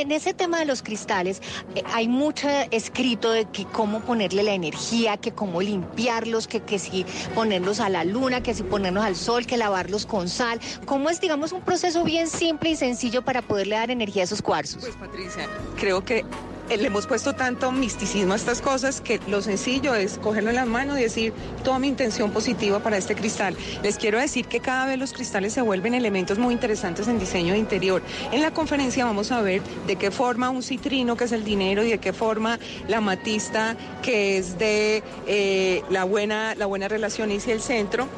en ese tema de los cristales eh, hay mucho escrito de que cómo ponerle la energía, que cómo limpiarlos, que, que si ponerlos a la luna, que si ponerlos al sol, que lavarlos con sal. ¿Cómo es, digamos, un proceso bien simple y sencillo para poderle dar energía a esos cuarzos? Pues Patricia, creo que le hemos puesto tanto misticismo a estas cosas que lo sencillo es cogerlo en las manos y decir toda mi intención positiva para este cristal. Les quiero decir que cada vez los cristales se vuelven elementos muy interesantes en diseño de interior. En la conferencia vamos a ver de qué forma un citrino, que es el dinero, y de qué forma la matista, que es de eh, la, buena, la buena relación y el centro.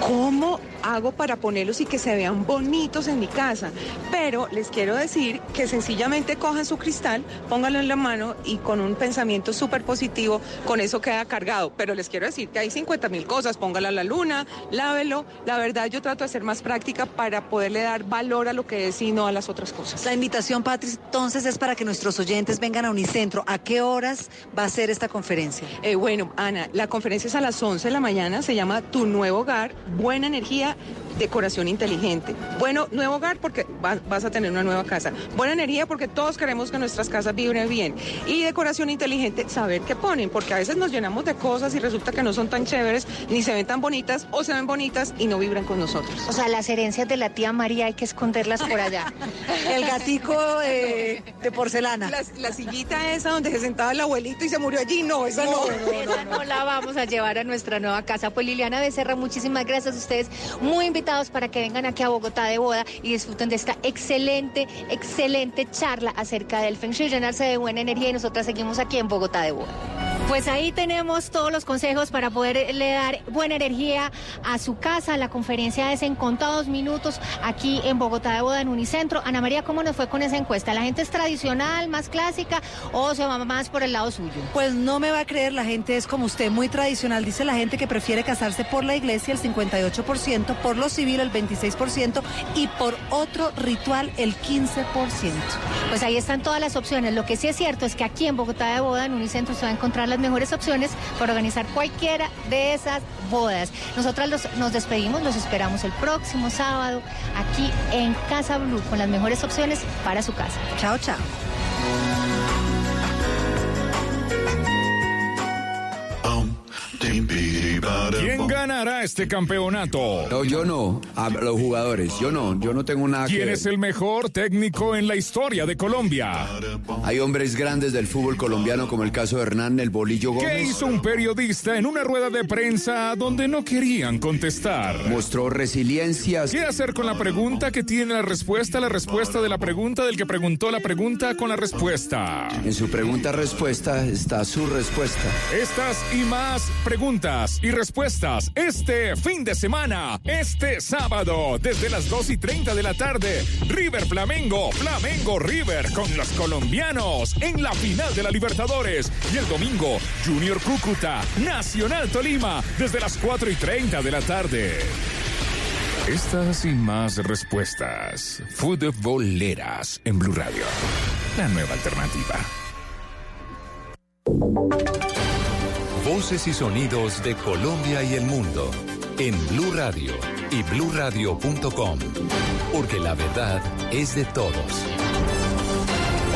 ¿Cómo hago para ponerlos y que se vean bonitos en mi casa. Pero les quiero decir que sencillamente cojan su cristal, pónganlo en la mano y con un pensamiento súper positivo, con eso queda cargado. Pero les quiero decir que hay 50 mil cosas, póngalo a la luna, lávelo. La verdad yo trato de ser más práctica para poderle dar valor a lo que es y no a las otras cosas. La invitación, Patrick, entonces es para que nuestros oyentes vengan a Unicentro. ¿A qué horas va a ser esta conferencia? Eh, bueno, Ana, la conferencia es a las 11 de la mañana, se llama Tu Nuevo Hogar, Buena Energía decoración inteligente. Bueno, nuevo hogar porque vas a tener una nueva casa. Buena energía porque todos queremos que nuestras casas vibren bien. Y decoración inteligente, saber qué ponen, porque a veces nos llenamos de cosas y resulta que no son tan chéveres, ni se ven tan bonitas o se ven bonitas y no vibran con nosotros. O sea, las herencias de la tía María hay que esconderlas por allá. El gatico de porcelana. La, sillita esa donde se sentaba el abuelito y se murió allí, no, esa no. esa no la vamos a llevar a nuestra nueva casa. Pues Liliana Becerra, muchísimas gracias a ustedes muy invitados para que vengan aquí a Bogotá de boda y disfruten de esta excelente, excelente charla acerca del Feng Shui, llenarse de buena energía y nosotras seguimos aquí en Bogotá de boda. Pues ahí tenemos todos los consejos para poderle dar buena energía a su casa. La conferencia es en contados minutos aquí en Bogotá de Boda en Unicentro. Ana María, ¿cómo nos fue con esa encuesta? ¿La gente es tradicional, más clásica o se va más por el lado suyo? Pues no me va a creer, la gente es como usted, muy tradicional. Dice la gente que prefiere casarse por la iglesia el 58%, por lo civil el 26% y por otro ritual el 15%. Pues ahí están todas las opciones. Lo que sí es cierto es que aquí en Bogotá de Boda en Unicentro se va a encontrar las mejores opciones para organizar cualquiera de esas bodas. Nosotras nos despedimos, los esperamos el próximo sábado aquí en Casa Blue con las mejores opciones para su casa. Chao, chao. ¿Quién ganará este campeonato? No, yo no. A los jugadores. Yo no. Yo no tengo nada ¿Quién que es el mejor técnico en la historia de Colombia? Hay hombres grandes del fútbol colombiano como el caso de Hernán El Bolillo Gómez. ¿Qué hizo un periodista en una rueda de prensa donde no querían contestar? Mostró resiliencia. ¿Qué hacer con la pregunta que tiene la respuesta, la respuesta de la pregunta del que preguntó la pregunta con la respuesta? En su pregunta-respuesta está su respuesta. Estas y más preguntas y respuestas este fin de semana, este sábado, desde las 2 y 30 de la tarde. River Flamengo, Flamengo River con los colombianos en la final de la Libertadores. Y el domingo, Junior Cúcuta, Nacional Tolima, desde las 4 y 30 de la tarde. Estas y más respuestas. Futboleras en Blue Radio. La nueva alternativa. Voces y sonidos de Colombia y el mundo en Blue Radio y bluradio.com, porque la verdad es de todos.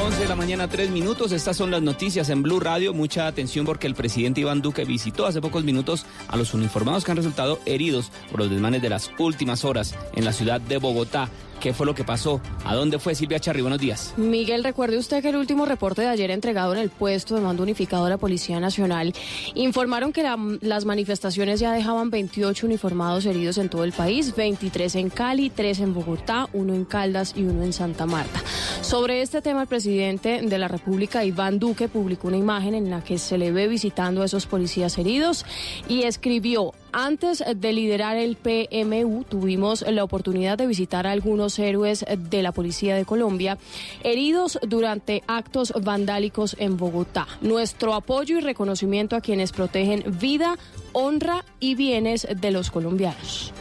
11 de la mañana, 3 minutos. Estas son las noticias en Blue Radio. Mucha atención porque el presidente Iván Duque visitó hace pocos minutos a los uniformados que han resultado heridos por los desmanes de las últimas horas en la ciudad de Bogotá. ¿Qué fue lo que pasó? ¿A dónde fue Silvia Charri? Buenos días. Miguel, recuerde usted que el último reporte de ayer entregado en el puesto de mando unificado de la Policía Nacional informaron que las manifestaciones ya dejaban 28 uniformados heridos en todo el país, 23 en Cali, 3 en Bogotá, uno en Caldas y uno en Santa Marta. Sobre este tema, el presidente de la República, Iván Duque, publicó una imagen en la que se le ve visitando a esos policías heridos y escribió, antes de liderar el PMU, tuvimos la oportunidad de visitar a algunos héroes de la Policía de Colombia heridos durante actos vandálicos en Bogotá. Nuestro apoyo y reconocimiento a quienes protegen vida, honra y bienes de los colombianos.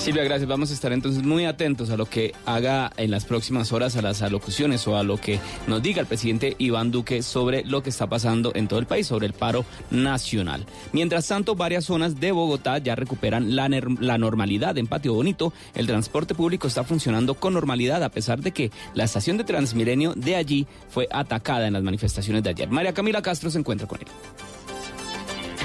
Silvia, gracias. Vamos a estar entonces muy atentos a lo que haga en las próximas horas, a las alocuciones o a lo que nos diga el presidente Iván Duque sobre lo que está pasando en todo el país, sobre el paro nacional. Mientras tanto, varias zonas de Bogotá ya recuperan la, la normalidad. En Patio Bonito, el transporte público está funcionando con normalidad a pesar de que la estación de Transmilenio de allí fue atacada en las manifestaciones de ayer. María Camila Castro se encuentra con él.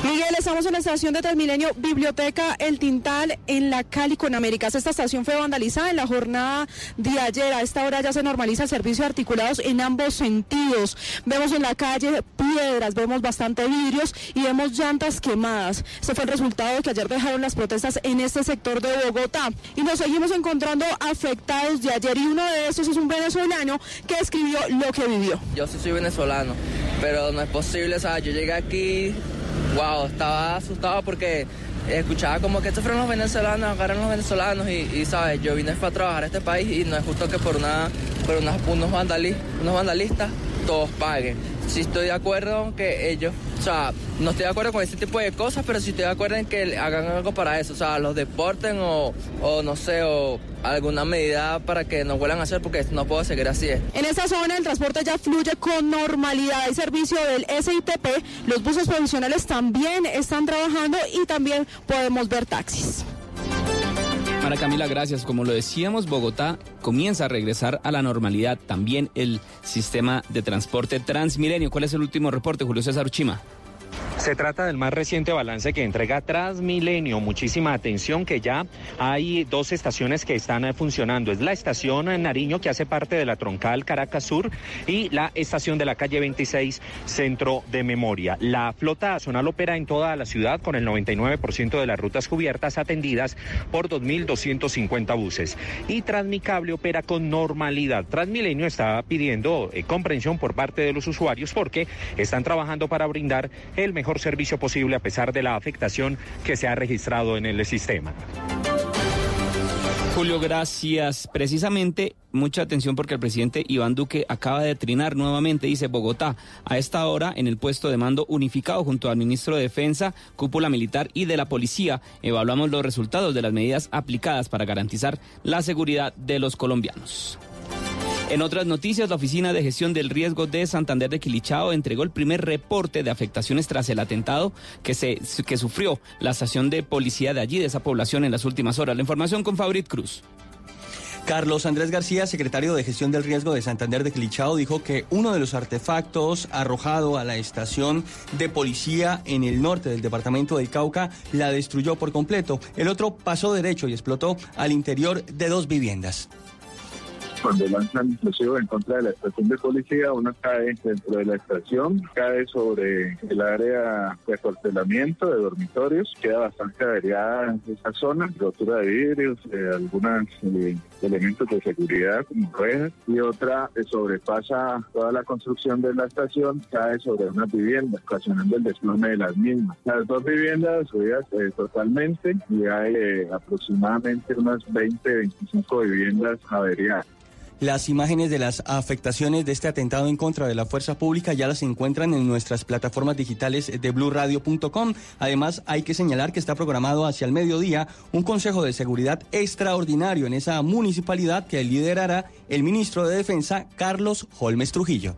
Miguel, estamos en la estación de Transmilenio Biblioteca El Tintal en la Cali con Américas. Esta estación fue vandalizada en la jornada de ayer. A esta hora ya se normaliza el servicio de articulados en ambos sentidos. Vemos en la calle piedras, vemos bastante vidrios y vemos llantas quemadas. Este fue el resultado de que ayer dejaron las protestas en este sector de Bogotá. Y nos seguimos encontrando afectados de ayer y uno de estos es un venezolano que escribió lo que vivió. Yo sí soy venezolano, pero no es posible, o sea, yo llegué aquí wow, estaba asustado porque escuchaba como que estos fueron los venezolanos, agarran los venezolanos y, sabes, yo vine para trabajar a este país y no es justo que por una, por unos, unos vandalistas todos paguen. Si estoy de acuerdo que ellos, o sea, no estoy de acuerdo con ese tipo de cosas, pero sí estoy de acuerdo en que hagan algo para eso, o sea, los deporten o, o no sé, o alguna medida para que no vuelvan a hacer porque no puedo seguir así. En esta zona el transporte ya fluye con normalidad. Hay servicio del SITP, los buses provisionales también están trabajando y también podemos ver taxis. Para Camila, gracias. Como lo decíamos, Bogotá comienza a regresar a la normalidad. También el sistema de transporte Transmilenio. ¿Cuál es el último reporte, Julio César Uchima? Se trata del más reciente balance que entrega Transmilenio. Muchísima atención que ya hay dos estaciones que están funcionando. Es la estación Nariño que hace parte de la troncal Caracas Sur y la estación de la calle 26 Centro de Memoria. La flota zonal opera en toda la ciudad con el 99% de las rutas cubiertas atendidas por 2.250 buses. Y Transmicable opera con normalidad. Transmilenio está pidiendo eh, comprensión por parte de los usuarios porque están trabajando para brindar el mejor servicio posible a pesar de la afectación que se ha registrado en el sistema. Julio, gracias. Precisamente, mucha atención porque el presidente Iván Duque acaba de trinar nuevamente, dice Bogotá, a esta hora en el puesto de mando unificado junto al ministro de Defensa, cúpula militar y de la policía. Evaluamos los resultados de las medidas aplicadas para garantizar la seguridad de los colombianos. En otras noticias, la Oficina de Gestión del Riesgo de Santander de Quilichao entregó el primer reporte de afectaciones tras el atentado que, se, que sufrió la estación de policía de allí, de esa población, en las últimas horas. La información con Fabrit Cruz. Carlos Andrés García, secretario de Gestión del Riesgo de Santander de Quilichao, dijo que uno de los artefactos arrojado a la estación de policía en el norte del departamento del Cauca la destruyó por completo. El otro pasó derecho y explotó al interior de dos viviendas cuando lanzan explosivos en contra de la estación de policía, uno cae dentro de la estación, cae sobre el área de acuartelamiento de dormitorios, queda bastante averiada esa zona, rotura de vidrios, eh, algunos eh, elementos de seguridad como rejas, y otra eh, sobrepasa toda la construcción de la estación, cae sobre una vivienda, ocasionando el desplome de las mismas. Las dos viviendas subidas totalmente y hay aproximadamente unas 20, 25 viviendas averiadas. Las imágenes de las afectaciones de este atentado en contra de la fuerza pública ya las encuentran en nuestras plataformas digitales de blurradio.com. Además, hay que señalar que está programado hacia el mediodía un Consejo de Seguridad extraordinario en esa municipalidad que liderará el ministro de Defensa, Carlos Holmes Trujillo.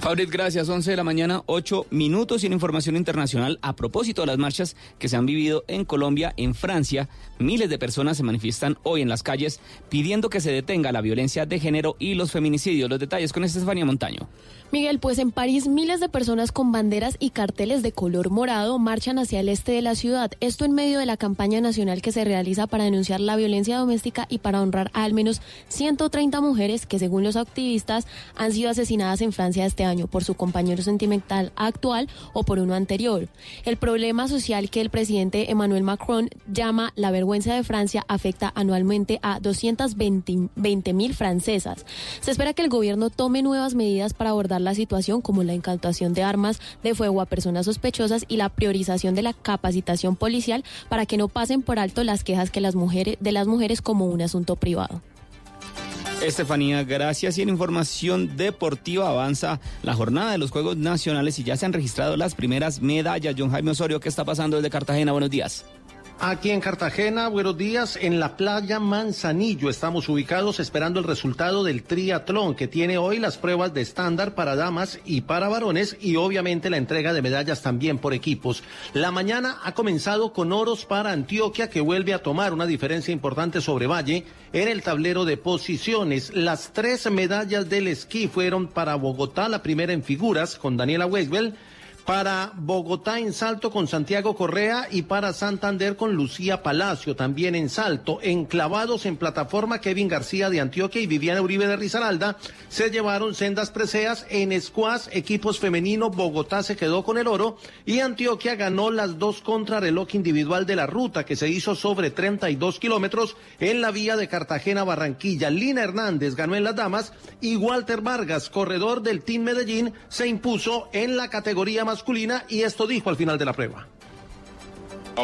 Fabrit, gracias. 11 de la mañana, 8 minutos y en información internacional a propósito de las marchas que se han vivido en Colombia, en Francia. Miles de personas se manifiestan hoy en las calles pidiendo que se detenga la violencia de género y los feminicidios. Los detalles con Estefanía Montaño. Miguel, pues en París miles de personas con banderas y carteles de color morado marchan hacia el este de la ciudad. Esto en medio de la campaña nacional que se realiza para denunciar la violencia doméstica y para honrar a al menos 130 mujeres que según los activistas han sido asesinadas en Francia este año por su compañero sentimental actual o por uno anterior. El problema social que el presidente Emmanuel Macron llama la vergüenza de Francia afecta anualmente a 220 mil francesas. Se espera que el gobierno tome nuevas medidas para abordar la situación como la incautación de armas de fuego a personas sospechosas y la priorización de la capacitación policial para que no pasen por alto las quejas que las mujeres, de las mujeres como un asunto privado. Estefanía, gracias. Y en información deportiva avanza la jornada de los Juegos Nacionales y ya se han registrado las primeras medallas. John Jaime Osorio, ¿qué está pasando desde Cartagena? Buenos días. Aquí en Cartagena, buenos días, en la playa Manzanillo estamos ubicados esperando el resultado del triatlón que tiene hoy las pruebas de estándar para damas y para varones y obviamente la entrega de medallas también por equipos. La mañana ha comenzado con oros para Antioquia que vuelve a tomar una diferencia importante sobre Valle en el tablero de posiciones. Las tres medallas del esquí fueron para Bogotá, la primera en figuras con Daniela Weisbel para Bogotá en salto con Santiago Correa y para Santander con Lucía Palacio, también en salto. Enclavados en plataforma Kevin García de Antioquia y Viviana Uribe de Risaralda se llevaron sendas preseas en squash, equipos femenino, Bogotá se quedó con el oro y Antioquia ganó las dos contrarreloj individual de la ruta que se hizo sobre 32 kilómetros en la vía de Cartagena Barranquilla. Lina Hernández ganó en las damas y Walter Vargas, corredor del Team Medellín, se impuso en la categoría más masculina y esto dijo al final de la prueba.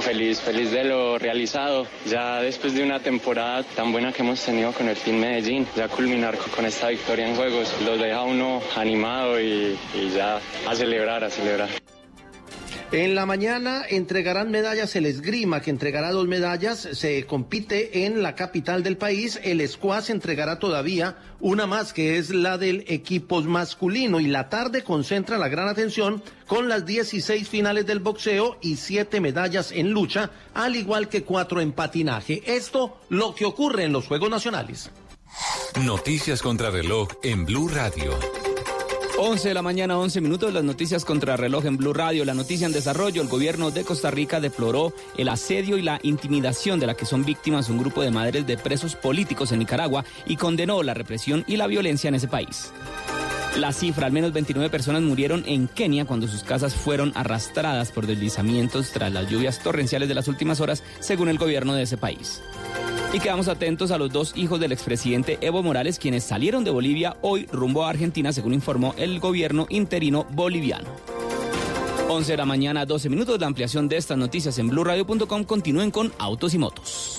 feliz, feliz de lo realizado. Ya después de una temporada tan buena que hemos tenido con el Team Medellín, ya culminar con esta victoria en juegos, lo deja uno animado y ya a celebrar, a celebrar. En la mañana entregarán medallas el esgrima, que entregará dos medallas. Se compite en la capital del país. El squash entregará todavía una más, que es la del equipo masculino. Y la tarde concentra la gran atención con las 16 finales del boxeo y siete medallas en lucha, al igual que cuatro en patinaje. Esto lo que ocurre en los Juegos Nacionales. Noticias contra reloj en Blue Radio. 11 de la mañana, 11 minutos, las noticias contra reloj en Blue Radio. La noticia en desarrollo, el gobierno de Costa Rica deploró el asedio y la intimidación de la que son víctimas un grupo de madres de presos políticos en Nicaragua y condenó la represión y la violencia en ese país. La cifra, al menos 29 personas murieron en Kenia cuando sus casas fueron arrastradas por deslizamientos tras las lluvias torrenciales de las últimas horas, según el gobierno de ese país. Y quedamos atentos a los dos hijos del expresidente Evo Morales, quienes salieron de Bolivia hoy rumbo a Argentina, según informó el gobierno interino boliviano. 11 de la mañana, 12 minutos. La ampliación de estas noticias en blurradio.com. Continúen con Autos y Motos.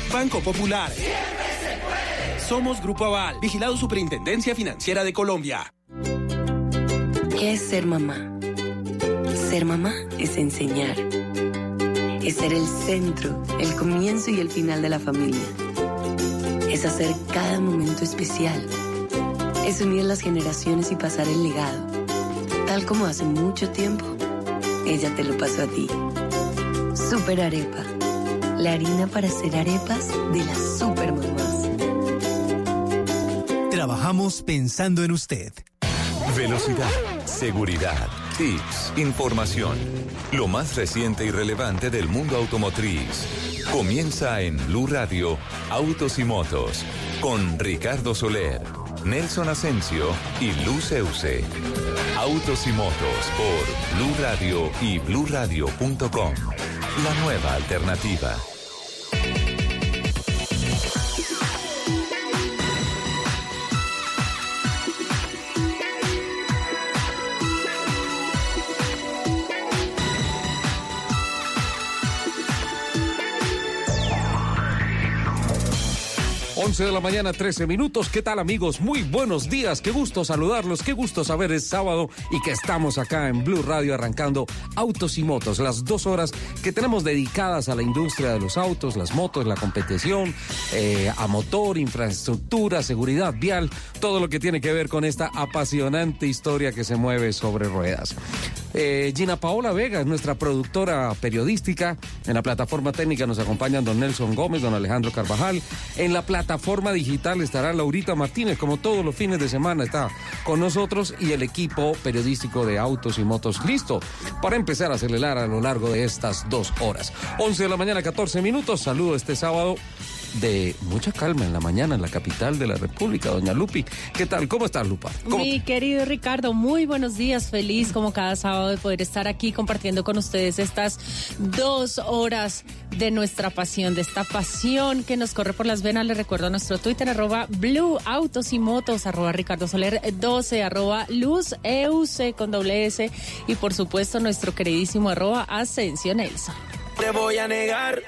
Banco Popular. Somos Grupo Aval, vigilado Superintendencia Financiera de Colombia. ¿Qué es ser mamá? Ser mamá es enseñar. Es ser el centro, el comienzo y el final de la familia. Es hacer cada momento especial. Es unir las generaciones y pasar el legado. Tal como hace mucho tiempo, ella te lo pasó a ti. Super Arepa la harina para hacer arepas de las supermamás. Trabajamos pensando en usted. Velocidad, seguridad, tips, información. Lo más reciente y relevante del mundo automotriz. Comienza en Blue Radio, Autos y Motos, con Ricardo Soler, Nelson Asensio y Luz Euse. Autos y Motos por Blue Radio y bluradio.com. La nueva alternativa. 11 de la mañana, 13 minutos. ¿Qué tal amigos? Muy buenos días. Qué gusto saludarlos. Qué gusto saber es sábado y que estamos acá en Blue Radio arrancando Autos y Motos. Las dos horas que tenemos dedicadas a la industria de los autos, las motos, la competición, eh, a motor, infraestructura, seguridad vial, todo lo que tiene que ver con esta apasionante historia que se mueve sobre ruedas. Eh, Gina Paola Vega es nuestra productora periodística. En la plataforma técnica nos acompañan don Nelson Gómez, don Alejandro Carvajal. En la plataforma digital estará Laurita Martínez, como todos los fines de semana está con nosotros y el equipo periodístico de autos y motos listo para empezar a acelerar a lo largo de estas dos horas. 11 de la mañana, 14 minutos. Saludo este sábado de mucha calma en la mañana en la capital de la República, doña Lupi. ¿Qué tal? ¿Cómo estás, Lupa? ¿Cómo- Mi querido Ricardo, muy buenos días. Feliz como cada sábado de poder estar aquí compartiendo con ustedes estas dos horas de nuestra pasión, de esta pasión que nos corre por las venas. Les recuerdo nuestro Twitter, arroba Blue Autos y Motos, arroba Ricardo Soler 12, arroba Luz EUC con doble S y por supuesto nuestro queridísimo arroba Ascensión Nelson. Te voy a negar.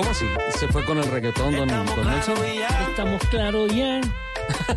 ¿Cómo así? ¿Se fue con el reggaetón, don, don Nelson? Estamos claros ya.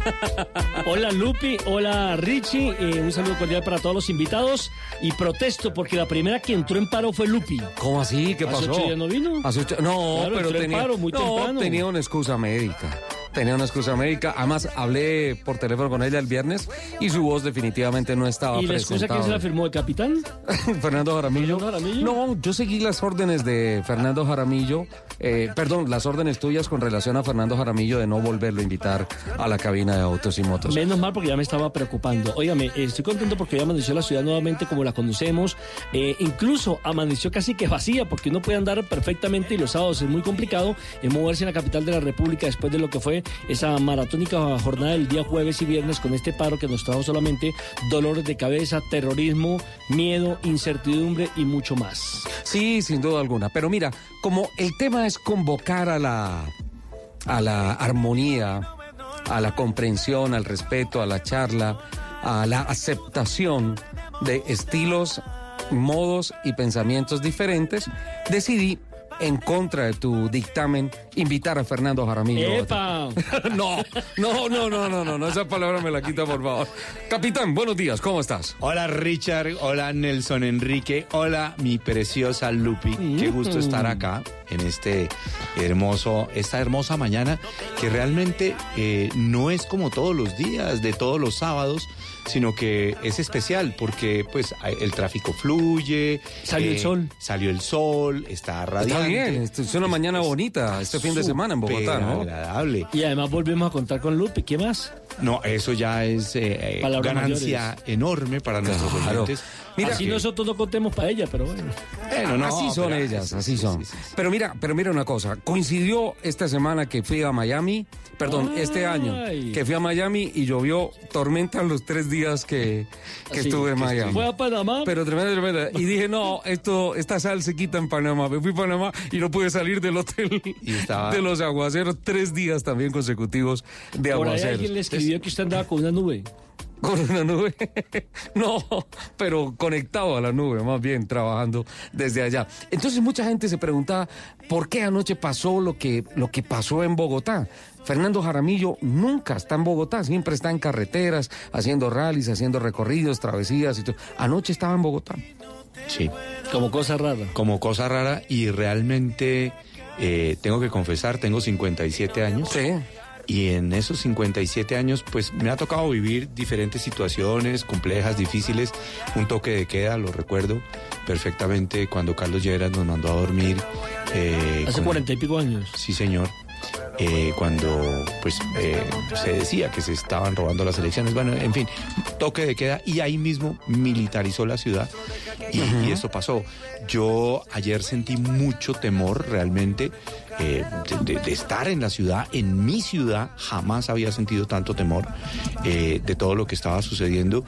hola Lupi, hola Richie, eh, un saludo cordial para todos los invitados y protesto porque la primera que entró en paro fue Lupi. ¿Cómo así? ¿Qué Hace pasó? ocho días no vino. Hace ocho- No, Claro, pero entró en tenía, paro muy no, temprano. tenía una excusa médica. Tenía una excusa médica. Además, hablé por teléfono con ella el viernes y su voz definitivamente no estaba ¿Y la excusa que se la firmó el capitán? Fernando Jaramillo. No, yo seguí las órdenes de Fernando Jaramillo, eh, perdón, las órdenes tuyas con relación a Fernando Jaramillo de no volverlo a invitar a la cabina de autos y motos. Menos mal porque ya me estaba preocupando. Óigame, eh, estoy contento porque ya amaneció la ciudad nuevamente como la conocemos. Eh, incluso amaneció casi que vacía porque uno puede andar perfectamente y los sábados es muy complicado en moverse en la capital de la República después de lo que fue esa maratónica jornada del día jueves y viernes con este paro que nos trajo solamente dolores de cabeza, terrorismo, miedo, incertidumbre y mucho más. Sí, sin duda alguna. Pero mira, como el tema es convocar a la, a la armonía, a la comprensión, al respeto, a la charla, a la aceptación de estilos, modos y pensamientos diferentes, decidí en contra de tu dictamen invitar a Fernando Jaramillo. ¡Epa! no, no, no, no, no, no, no, esa palabra me la quita, por favor. Capitán, buenos días, ¿cómo estás? Hola Richard, hola Nelson Enrique, hola mi preciosa Lupi. Qué gusto estar acá en este hermoso, esta hermosa mañana que realmente eh, no es como todos los días, de todos los sábados, sino que es especial porque pues el tráfico fluye. Salió el sol. Salió el sol, está radiante. Está bien, esto es una mañana bonita este fin de semana en Bogotá, ¿no? agradable. Y además volvemos a contar con Lupi. ¿Qué más? No, eso ya es eh, eh, ganancia mayores. enorme para nuestros Claro. oyentes. Mira, Así que- nosotros no contemos para ella, pero bueno. Bueno, no, así son pero- ellas, así son. Pero mira, pero mira una cosa, coincidió esta semana que fui a Miami, perdón, este año, que fui a Miami y llovió tormenta los tres días que, que estuve en que Miami. Fue a Panamá. Pero tremenda, tremenda. Y dije, no, esto, esta sal se quita en Panamá. Me fui a Panamá y no pude salir del hotel estaba- de los aguaceros. Tres días también consecutivos de Por ahí aguaceros. alguien le escribió que usted andaba con una nube. Con una nube. no, pero conectado a la nube, más bien, trabajando desde allá. Entonces mucha gente se preguntaba por qué anoche pasó lo que, lo que pasó en Bogotá. Fernando Jaramillo nunca está en Bogotá, siempre está en carreteras, haciendo rallies, haciendo recorridos, travesías y todo. Anoche estaba en Bogotá. Sí. Como cosa rara. Como cosa rara y realmente eh, tengo que confesar, tengo 57 años. Sí. Y en esos 57 años, pues me ha tocado vivir diferentes situaciones complejas, difíciles. Un toque de queda, lo recuerdo perfectamente cuando Carlos Lleras nos mandó a dormir. eh, Hace cuarenta y pico años. Sí, señor. Eh, cuando pues eh, se decía que se estaban robando las elecciones. Bueno, en fin, toque de queda y ahí mismo militarizó la ciudad y, y eso pasó. Yo ayer sentí mucho temor realmente eh, de, de- de estar en la ciudad, en mi ciudad, jamás había sentido tanto temor eh, de todo lo que estaba sucediendo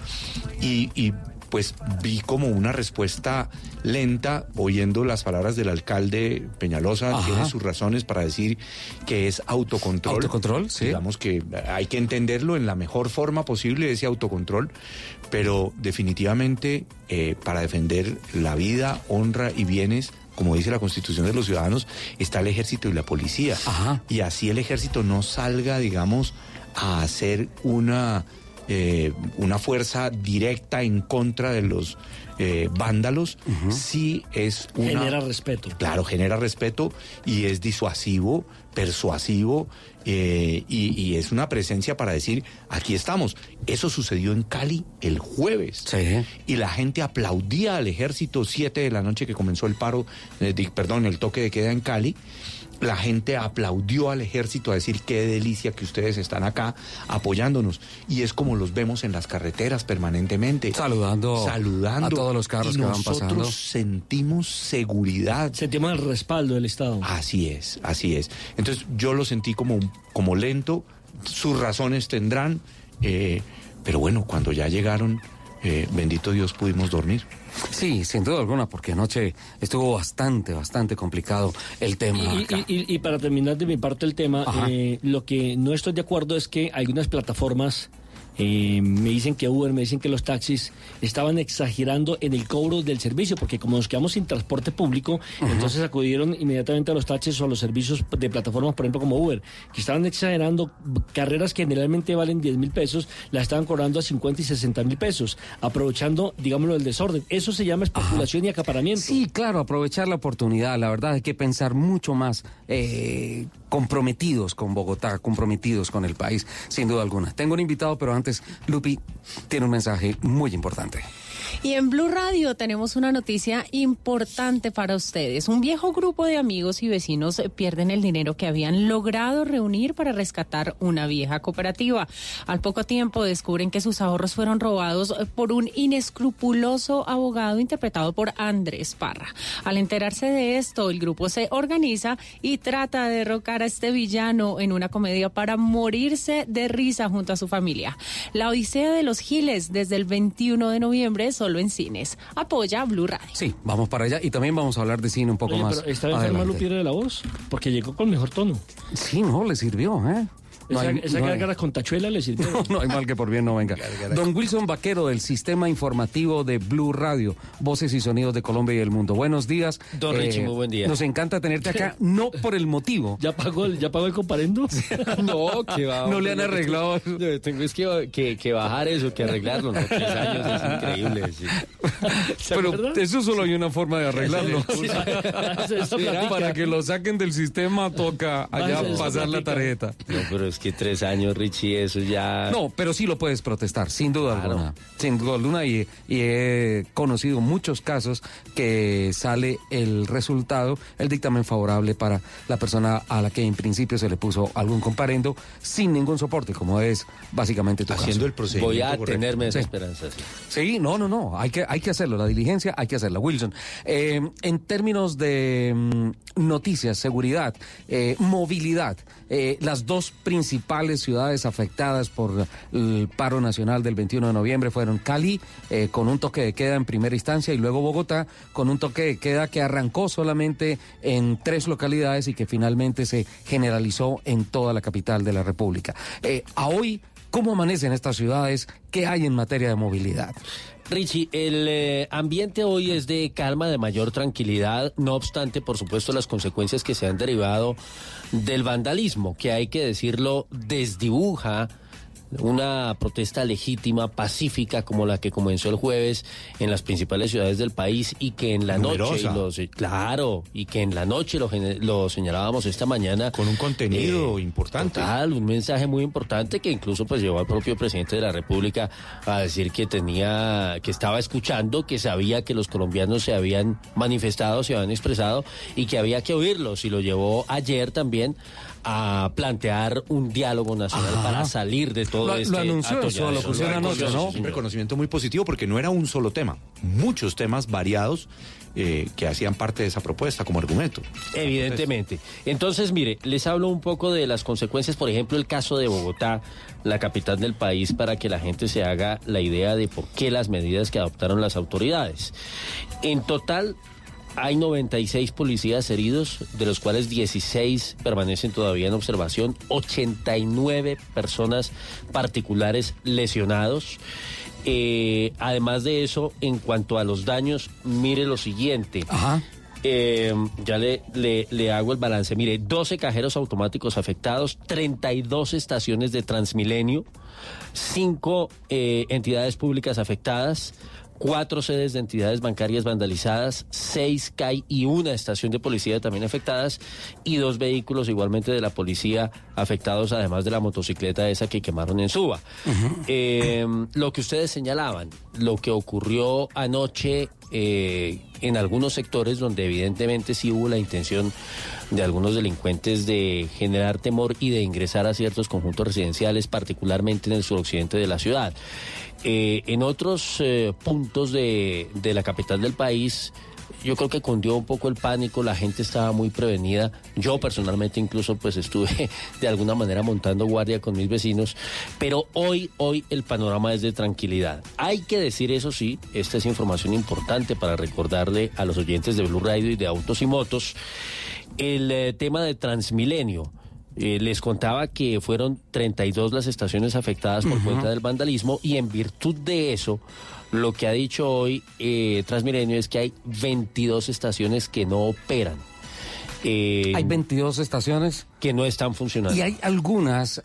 y, y pues vi como una respuesta lenta oyendo las palabras del alcalde Peñalosa, Ajá. tiene sus razones para decir que es autocontrol. Autocontrol, sí. Digamos que hay que entenderlo en la mejor forma posible, ese autocontrol, pero definitivamente eh, para defender la vida, honra y bienes como dice la constitución de los ciudadanos, está el ejército y la policía. Y así el ejército no salga, digamos, a hacer una, eh, una fuerza directa en contra de los eh, vándalos, sí es una... Genera respeto. Claro, genera respeto y es disuasivo, persuasivo eh, y, y es una presencia para decir, aquí estamos. Eso sucedió en Cali el jueves. Y la gente aplaudía al ejército siete de la noche que comenzó el paro, eh, perdón, el toque de queda en Cali. La gente aplaudió al ejército a decir qué delicia que ustedes están acá apoyándonos. Y es como los vemos en las carreteras permanentemente. Saludando, saludando a todos los carros y que van nosotros pasando. sentimos seguridad. Sentimos el respaldo del Estado. Así es, así es. Entonces yo lo sentí como, un- como lento, sus razones tendrán, eh, pero bueno, cuando ya llegaron, eh, bendito Dios, pudimos dormir. Sí, sin duda alguna, porque anoche estuvo bastante, bastante complicado el tema. Y, acá. y- y- y para terminar de mi parte el tema, eh, lo que no estoy de acuerdo es que algunas plataformas eh, me dicen que Uber, me dicen que los taxis estaban exagerando en el cobro del servicio, porque como nos quedamos sin transporte público, entonces acudieron inmediatamente a los taxis o a los servicios de plataformas, por ejemplo, como Uber, que estaban exagerando carreras que generalmente valen 10 mil pesos, las estaban cobrando a 50 y 60 mil pesos, aprovechando, digámoslo, el desorden. Eso se llama especulación y acaparamiento. Sí, claro, aprovechar la oportunidad. La verdad hay que pensar mucho más eh, comprometidos con Bogotá, comprometidos con el país, sin duda alguna. Tengo un invitado, pero antes, Lupi tiene un mensaje muy importante. Y en Blue Radio tenemos una noticia importante para ustedes. Un viejo grupo de amigos y vecinos pierden el dinero que habían logrado reunir para rescatar una vieja cooperativa. Al poco tiempo descubren que sus ahorros fueron robados por un inescrupuloso abogado interpretado por Andrés Parra. Al enterarse de esto, el grupo se organiza y trata de derrocar a este villano en una comedia para morirse de risa junto a su familia. La Odisea de los Giles desde el 21 de noviembre solo en cines. Apoya a Blue Radio. Sí, vamos para allá y también vamos a hablar de cine un poco Oye, más. pero ¿está enferma adelante. Lupiera de la voz? Porque llegó con mejor tono. Sí, no, le sirvió, ¿eh? No esa hay- esa no hay- con tachuela le sirvió. No, no hay mal que por bien no venga. Don Wilson Vaquero del Sistema Informativo de Blue Radio, Voces y Sonidos de Colombia y el Mundo. Buenos días. Eh, Don Richie, muy buen día. Nos encanta tenerte acá, no por el motivo. ¿Ya pagó el, ya pagó el comparendo? No, que va. No le han arreglado. Tengo es que, que, que bajar eso, que arreglarlo. ¿no? Tres años es increíble. sí. Pero eso solo hay una forma de arreglarlo. Sí. Para que lo saquen del sistema toca allá pasar la tarjeta. No, pero es que tres años, Richie, eso ya. No, pero sí lo puedes protestar, sin duda alguna. Sin duda alguna, y, y he conocido muchos casos que sale el resultado, el dictamen favorable para la persona a la que en principio se le puso algún comparendo sin ningún soporte, como es básicamente tu Haciendo caso. el Voy a tenerme esa Sí. esperanza. sí. Sí, no, no, no, hay que, hay que hacerlo, la diligencia hay que hacerla. Wilson, eh, en términos de mm, noticias, seguridad, eh, movilidad, eh, las dos principales ciudades afectadas por el paro nacional del 21 de noviembre fueron Cali, eh, con un toque de queda en primera instancia, y luego Bogotá, con un toque de queda que arrancó solamente en tres localidades y que finalmente se generalizó en toda la capital de la República. Eh, a hoy, ¿cómo amanecen estas ciudades? ¿Qué hay en materia de movilidad? Richie, el ambiente hoy es de calma, de mayor tranquilidad, no obstante, por supuesto, las consecuencias que se han derivado del vandalismo, que hay que decirlo, desdibuja una protesta legítima, pacífica, como la que comenzó el jueves en las principales ciudades del país y que en la noche, y los- claro, y que en la noche lo, lo señalábamos esta mañana. Con un contenido importante. Total, un mensaje muy importante que incluso pues llevó al propio presidente de la República a decir que tenía, que estaba escuchando, que sabía que los colombianos se habían manifestado, se habían expresado y que había que oírlos y lo llevó ayer también a plantear un diálogo nacional Ajá. para salir de todo Lo- este lo anunció en su anoche, ¿no? sí, Un reconocimiento muy positivo porque no era un solo tema, muchos temas variados eh, que hacían parte de esa propuesta como argumento. Evidentemente. Entonces, mire, les hablo un poco de las consecuencias, por ejemplo, el caso de Bogotá, la capital del país, para que la gente se haga la idea de por qué las medidas que adoptaron las autoridades. En total, hay 96 policías heridos, de los cuales 16 permanecen todavía en observación, 89 personas particulares lesionados. Eh, además de eso, en cuanto a los daños, mire lo siguiente. Eh, ya le, le, le hago el balance. Mire, 12 cajeros automáticos afectados, 32 estaciones de Transmilenio, 5 entidades públicas afectadas, cuatro sedes de entidades bancarias vandalizadas, seis CAI y una estación de policía también afectadas y dos vehículos igualmente de la policía afectados, además de la motocicleta esa que quemaron en Suba. Eh, lo que ustedes señalaban, lo que ocurrió anoche eh, en algunos sectores donde evidentemente sí hubo la intención de algunos delincuentes de generar temor y de ingresar a ciertos conjuntos residenciales, particularmente en el suroccidente de la ciudad. Eh, en otros eh, puntos de, de la capital del país, yo creo que cundió un poco el pánico, la gente estaba muy prevenida. Yo personalmente incluso pues estuve de alguna manera montando guardia con mis vecinos, pero hoy hoy el panorama es de tranquilidad. Hay que decir eso sí, esta es información importante para recordarle a los oyentes de Blue Radio y de Autos y Motos el eh, tema de Transmilenio. Eh, les contaba que fueron 32 las estaciones afectadas por cuenta del vandalismo y en virtud de eso, lo que ha dicho hoy eh, Transmilenio es que hay 22 estaciones que no operan. Eh, Hay 22 estaciones. que no están funcionando. Y hay algunas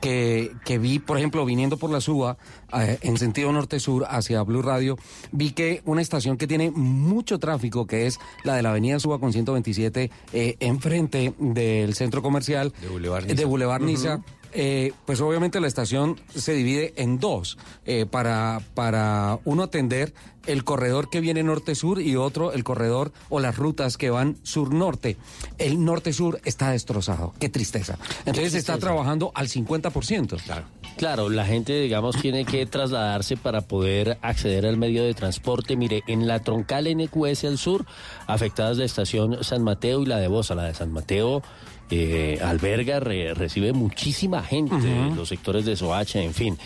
que, que vi, por ejemplo, viniendo por la Suba, eh, en sentido norte-sur hacia Blue Radio, vi que una estación que tiene mucho tráfico, que es la de la avenida Suba con 127, eh, enfrente del centro comercial De Boulevard de Niza. Eh, pues obviamente la estación se divide en dos eh, para, para uno atender el corredor que viene norte-sur y otro el corredor o las rutas que van sur-norte. El norte-sur está destrozado. Qué tristeza. Entonces se está trabajando al 50%. Claro. Claro, la gente, digamos, tiene que trasladarse para poder acceder al medio de transporte. Mire, en la troncal NQS al sur, afectadas la estación San Mateo y la de Bosa. La de San Mateo eh, alberga, re- recibe muchísima gente, Ujú. los sectores de Soacha, en fin.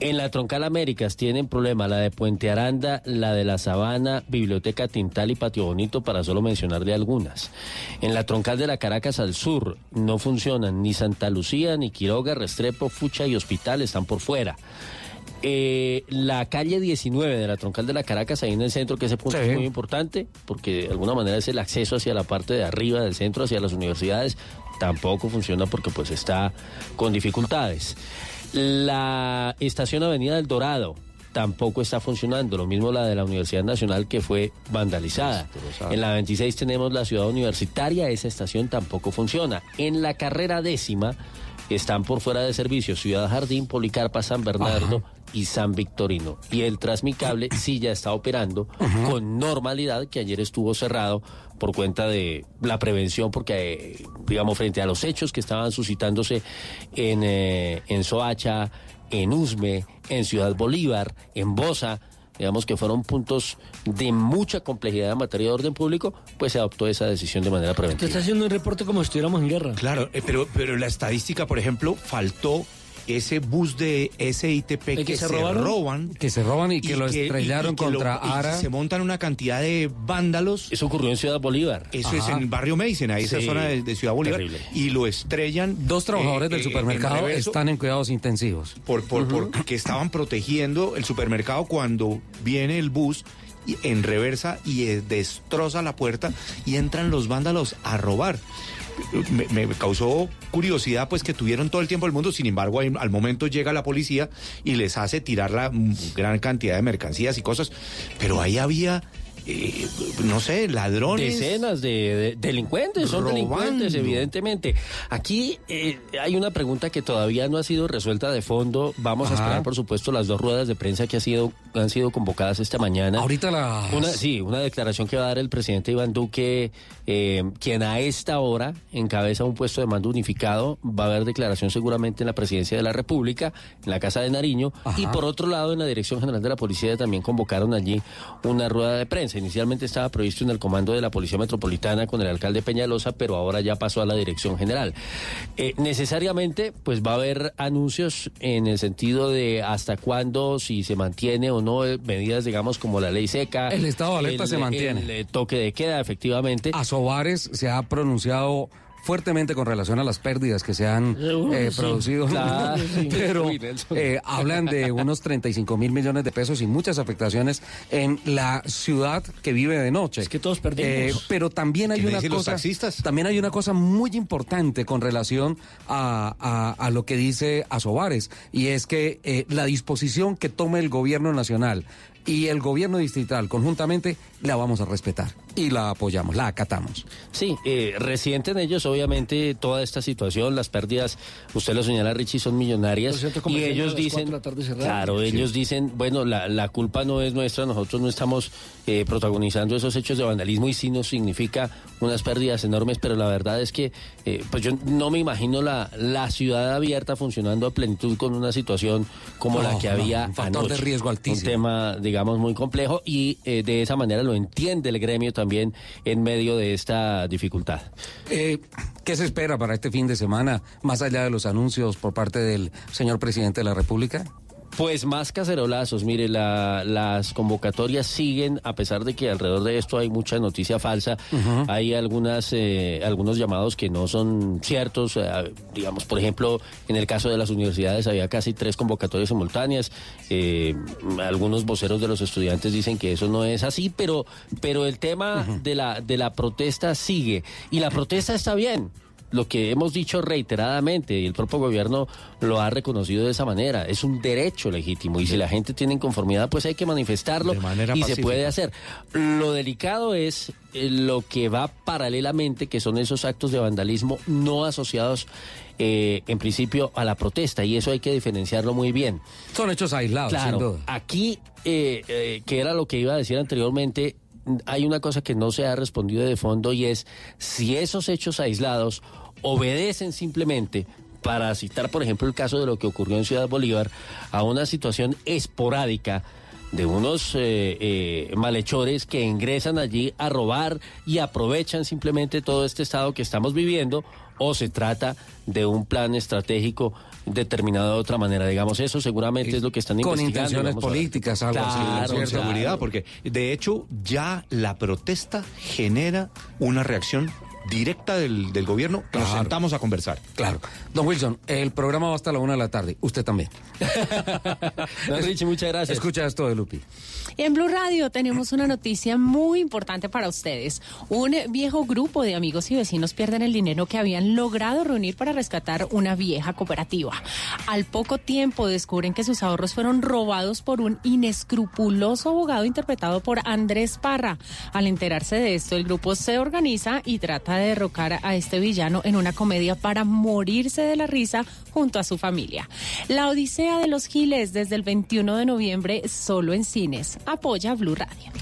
En la troncal Américas tienen problema la de Puente Aranda, la de la Sabana, Biblioteca Tintal y Patio Bonito, para solo mencionarle algunas. En la troncal de la Caracas al sur no funcionan ni Santa Lucía, ni Quiroga, Restrepo, Fucha y Hospital están por fuera. Eh, la calle 19 de la troncal de la Caracas, ahí en el centro, que ese punto es muy importante, porque de alguna manera es el acceso hacia la parte de arriba del centro, hacia las universidades, tampoco funciona porque pues está con dificultades. La estación Avenida del Dorado tampoco está funcionando, lo mismo la de la Universidad Nacional que fue vandalizada. En la 26 tenemos la ciudad universitaria, esa estación tampoco funciona. En la carrera décima están por fuera de servicio Ciudad Jardín, Policarpa, San Bernardo y San Victorino. Y el Transmicable sí ya está operando con normalidad, que ayer estuvo cerrado por cuenta de la prevención, porque, eh, digamos, frente a los hechos que estaban suscitándose en, eh, en Soacha, en Usme, en Ciudad Bolívar, en Bosa, digamos que fueron puntos de mucha complejidad en materia de orden público, pues se adoptó esa decisión de manera Te preventiva. está haciendo un reporte como si estuviéramos en guerra. Claro, eh, pero, pero la estadística, por ejemplo, faltó ese bus de SITP ¿El que, que se robaron? roban. Que se roban y que lo estrellaron y que lo- contra y Ara. se montan una cantidad de vándalos. Eso ocurrió en Ciudad Bolívar. Eso es en Barrio Mason, ahí esa Sí, zona de, de Ciudad Bolívar. terrible. Y lo estrellan. Dos trabajadores eh, del eh, supermercado en reverso están en cuidados intensivos. por, por, porque estaban protegiendo el supermercado cuando viene el bus y- en reversa y eh, destroza la puerta y entran los vándalos a robar. Me, causó curiosidad pues que tuvieron todo el tiempo del mundo, sin embargo al momento llega la policía y les hace tirar la gran cantidad de mercancías y cosas, pero ahí había, eh, no sé, ladrones. Decenas de, de- delincuentes, son Robando. delincuentes, evidentemente. Aquí eh, hay una pregunta que todavía no ha sido resuelta de fondo. Vamos a esperar, por supuesto, las dos ruedas de prensa que ha sido, han sido convocadas esta mañana. Ahorita la... Una, sí, una declaración que va a dar el presidente Iván Duque, eh, quien a esta hora encabeza un puesto de mando unificado. Va a haber declaración seguramente en la presidencia de la República, en la Casa de Nariño. Y por otro lado, en la Dirección General de la Policía también convocaron allí una rueda de prensa. Inicialmente estaba previsto en el comando de la Policía Metropolitana con el alcalde Peñalosa, pero ahora ya pasó a la Dirección General. Eh, necesariamente, pues va a haber anuncios en el sentido de hasta cuándo, si se mantiene o no, eh, medidas, digamos, como la ley seca. El estado de alerta el- se mantiene. El, eh, toque de queda, efectivamente. Asobares se ha pronunciado fuertemente con relación a las pérdidas que se han eh, sí. producido, Claro, sí. pero eh, hablan de unos 35 mil millones de pesos y muchas afectaciones en la ciudad que vive de noche. Es que todos perdimos. Eh, pero también hay ¿Qué me una cosa, taxistas? también hay una cosa muy importante con relación a, a- a lo que dice Asobares y es que eh, la disposición que tome el gobierno nacional y el gobierno distrital conjuntamente la vamos a respetar y la apoyamos, la acatamos. Sí, eh, resienten ellos obviamente toda esta situación, las pérdidas, usted lo señala Richie, son millonarias y ellos dicen, claro, ellos dicen, bueno, la, la, culpa no es nuestra, nosotros no estamos eh, protagonizando esos hechos de vandalismo y sí nos significa unas pérdidas enormes, pero la verdad es que eh, pues yo no me imagino la, la ciudad abierta funcionando a plenitud con una situación como la que había un factor anoche. de riesgo altísimo. Un tema, digamos, muy complejo y eh, de esa manera lo entiende el gremio también en medio de esta dificultad. Eh, ¿Qué se espera para este fin de semana, más allá de los anuncios por parte del señor presidente de la República? Pues más cacerolazos, mire, la, las convocatorias siguen, a pesar de que alrededor de esto hay mucha noticia falsa, hay algunas, eh, algunos llamados que no son ciertos, eh, digamos, por ejemplo, en el caso de las universidades había casi tres convocatorias simultáneas, eh, algunos voceros de los estudiantes dicen que eso no es así, pero, pero el tema de, la, de la protesta sigue, y la protesta está bien lo que hemos dicho reiteradamente y el propio gobierno lo ha reconocido de esa manera. Es un derecho legítimo y si la gente tiene inconformidad, pues hay que manifestarlo manera y se puede hacer. Lo delicado es eh, lo que va paralelamente, que son esos actos de vandalismo no asociados eh, en principio a la protesta y eso hay que diferenciarlo muy bien. Son hechos aislados, sin duda. aquí, eh, eh, que era lo que iba a decir anteriormente, hay una cosa que no se ha respondido de fondo y es si esos hechos aislados obedecen simplemente, para citar por ejemplo el caso de lo que ocurrió en Ciudad Bolívar, a una situación esporádica de unos eh, eh, malhechores que ingresan allí a robar y aprovechan simplemente todo este estado que estamos viviendo o se trata de un plan estratégico determinado de otra manera. Digamos, eso seguramente es lo que están Con investigando. intenciones a ver. políticas, algo así, Claro, con claro. seguridad, porque de hecho ya la protesta genera una reacción directa del, del gobierno. Nos Claro. sentamos a conversar. Claro. Don Wilson, el programa va hasta la una de la tarde. Usted también. Don Richie, muchas gracias. Escucha esto de Lupi. En Blue Radio tenemos una noticia muy importante para ustedes. Un viejo grupo de amigos y vecinos pierden el dinero que habían logrado reunir para rescatar una vieja cooperativa. Al poco tiempo descubren que sus ahorros fueron robados por un inescrupuloso abogado interpretado por Andrés Parra. Al enterarse de esto, el grupo se organiza y trata de derrocar a este villano en una comedia para morirse de la risa junto a su familia. La Odisea de los Giles desde el 21 de noviembre solo en cines. Apoya Blue Radio.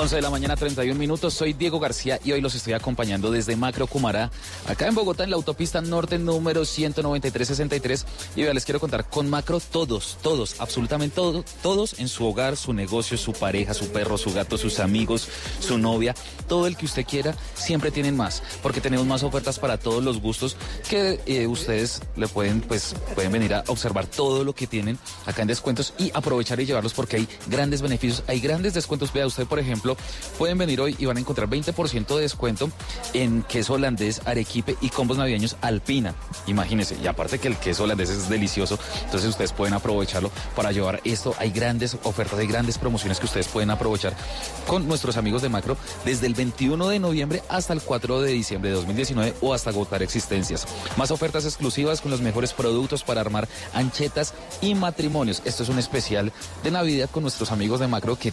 11 de la mañana, 31 minutos. Soy Diego García y hoy los estoy acompañando desde Macro Cumará, acá en Bogotá, en la autopista norte número 19363. Y vea, les quiero contar con Macro todos, todos, absolutamente todos, todos en su hogar, su negocio, su pareja, su perro, su gato, sus amigos, su novia, todo el que usted quiera, siempre tienen más, porque tenemos más ofertas para todos los gustos que eh, ustedes le pueden, pues, pueden venir a observar todo lo que tienen acá en descuentos y aprovechar y llevarlos porque hay grandes beneficios, hay grandes descuentos. Vea usted, por ejemplo, pueden venir hoy y van a encontrar 20% de descuento en queso holandés, arequipe y combos navideños alpina. Imagínense, y aparte que el queso holandés es delicioso, entonces ustedes pueden aprovecharlo para llevar esto. Hay grandes ofertas, hay grandes promociones que ustedes pueden aprovechar con nuestros amigos de Macro desde el 21 de noviembre hasta el 4 de diciembre de 2019 o hasta agotar existencias. Más ofertas exclusivas con los mejores productos para armar anchetas y matrimonios. Esto es un especial de Navidad con nuestros amigos de Macro que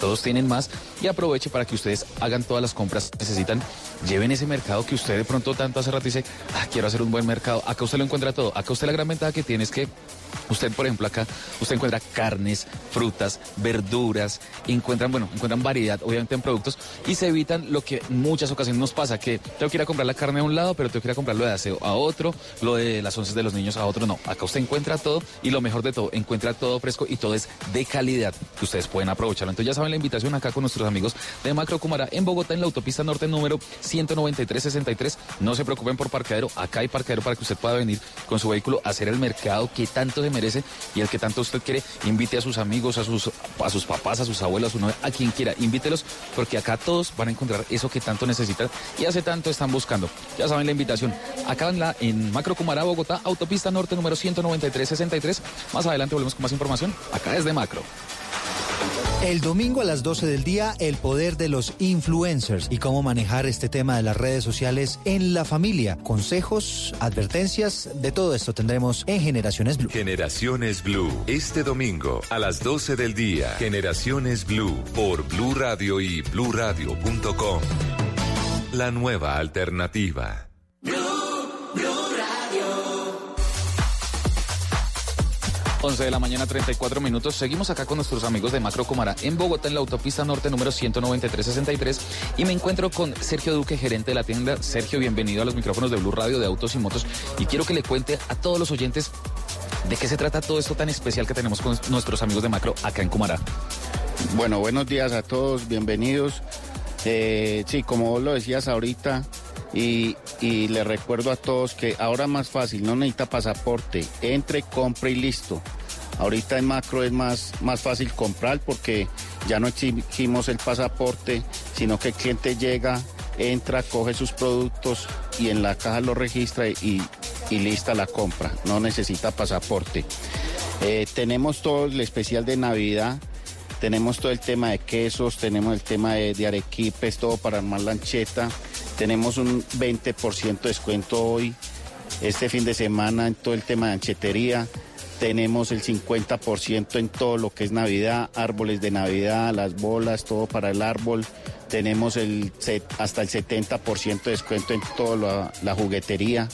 todos tienen más y aproveche para que ustedes hagan todas las compras que necesitan. Lleven ese mercado que usted de pronto tanto hace rato dice, ah, quiero hacer un buen mercado. Acá usted lo encuentra todo. Acá usted la gran ventaja que tiene es que usted, por ejemplo, acá usted encuentra carnes, frutas, verduras, encuentran, bueno, encuentran variedad, obviamente, en productos y se evitan lo que muchas ocasiones nos pasa, que tengo que ir a comprar la carne a un lado, pero tengo que ir a comprar lo de aseo a otro, lo de las once de los niños a otro. No, acá usted encuentra todo y lo mejor de todo, encuentra todo fresco y todo es de calidad que ustedes pueden aprovecharlo. Entonces ya saben la invitación acá con nuestros amigos de Macro Cumará en Bogotá, en la autopista norte número 19363. No se preocupen por parqueadero, acá hay parqueadero para que usted pueda venir con su vehículo a hacer el mercado que tanto se merece y el que tanto usted quiere. Invite a sus amigos, a sus, a sus papás, a sus abuelos, a su novia, a quien quiera, invítelos porque acá todos van a encontrar eso que tanto necesitan y hace tanto están buscando. Ya saben la invitación. Acá en, la, en Macro Cumará, Bogotá, autopista norte número 19363. Más adelante volvemos con más información acá desde Macro. El domingo a las 12 del día, el poder de los influencers y cómo manejar este tema de las redes sociales en la familia. Consejos, advertencias, de todo esto tendremos en Generaciones Blue. Generaciones Blue, este domingo a las 12 del día. Generaciones Blue por Blue Radio y bluradio.com. La nueva alternativa. 11 de la mañana, 34 minutos. Seguimos acá con nuestros amigos de Macro Comara en Bogotá, en la autopista norte número 19363. Y me encuentro con Sergio Duque, gerente de la tienda. Sergio, bienvenido a los micrófonos de Blue Radio de Autos y Motos. Y quiero que le cuente a todos los oyentes de qué se trata todo esto tan especial que tenemos con nuestros amigos de Macro acá en Cumará. Bueno, buenos días a todos, bienvenidos. Eh, sí, como vos lo decías ahorita, y, y le recuerdo a todos que ahora más fácil, no necesita pasaporte, entre, compre y listo. Ahorita en macro es más, más fácil comprar porque ya no exigimos el pasaporte, sino que el cliente llega, entra, coge sus productos y en la caja lo registra y, y lista la compra. No necesita pasaporte. Eh, tenemos todo el especial de Navidad. Tenemos todo el tema de quesos, tenemos el tema de, de arequipes, todo para armar lancheta. Tenemos un 20% de descuento hoy, este fin de semana, en todo el tema de anchetería. Tenemos el 50% en todo lo que es Navidad, árboles de Navidad, las bolas, todo para el árbol. Tenemos el, hasta el 70% de descuento en toda la, la juguetería.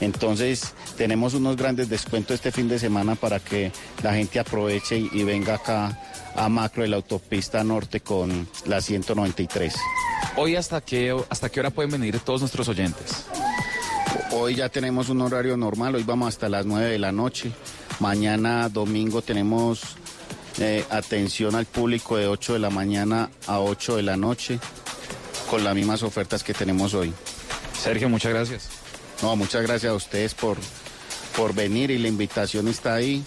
Entonces tenemos unos grandes descuentos este fin de semana para que la gente aproveche y venga acá a Macro de la autopista norte con la 193. Hoy hasta qué, hasta qué hora pueden venir todos nuestros oyentes. Hoy ya tenemos un horario normal, hoy vamos hasta las 9 de la noche. Mañana domingo tenemos eh, atención al público de 8 de la mañana a 8 de la noche con las mismas ofertas que tenemos hoy. Sergio, muchas gracias. No, muchas gracias a ustedes por, por venir y la invitación está ahí.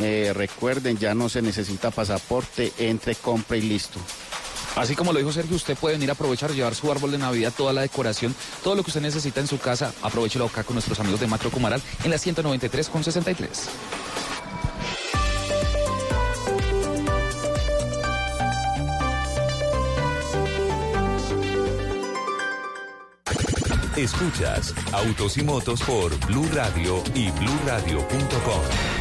Eh, recuerden, ya no se necesita pasaporte, entre, compre y listo. Así como lo dijo Sergio, usted puede venir a aprovechar, llevar su árbol de Navidad, toda la decoración, todo lo que usted necesita en su casa, aprovechelo acá con nuestros amigos de Macro Cumaral en la 193 con 63. Escuchas Autos y Motos por Blue Radio y bluradio.com.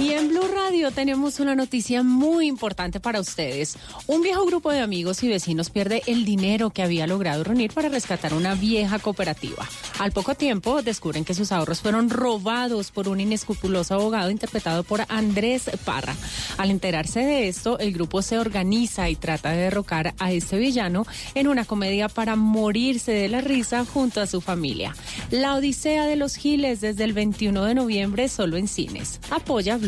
Y en Blue Radio tenemos una noticia muy importante para ustedes. Un viejo grupo de amigos y vecinos pierde el dinero que había logrado reunir para rescatar una vieja cooperativa. Al poco tiempo descubren que sus ahorros fueron robados por un inescrupuloso abogado interpretado por Andrés Parra. Al enterarse de esto, el grupo se organiza y trata de derrocar a este villano en una comedia para morirse de la risa junto a su familia. La Odisea de los Giles desde el 21 de noviembre solo en cines. Apoya Blue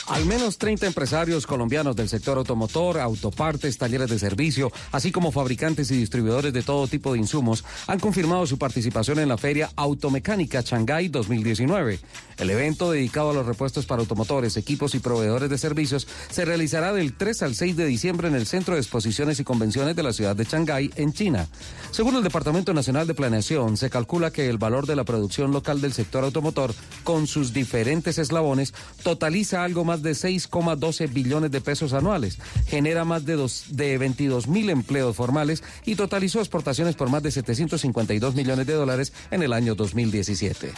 Al menos 30 empresarios colombianos del sector automotor, autopartes, talleres de servicio, así como fabricantes y distribuidores de todo tipo de insumos, han confirmado su participación en la Feria Automecánica Shanghái 2019. El evento dedicado a los repuestos para automotores, equipos y proveedores de servicios se realizará del 3 al 6 de diciembre en el Centro de Exposiciones y Convenciones de la ciudad de Shanghái, en China. Según el Departamento Nacional de Planeación, se calcula que el valor de la producción local del sector automotor, con sus diferentes eslabones, totaliza algo más de 6,12 billones de pesos anuales, genera más de, dos, de 22 mil empleos formales y totalizó exportaciones por más de 752 millones de dólares en el año 2017.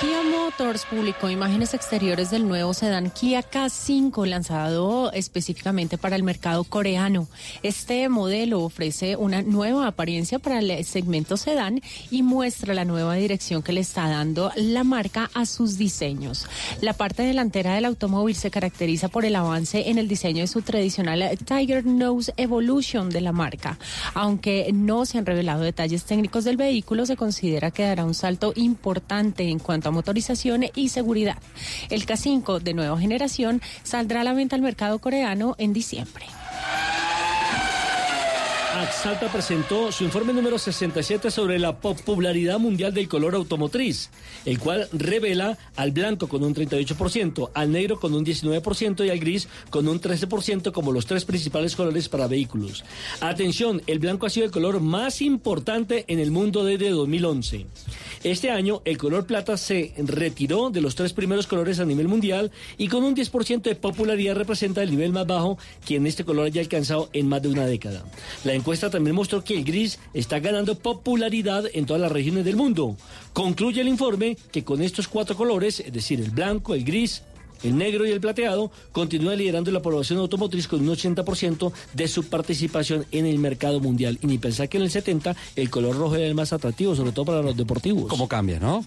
Kia Motors publicó imágenes exteriores del nuevo sedán Kia K5 lanzado específicamente para el mercado coreano. Este modelo ofrece una nueva apariencia para el segmento sedán y muestra la nueva dirección que le está dando la marca a sus diseños. La parte delantera del automóvil se caracteriza por el avance en el diseño de su tradicional Tiger Nose Evolution de la marca. Aunque no se han revelado detalles técnicos del vehículo, se considera que dará un salto importante en cuanto a motorización y seguridad. El K5 de nueva generación saldrá a la venta al mercado coreano en diciembre. Axalta presentó su informe número 67 sobre la popularidad mundial del color automotriz, el cual revela al blanco con un 38%, al negro con un 19% y al gris con un 13% como los tres principales colores para vehículos. Atención, el blanco ha sido el color más importante en el mundo desde 2011. Este año el color plata se retiró de los tres primeros colores a nivel mundial y con un 10% de popularidad representa el nivel más bajo que en este color haya alcanzado en más de una década. La encuesta también mostró que el gris está ganando popularidad en todas las regiones del mundo. Concluye el informe que con estos cuatro colores, es decir, el blanco, el gris, el negro y el plateado continúa liderando la población automotriz con un 80% de su participación en el mercado mundial. Y ni pensar que en el 70 el color rojo era el más atractivo, sobre todo para los deportivos. ¿Cómo cambia, no?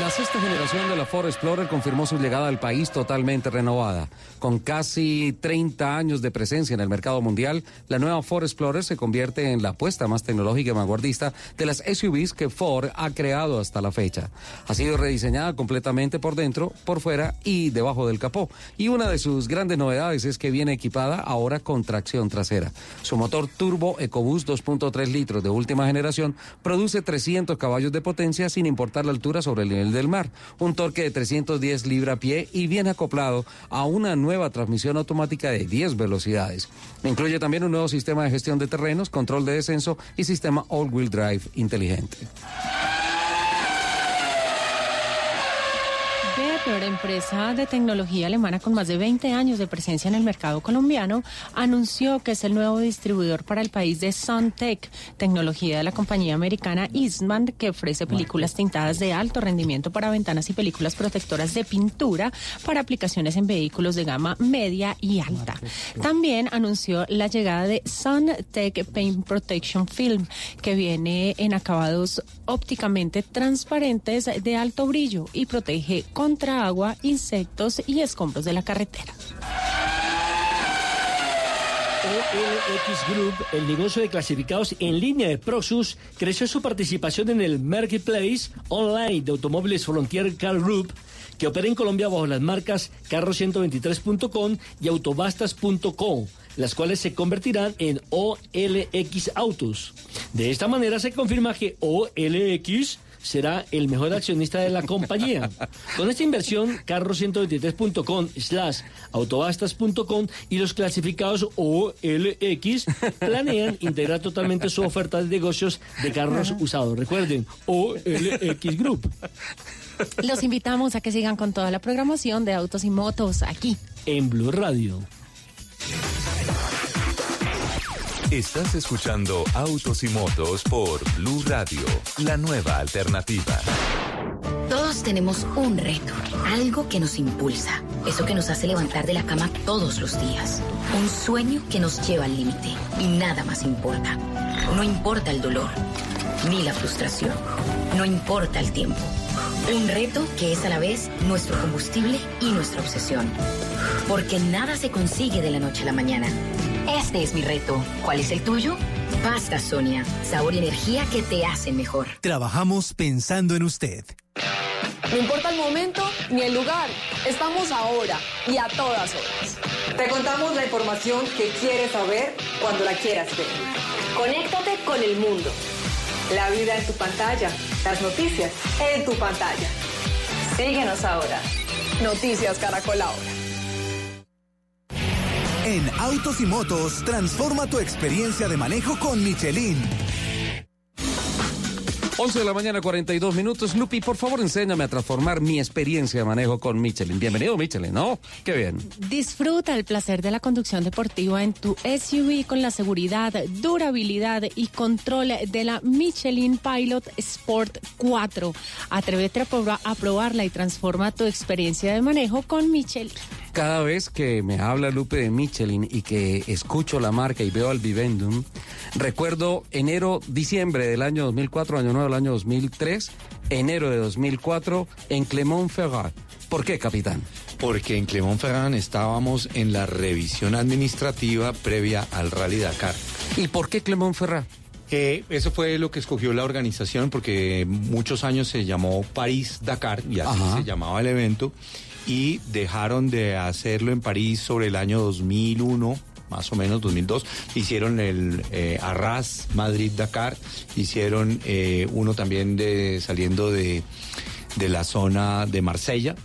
La sexta generación de la Ford Explorer confirmó su llegada al país totalmente renovada. Con casi 30 años de presencia en el mercado mundial, la nueva Ford Explorer se convierte en la apuesta más tecnológica y vanguardista de las SUVs que Ford ha creado hasta la fecha. Ha sido rediseñada completamente por dentro, por fuera y debajo del capó. Y una de sus grandes novedades es que viene equipada ahora con tracción trasera. Su motor turbo EcoBoost 2.3 litros de última generación produce 300 caballos de potencia sin importar la altura sobre el nivel del mar, un torque de 310 libra pie y bien acoplado a una nueva transmisión automática de 10 velocidades. Incluye también un nuevo sistema de gestión de terrenos, control de descenso y sistema all-wheel drive inteligente. Empresa de tecnología alemana con más de 20 años de presencia en el mercado colombiano, anunció que es el nuevo distribuidor para el país de Suntech, tecnología de la compañía americana Eastman, que ofrece películas tintadas de alto rendimiento para ventanas y películas protectoras de pintura para aplicaciones en vehículos de gama media y alta. También anunció la llegada de Suntech Paint Protection Film, que viene en acabados ópticamente transparentes de alto brillo y protege contra agua, insectos y escombros de la carretera. OLX Group, el negocio de clasificados en línea de Proxus, creció su participación en el Marketplace online de automóviles Frontier Car Group, que opera en Colombia bajo las marcas carro123.com y autobastas.com las cuales se convertirán en OLX Autos. De esta manera se confirma que OLX será el mejor accionista de la compañía. Con esta inversión, carro123.com slash autobastas.com y los clasificados OLX planean integrar totalmente su oferta de negocios de carros usados. Recuerden, OLX Group. Los invitamos a que sigan con toda la programación de Autos y Motos aquí. En Blue Radio. Estás escuchando Autos y Motos por Blue Radio, la nueva alternativa. Todos tenemos un reto, algo que nos impulsa, eso que nos hace levantar de la cama todos los días, un sueño que nos lleva al límite y nada más importa. No importa el dolor, ni la frustración, no importa el tiempo. Un reto que es a la vez nuestro combustible y nuestra obsesión. Porque nada se consigue de la noche a la mañana. Este es mi reto. ¿Cuál es el tuyo? Pasta Sonia, sabor y energía que te hacen mejor. Trabajamos pensando en usted. No importa el momento ni el lugar, estamos ahora y a todas horas. Te contamos la información que quieres saber cuando la quieras ver. Conéctate con el mundo. La vida en tu pantalla, las noticias en tu pantalla. Síguenos ahora. Noticias Caracol ahora. En Autos y Motos, transforma tu experiencia de manejo con Michelin. 11 de la mañana, 42 minutos. Lupi, por favor, enséñame a transformar mi experiencia de manejo con Michelin. Bienvenido, Michelin, ¿no? Qué bien. Disfruta el placer de la conducción deportiva en tu SUV con la seguridad, durabilidad y control de la Michelin Pilot Sport 4. Atrévete a probar- a probarla y transforma tu experiencia de manejo con Michelin. Cada vez que me habla Lupe de Michelin y que escucho la marca y veo al Vivendum, recuerdo enero, diciembre del año 2004, año nuevo del año 2003, enero de 2004 en Clermont-Ferrand. ¿Por qué, capitán? Porque en Clermont-Ferrand estábamos en la revisión administrativa previa al Rally Dakar. ¿Y por qué Clermont-Ferrand? Eh, eso fue lo que escogió la organización porque muchos años se llamó París Dakar y así Ajá. se llamaba el evento y dejaron de hacerlo en París sobre el año 2001 más o menos 2002 hicieron el eh, Arras Madrid Dakar hicieron eh, uno también de saliendo de de la zona de Marsella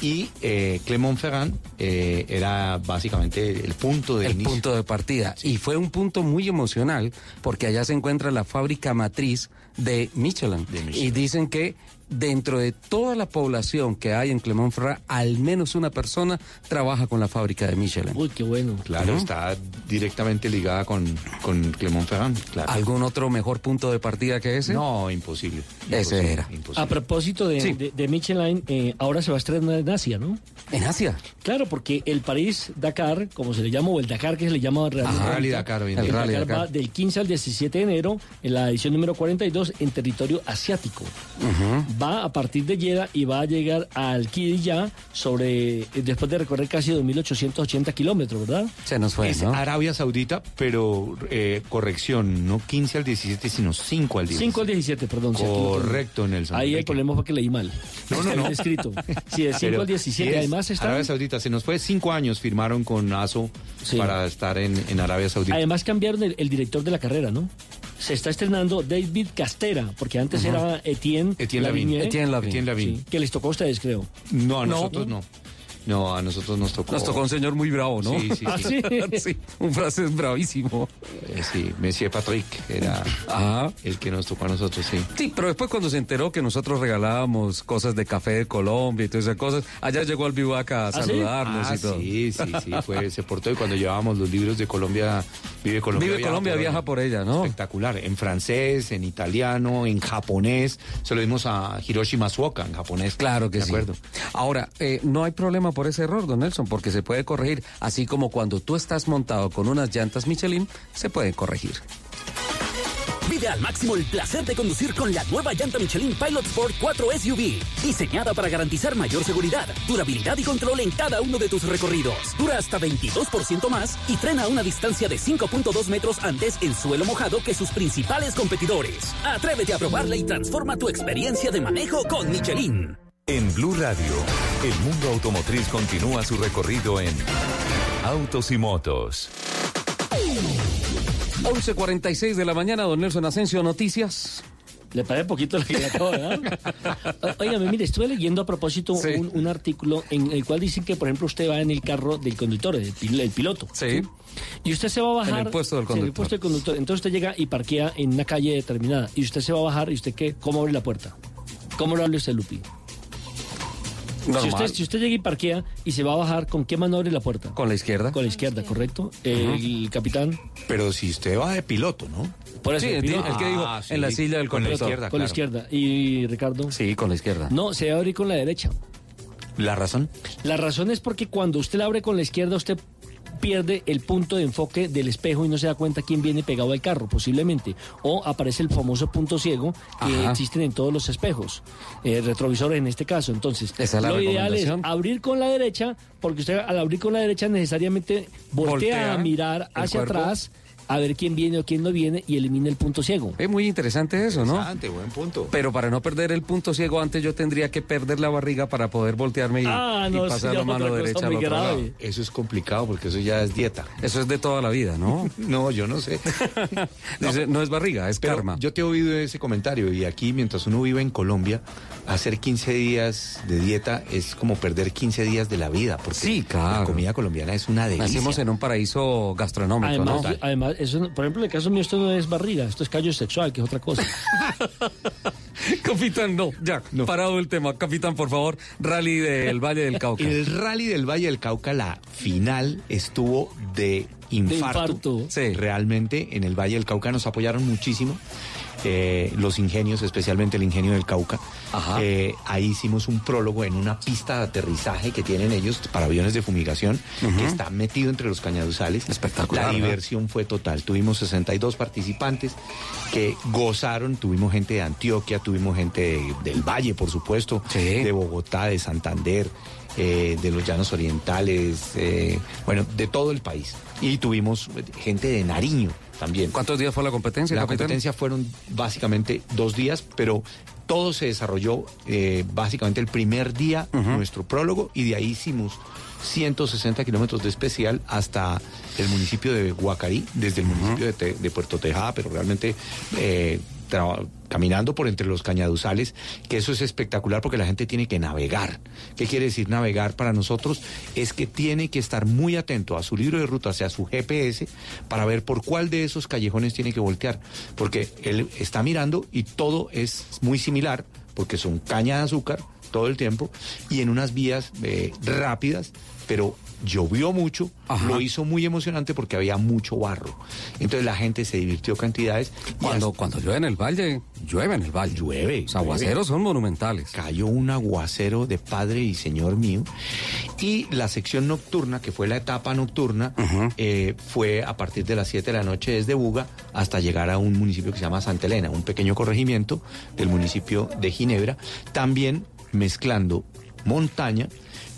y eh, Clermont-Ferrand eh, era básicamente el punto de el inicio. punto de partida. Y fue un punto muy emocional porque allá se encuentra la fábrica matriz de Michelin. Y dicen que dentro de toda la población que hay en Clermont-Ferrand, al menos una persona trabaja con la fábrica de Michelin. Uy, qué bueno. Claro, está directamente ligada con, con Clermont-Ferrand, claro. ¿Algún otro mejor punto de partida que ese? No, imposible. Ese Imposible, era. imposible. A propósito de, Sí. de, de Michelin, eh, ahora se va a estrenar en Asia, ¿no? ¿En Asia? Claro, porque el París-Dakar, como se le llama, o el Dakar que se le llama realmente. Ajá, Dakar el. Dakar, Rally Dakar. va del 15 al 17 de enero en la edición número 42 en territorio asiático. Va a partir de Jeddah y va a llegar al Qiddiya sobre, eh, después de recorrer casi 2.880 kilómetros, ¿verdad? Se nos fue, es ¿no? Arabia Saudita, pero eh, corrección, no 15 al 17, sino 5 al 17. 5 al 17, perdón. Correcto, Nelson. Ahí el problema fue que leí mal. No, no, no. escrito. Sí, de 5 Pero al 17. sí es Además está... Arabia Saudita, se nos fue cinco años, firmaron con ASO Sí. para estar en, en Arabia Saudita. Además cambiaron el, el director de la carrera, ¿no? Se está estrenando David Castera, porque antes era Etienne, Etienne Lavigne. Lavigne, Etienne Lavigne. sí, que les tocó a ustedes, creo. No, a No. nosotros no. No, a nosotros nos tocó. Nos tocó un señor muy bravo, ¿no? Sí, sí, Ah, sí. sí. Sí, un francés bravísimo. Eh, sí, Monsieur Patrick era Ajá. el que nos tocó a nosotros, sí. Sí, pero después cuando se enteró que nosotros regalábamos cosas de café de Colombia y todas esas cosas, allá llegó al Vivac a sí? saludarnos Ah, y todo. sí, sí, sí, fue, se portó y cuando llevábamos los libros de Colombia, Vive Colombia. Vive Colombia, viaja por ella, ¿no? Espectacular, en francés, en italiano, en japonés, se lo dimos a Hiroshi Masuoka en japonés. Claro que de sí. acuerdo. Ahora, eh, no hay problema por ese error, don Nelson, porque se puede corregir, así como cuando tú estás montado con unas llantas Michelin, se puede corregir. Vive al máximo el placer de conducir con la nueva llanta Michelin Pilot Sport 4 SUV, diseñada para garantizar mayor seguridad, durabilidad y control en cada uno de tus recorridos. Dura hasta 22% más y frena a una distancia de 5.2 metros antes en suelo mojado que sus principales competidores. Atrévete a probarla y transforma tu experiencia de manejo con Michelin. En Blue Radio, el mundo automotriz continúa su recorrido en Autos y Motos. 11.46 de la mañana, don Nelson Asensio, noticias. Le paré poquito lo que le acabo de dar. O- Óigame, mire, estuve leyendo a propósito Sí. un, un artículo en el cual dicen que, por ejemplo, usted va en el carro del conductor, del pil- el piloto. Sí. Y usted se va a bajar. En el puesto del sí, en el conductor. puesto del conductor. Entonces usted llega y parquea en una calle determinada. Y usted se va a bajar y usted qué, ¿cómo abre la puerta? ¿Cómo lo abre usted, Lupi? Si usted, si usted llega y parquea y se va a bajar, ¿con qué mano abre la puerta? Con la izquierda. Con la izquierda, ¿correcto? El capitán. Pero si usted va de piloto, ¿no? Por eso, Sí, el, piloto. el que dijo, Ah, sí. en la silla del Con la izquierda. con la izquierda. ¿Y Ricardo? Sí, con la izquierda. No, se abrir con la derecha. ¿La razón? La razón es porque cuando usted la abre con la izquierda, usted pierde el punto de enfoque del espejo y no se da cuenta quién viene pegado al carro, posiblemente. O aparece el famoso punto ciego que Ajá. existen en todos los espejos, eh, retrovisores en este caso. Entonces, es lo ideal es abrir con la derecha, porque usted al abrir con la derecha necesariamente voltea, Voltea a mirar hacia cuerpo. atrás a ver quién viene o quién no viene y elimina el punto ciego. Es muy interesante eso, ¿no? Interesante, buen punto. Pero para no perder el punto ciego, antes yo tendría que perder la barriga para poder voltearme y, Ah, no, y pasar la mano derecha al otro lado. Eso es complicado porque eso ya es dieta. Eso es de toda la vida, ¿no? No, yo no sé. Dice, no es barriga, es Pero karma. Yo te he oído ese comentario y aquí mientras uno vive en Colombia, hacer 15 días de dieta es como perder 15 días de la vida, porque Sí, claro. la comida colombiana es una delicia. Nacimos en un paraíso gastronómico, Además, ¿no? además eso, no- por ejemplo, en el caso mío esto no es barriga, esto es callo sexual, que es otra cosa. Capitán, no, ya, parado el tema. Capitán, por favor, rally del Valle del Cauca. El rally del Valle del Cauca, la final estuvo de infarto. infarto. Sí. Realmente en el Valle del Cauca nos apoyaron muchísimo. Eh, los ingenios, especialmente el ingenio del Cauca. Ajá. Eh, ahí hicimos un prólogo en una pista de aterrizaje que tienen ellos para aviones de fumigación, que está metido entre los cañaduzales. Espectacular, La ¿no? diversión fue total. Tuvimos 62 participantes que gozaron. Tuvimos gente de Antioquia, tuvimos gente de- del Valle, por supuesto, Sí. de Bogotá, de Santander. eh, de los llanos orientales, eh, bueno, de todo el país. Y tuvimos gente de Nariño también. ¿Cuántos días fue la competencia? La capitán? competencia fueron básicamente dos días, pero todo se desarrolló eh, básicamente el primer día, nuestro prólogo, y de ahí hicimos 160 kilómetros de especial hasta el municipio de Guacarí, desde el municipio de, Puerto Tejada, pero realmente eh, caminando por entre los cañaduzales, que eso es espectacular porque la gente tiene que navegar. ¿Qué quiere decir navegar para nosotros? Es que tiene que estar muy atento a su libro de ruta, sea su GPS, para ver por cuál de esos callejones tiene que voltear, porque él está mirando y todo es muy similar, porque son caña de azúcar todo el tiempo y en unas vías eh, rápidas, pero llovió mucho, lo hizo muy emocionante porque había mucho barro. Entonces la gente se divirtió cantidades. Cuando, cuando llueve en el valle, llueve en el valle. Llueve. Los aguaceros son monumentales. Cayó un aguacero de padre y señor mío. Y la sección nocturna, que fue la etapa nocturna, eh, fue a partir de las 7 de la noche desde Buga hasta llegar a un municipio que se llama Santa Elena, un pequeño corregimiento del municipio de Ginebra, también mezclando montaña,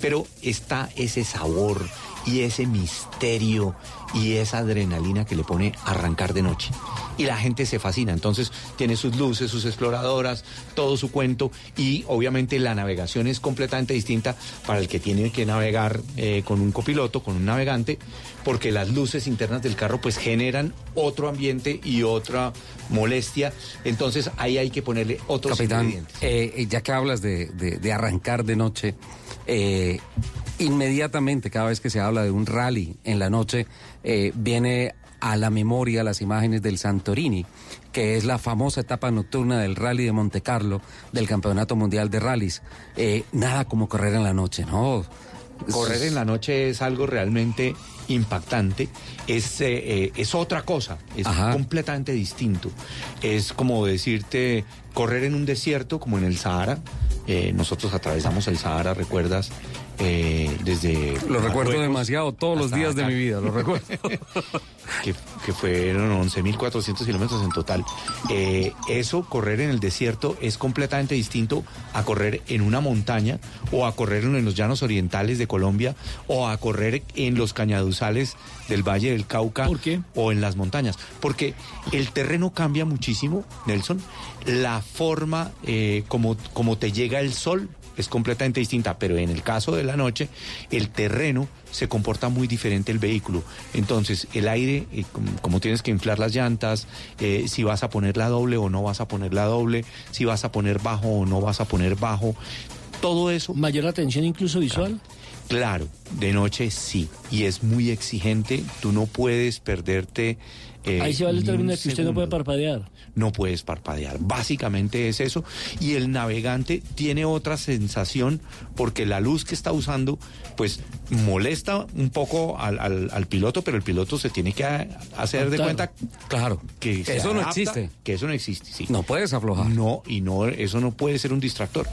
pero está ese sabor y ese misterio y esa adrenalina que le pone arrancar de noche. Y la gente se fascina, entonces tiene sus luces, sus exploradoras, todo su cuento y obviamente la navegación es completamente distinta para el que tiene que navegar eh, con un copiloto, con un navegante, porque las luces internas del carro pues generan otro ambiente y otra molestia, entonces ahí hay que ponerle otros Capitán, ingredientes. eh, eh, ya que hablas de, de- de arrancar de noche, eh, inmediatamente cada vez que se habla de un rally en la noche, eh, viene a la memoria las imágenes del Santorini, que es la famosa etapa nocturna del rally de Monte Carlo, del Campeonato Mundial de Rallys. Eh, nada como correr en la noche, ¿no? Correr en la noche es algo realmente impactante, es, eh, es otra cosa, es completamente distinto. Es como decirte, correr en un desierto como en el Sahara. Eh, nosotros atravesamos el Sahara, ¿recuerdas? Eh, desde... Lo recuerdo Marruecos demasiado todos los días de mi vida, lo recuerdo. que, que fueron 11.400 kilómetros en total. Eh, eso, correr en el desierto, es completamente distinto a correr en una montaña o a correr en los llanos orientales de Colombia o a correr en los cañaduzales del Valle del Cauca o en las montañas. Porque el terreno cambia muchísimo, Nelson. La forma eh, como, como te llega el sol es completamente distinta, pero en el caso de la noche, el terreno se comporta muy diferente el vehículo. Entonces, el aire, eh, como, como tienes que inflar las llantas, eh, si vas a ponerla doble o no vas a ponerla doble, si vas a poner bajo o no vas a poner bajo, todo eso. ¿Mayor atención incluso visual? Claro, de noche sí, y es muy exigente, tú no puedes perderte. eh, Ahí se vale el término de que usted no puede parpadear. No puedes parpadear. Básicamente es eso. Y el navegante tiene otra sensación porque la luz que está usando, pues molesta un poco al, al- al piloto, pero el piloto se tiene que hacer de Claro. cuenta Claro. que se Eso no existe. Que eso no existe, sí. No puedes aflojar. No, y no, eso no puede ser un distractor.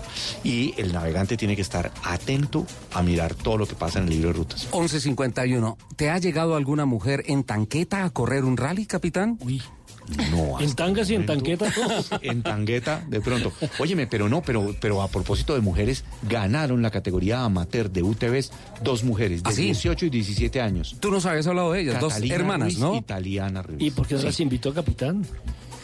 Y el navegante tiene que estar atento a mirar todo lo que pasa en el libro de rutas. 1151. ¿Te ha llegado alguna mujer en tanqueta a correr un rally, capitán? Uy. No, En tangas y en tanqueta. en tangueta de pronto. Óyeme, pero no, pero, pero a propósito de mujeres, ganaron la categoría amateur de UTVs dos mujeres de ¿Ah, sí? 18 y 17 años. Tú nos habías hablado de ellas, dos hermanas, Ruiz ¿no? Y Taliana Ruiz. ¿Y por qué no las invitó, capitán?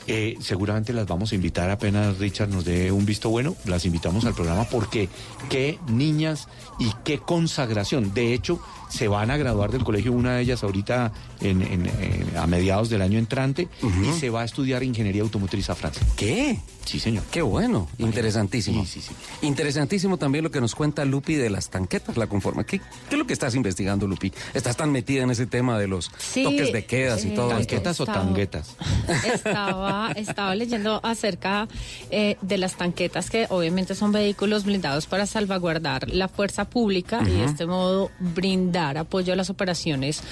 Eh, seguramente las vamos a invitar apenas Richard nos dé un visto bueno, las invitamos al programa porque qué niñas y qué consagración. De hecho, se van a graduar del colegio una de ellas ahorita en- en- en- a mediados del año entrante y se va a estudiar ingeniería automotriz a Francia. ¿Qué? Sí, señor. Qué bueno, interesantísimo. Sí, sí, sí. Interesantísimo también lo que nos cuenta Lupi de las tanquetas, la conforma. ¿Qué, qué es lo que estás investigando, Lupi? Estás tan metida en ese tema de los Sí, toques de quedas y todo. ¿Tanquetas o tanguetas? Estaba, estaba leyendo acerca eh, de las tanquetas que obviamente son vehículos blindados para salvaguardar la fuerza pública y de este modo brindar apoyo a las operaciones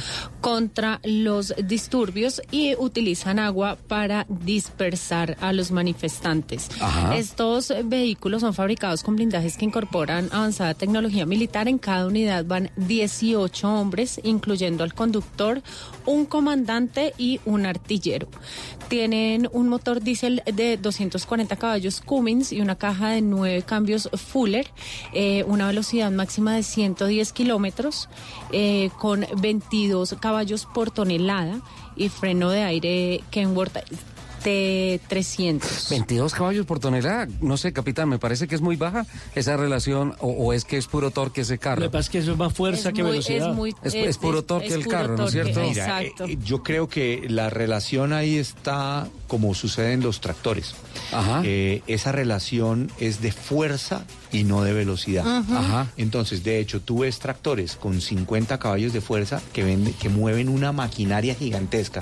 contra los disturbios y utilizan agua para dispersar a los manifestantes. Ajá. Estos vehículos son fabricados con blindajes que incorporan avanzada tecnología militar. En cada unidad van 18 hombres, incluyendo al conductor, un comandante y un artillero. Tienen tienen un motor diésel de 240 caballos Cummins y una caja de 9 cambios Fuller, eh, una velocidad máxima de 110 kilómetros, eh, con 22 caballos por tonelada y freno de aire Kenworth T300. 22 caballos por tonelada. No sé, capitán, me parece que es muy baja esa relación o, o es que es puro torque ese carro. Lo que pasa es que eso es más fuerza Es que muy- velocidad. es muy- Es, es- es puro torque es el puro carro, ¿no es cierto? Mira, Exacto. eh, yo creo que la relación ahí está como sucede en los tractores. Ajá. Eh, esa relación es de fuerza y no de velocidad. Ajá. Entonces, de hecho, tú ves tractores con 50 caballos de fuerza que, vende- que mueven una maquinaria gigantesca,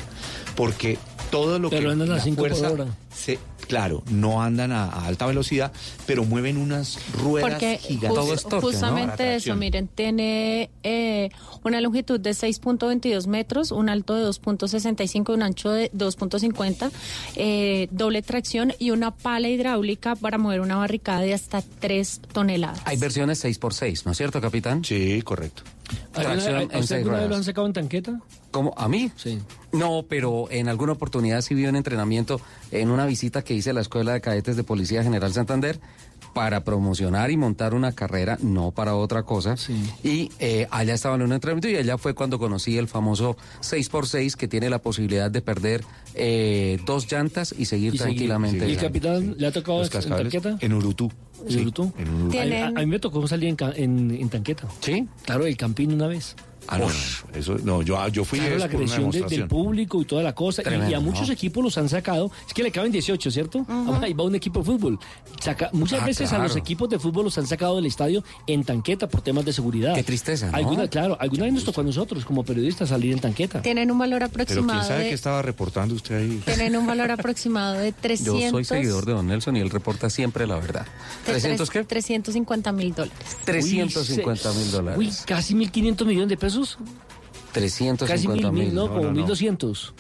porque todo lo Pero que andan a la cinco por fuerza hora. se- claro, no andan a, a alta velocidad, pero mueven unas ruedas Porque gigantes. Todo jus- es torque, ¿no? justamente Para eso, miren, tiene eh, una longitud de 6.22 metros, un alto de 2.65 y un ancho de 2.50, eh, doble tracción y una pala hidráulica para mover una barricada de hasta 3 toneladas. Hay versiones 6x6, ¿no es cierto, capitán? Sí, correcto. ¿Alguna- Tracción ¿A en usted seis alguna vez lo han sacado en tanqueta? ¿Cómo? ¿A mí? Sí. No, pero en alguna oportunidad sí vi un entrenamiento en una visita que hice a la Escuela de Cadetes de Policía General Santander para promocionar y montar una carrera, no para otra cosa. Y eh, allá estaba en un entrenamiento y allá fue cuando conocí el famoso 6x6 que tiene la posibilidad de perder eh, dos llantas y seguir Y seguir. tranquilamente. ¿Y el capitán le ha tocado en tanqueta? en Urutú. ¿En Sí, Urutú? en Urutú. A, a- mí me tocó salir en, ca- en, en tanqueta. ¿Sí? Claro, el Campín una vez. Ah, no, eso, no, yo, yo fui Claro, la agresión de- del público y toda la cosa. Y- y, Tremendo, a muchos ¿no? equipos los han sacado. Es que le caben 18, ¿cierto? Ahora Ahí va un equipo de fútbol. Saca, muchas Ah, veces a claro. los equipos de fútbol los han sacado del estadio en tanqueta por temas de seguridad. Qué tristeza, ¿no? Alguna, claro, alguna vez nos tocó a nosotros como periodistas salir en tanqueta. Tienen un valor Pero quién aproximado sabe de... qué estaba reportando usted ahí. Tienen un valor aproximado de 300... Yo soy seguidor de Don Nelson y él reporta siempre la verdad. de ¿300 qué? 350 mil dólares. 350 mil Uy, dólares. casi 1.500 millones de pesos. 350 Casi mil, mil. mil, no, no, como no, no. 1.200.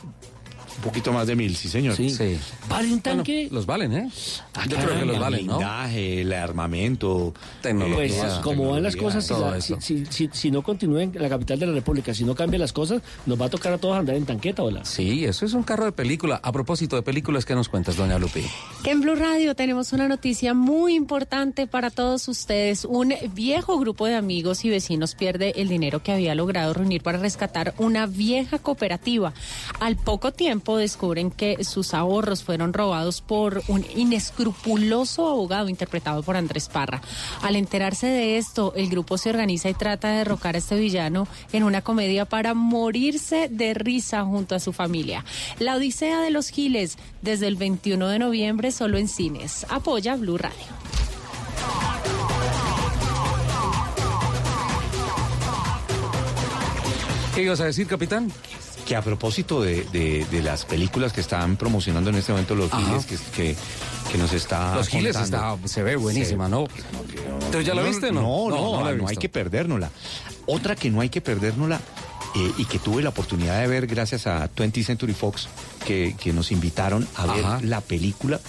Un poquito más de mil, sí, señor. Sí. Sí. ¿Vale un tanque? Bueno, los valen, ¿eh? Ah, Yo creo que los El valen, ¿no? blindaje, el armamento, Tecnología. Pues eh, como van las cosas, si, la- si, si- si- si no continúen en la capital de la República, si no cambian las cosas, nos va a tocar a todos andar en tanqueta, ¿hola? Sí, eso es un carro de película. A propósito de películas, ¿qué nos cuentas, doña Lupi? Que en Blue Radio tenemos una noticia muy importante para todos ustedes. Un viejo grupo de amigos y vecinos pierde el dinero que había logrado reunir para rescatar una vieja cooperativa. Al poco tiempo descubren que sus ahorros fueron robados por un inescrupuloso abogado interpretado por Andrés Parra. Al enterarse de esto, el grupo se organiza y trata de derrocar a este villano en una comedia para morirse de risa junto a su familia. La Odisea de los Giles, desde el 21 de noviembre, solo en cines. Apoya Blue Radio. ¿Qué ibas a decir, capitán? Que a propósito de, de- de las películas que están promocionando en este momento los Ajá. Giles, que, que, que nos está Los Giles contando. está, se ve buenísima, ¿no? ¿Tú ya la viste, no? No, no, no, hay que perdérnosla. Otra que no hay que perdérnosla eh, y que tuve la oportunidad de ver gracias a 20th Century Fox, que, que nos invitaron a ver la película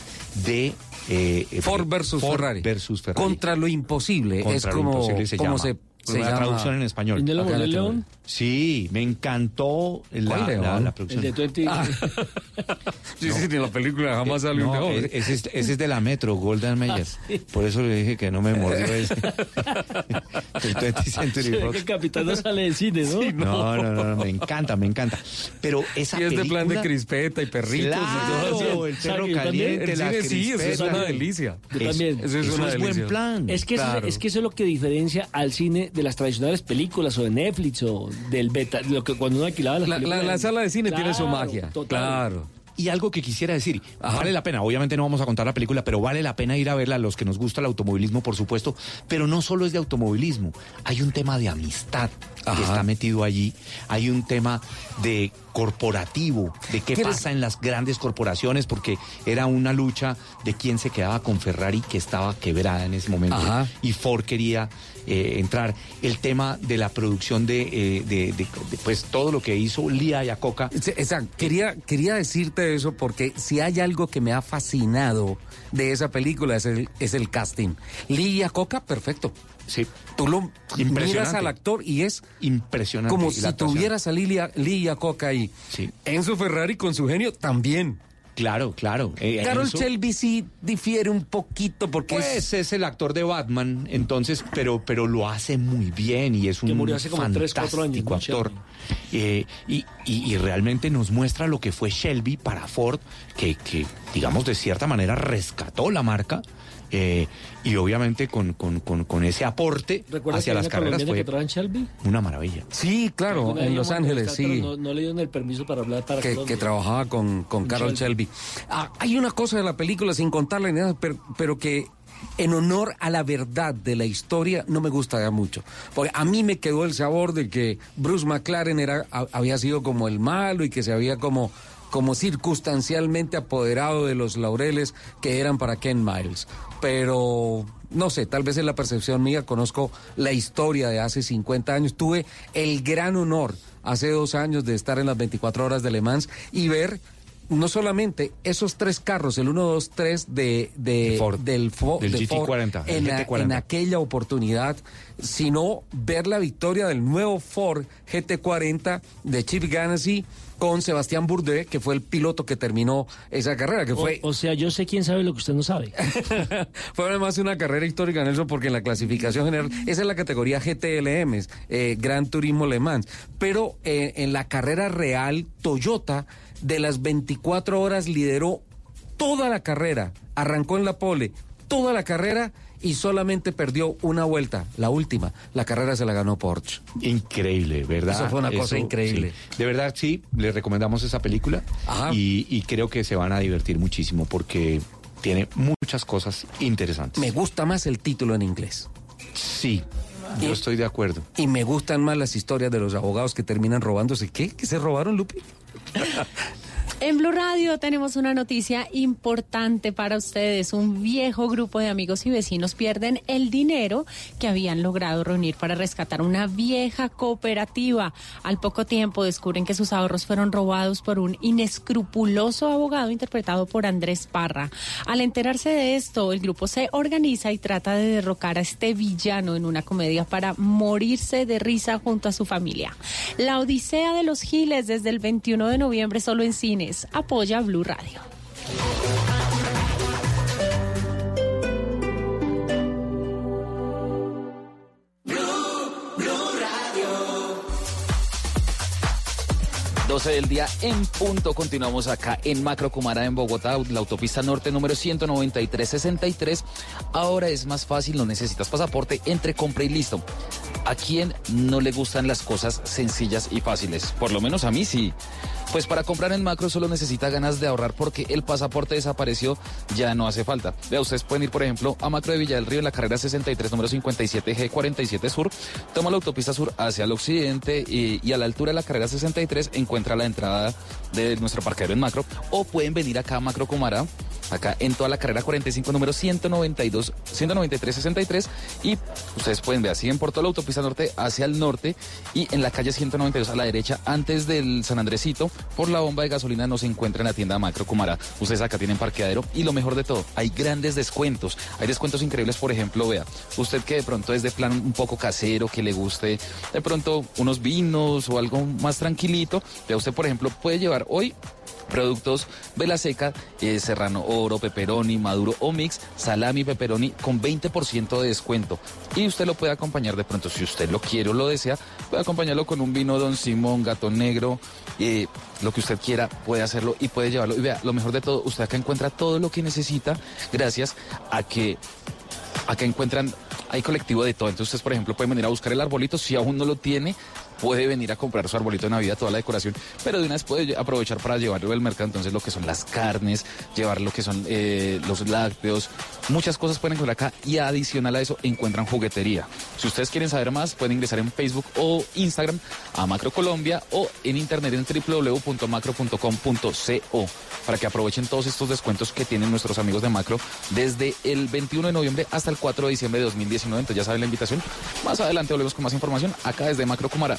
de eh, Ford de- versus Ford Ferrari. versus Ferrari. Contra lo imposible. Contra es lo como, imposible se como llama. se, se la llama. traducción en español. ¿El de León, Acá en el la León? Sí, me encantó la, la, la El producción. de 20. Sí, sí, en la película jamás salió un No, león. e- ese, es, ese es de la Metro, Golden Meyers. Por eso le dije que no me mordió ese. El 20th Se Century ve Fox. que el capitán no sale de cine, ¿no? No, no, no, no, me encanta, me encanta. Pero esa Y es de película... plan de crispeta y perritos. Claro, y todo el perro caliente, El la cine sí, eso es una delicia. Yo Eso- también. Eso es Eso una es buen plan. Es que, eso- Claro. es que eso es lo que diferencia al cine de las tradicionales películas o de Netflix o del beta, lo que cuando uno alquilaba las La, la- la sala de cine tiene su magia. total. Claro. Y algo que quisiera decir, Ajá. vale la pena, obviamente no vamos a contar la película, pero vale la pena ir a verla a los que nos gusta el automovilismo, por supuesto, pero no solo es de automovilismo, hay un tema de amistad Ajá. que está metido allí, hay un tema de corporativo, de qué pasa en las grandes corporaciones, porque era una lucha de quién se quedaba con Ferrari, que estaba quebrada en ese momento, Ajá. y Ford quería eh, entrar, el tema de la producción de, eh, de- de- de, pues todo lo que hizo Lía Yacoca, Sí, Exacto. Quería, quería decirte eso porque si hay algo que me ha fascinado de esa película es el, es el casting. Lidia Coca, perfecto. sí, Tú lo miras al actor y es impresionante. como si actuación. tuvieras a Lilia, Lidia Coca ahí. Sí. Enzo Ferrari con su genio también. Claro, claro. Eh, Carol eso- Shelby sí difiere un poquito porque Pues es... el actor de Batman, entonces, pero, pero lo hace muy bien y es un Que murió hace como tres, cuatro años, fantástico ¿no? actor. Eh, y, y- y realmente nos muestra lo que fue Shelby para Ford, que, que, digamos, de cierta manera rescató la marca. Eh, y obviamente con, con- con- con ese aporte ¿Recuerdas hacia las carreras fue que una maravilla. Sí, claro, en Los Ángeles, sí. No, no le dieron el permiso para hablar para que, que trabajaba con, con Carol Shelby. Shelby. Ah, hay una cosa de la película, sin contarla ni nada, pero, pero que en honor a la verdad de la historia no me gusta ya mucho. Porque a mí me quedó el sabor de que Bruce McLaren era, ha- había sido como el malo y que se había como como circunstancialmente apoderado de los laureles que eran para Ken Miles. Pero no sé, tal vez es la percepción mía, conozco la historia de hace 50 años. Tuve el gran honor hace dos años de estar en las 24 horas de Le Mans y ver no solamente esos tres carros, el 1, 2, 3 de, de- Ford. del, Fo- Del de Ford GT40, el en, la- GT40. en aquella oportunidad, sino ver la victoria del nuevo Ford GT40 de Chip Ganassi con Sebastián Bourdais, que fue el piloto que terminó esa carrera, que O, fue o sea, yo sé quién sabe lo que usted no sabe. fue además una carrera histórica, Nelson, porque en la clasificación general, esa es la categoría GTLM, eh, Gran Turismo Le Mans. Pero eh, en la carrera real, Toyota, de las 24 horas, lideró toda la carrera, arrancó en la pole, toda la carrera y solamente perdió una vuelta, la última. La carrera se la ganó Porsche. Increíble, ¿verdad? Eso fue una cosa increíble. sí. De verdad, sí, les recomendamos esa película y, y creo que se van a divertir muchísimo porque tiene muchas cosas interesantes. Me gusta más el título en inglés. Sí, yo estoy de acuerdo. Y me gustan más las historias de los abogados que terminan robándose. ¿Qué? ¿Que se robaron, Lupi? En Blue Radio tenemos una noticia importante para ustedes. Un viejo grupo de amigos y vecinos pierden el dinero que habían logrado reunir para rescatar una vieja cooperativa. Al poco tiempo descubren que sus ahorros fueron robados por un inescrupuloso abogado interpretado por Andrés Parra. Al enterarse de esto, el grupo se organiza y trata de derrocar a este villano en una comedia para morirse de risa junto a su familia. La Odisea de los Giles desde el 21 de noviembre solo en Apoya Blue Radio. Blue Radio. 12 del día en punto. Continuamos acá en Macro Cumara en Bogotá, la autopista norte número 19363. Ahora es más fácil, no necesitas pasaporte, entre compra y listo. ¿A quién no le gustan las cosas sencillas y fáciles? Por lo menos a mí sí. Pues para comprar en macro solo necesita ganas de ahorrar porque el pasaporte desapareció, ya no hace falta. Vea, ustedes pueden ir, por ejemplo, a Macro de Villa del Río en la carrera 63, número 57, G47 Sur, toma la autopista sur hacia el occidente y, a la altura de la carrera 63 encuentra la entrada de nuestro parqueadero en macro o pueden venir acá a Macro Comara acá en toda la carrera 45, número 192, 193, 63. Y ustedes pueden ver, siguen por toda la autopista norte hacia el norte y en la calle 192 a la derecha, antes del San Andresito, por la bomba de gasolina no se encuentra en la tienda Macro Cumara. Ustedes acá tienen parqueadero y lo mejor de todo, hay grandes descuentos. Hay descuentos increíbles, por ejemplo, vea, usted que de pronto es de plan un poco casero, que le guste de pronto unos vinos o algo más tranquilito, vea, usted, por ejemplo, puede llevar hoy Productos Vela Seca, eh, Serrano Oro, Pepperoni, Maduro o Mix, Salami, Pepperoni con 20% de descuento. Y usted lo puede acompañar de pronto, si usted lo quiere o lo desea, puede acompañarlo con un vino Don Simón, Gato Negro, eh, lo que usted quiera, puede hacerlo y puede llevarlo. Y vea, lo mejor de todo, usted acá encuentra todo lo que necesita gracias a que acá encuentran, hay colectivo de todo. Entonces, por ejemplo, pueden venir a buscar el arbolito. Si aún no lo tiene, puede venir a comprar su arbolito de Navidad, toda la decoración. Pero de una vez puede aprovechar para llevarlo al mercado. Entonces, lo que son las carnes, llevar lo que son eh, los lácteos. Muchas cosas pueden encontrar acá. Y adicional a eso, encuentran juguetería. Si ustedes quieren saber más, pueden ingresar en Facebook o Instagram a Macro Colombia o en internet en www.macro.com.co para que aprovechen todos estos descuentos que tienen nuestros amigos de Macro desde el 21 de noviembre hasta el 4 de diciembre de 2019. Entonces ya saben la invitación. Más adelante volvemos con más información acá desde Macro Cumara.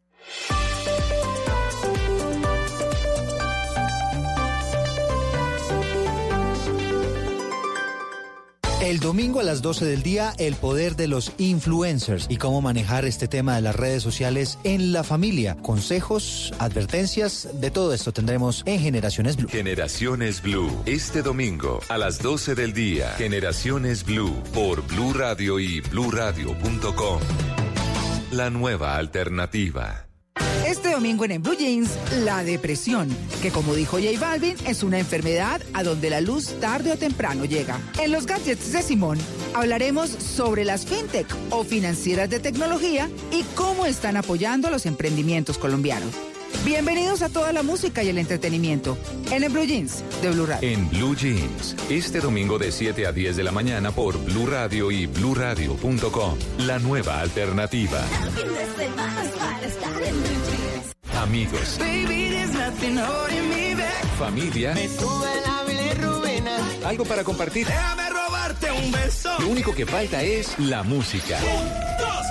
El domingo a las 12 del día, el poder de los influencers y cómo manejar este tema de las redes sociales en la familia. Consejos, advertencias, de todo esto tendremos en Generaciones Blue. Generaciones Blue, este domingo a las 12 del día. Generaciones Blue por Blue Radio y bluradio.com. La nueva alternativa. Este domingo en, en Blue Jeans, la depresión, que como dijo J Balvin, es una enfermedad a donde la luz tarde o temprano llega. En los gadgets de Simón hablaremos sobre las fintech o financieras de tecnología y cómo están apoyando los emprendimientos colombianos. Bienvenidos a toda la música y el entretenimiento en el Blue Jeans de Blue Radio. En Blue Jeans, este domingo de 7 a 10 de la mañana por Blue Radio y bluradio.com. La nueva alternativa. Amigos, familia, algo para compartir. Déjame robarte un beso. Lo único que falta es la música. dos, tres,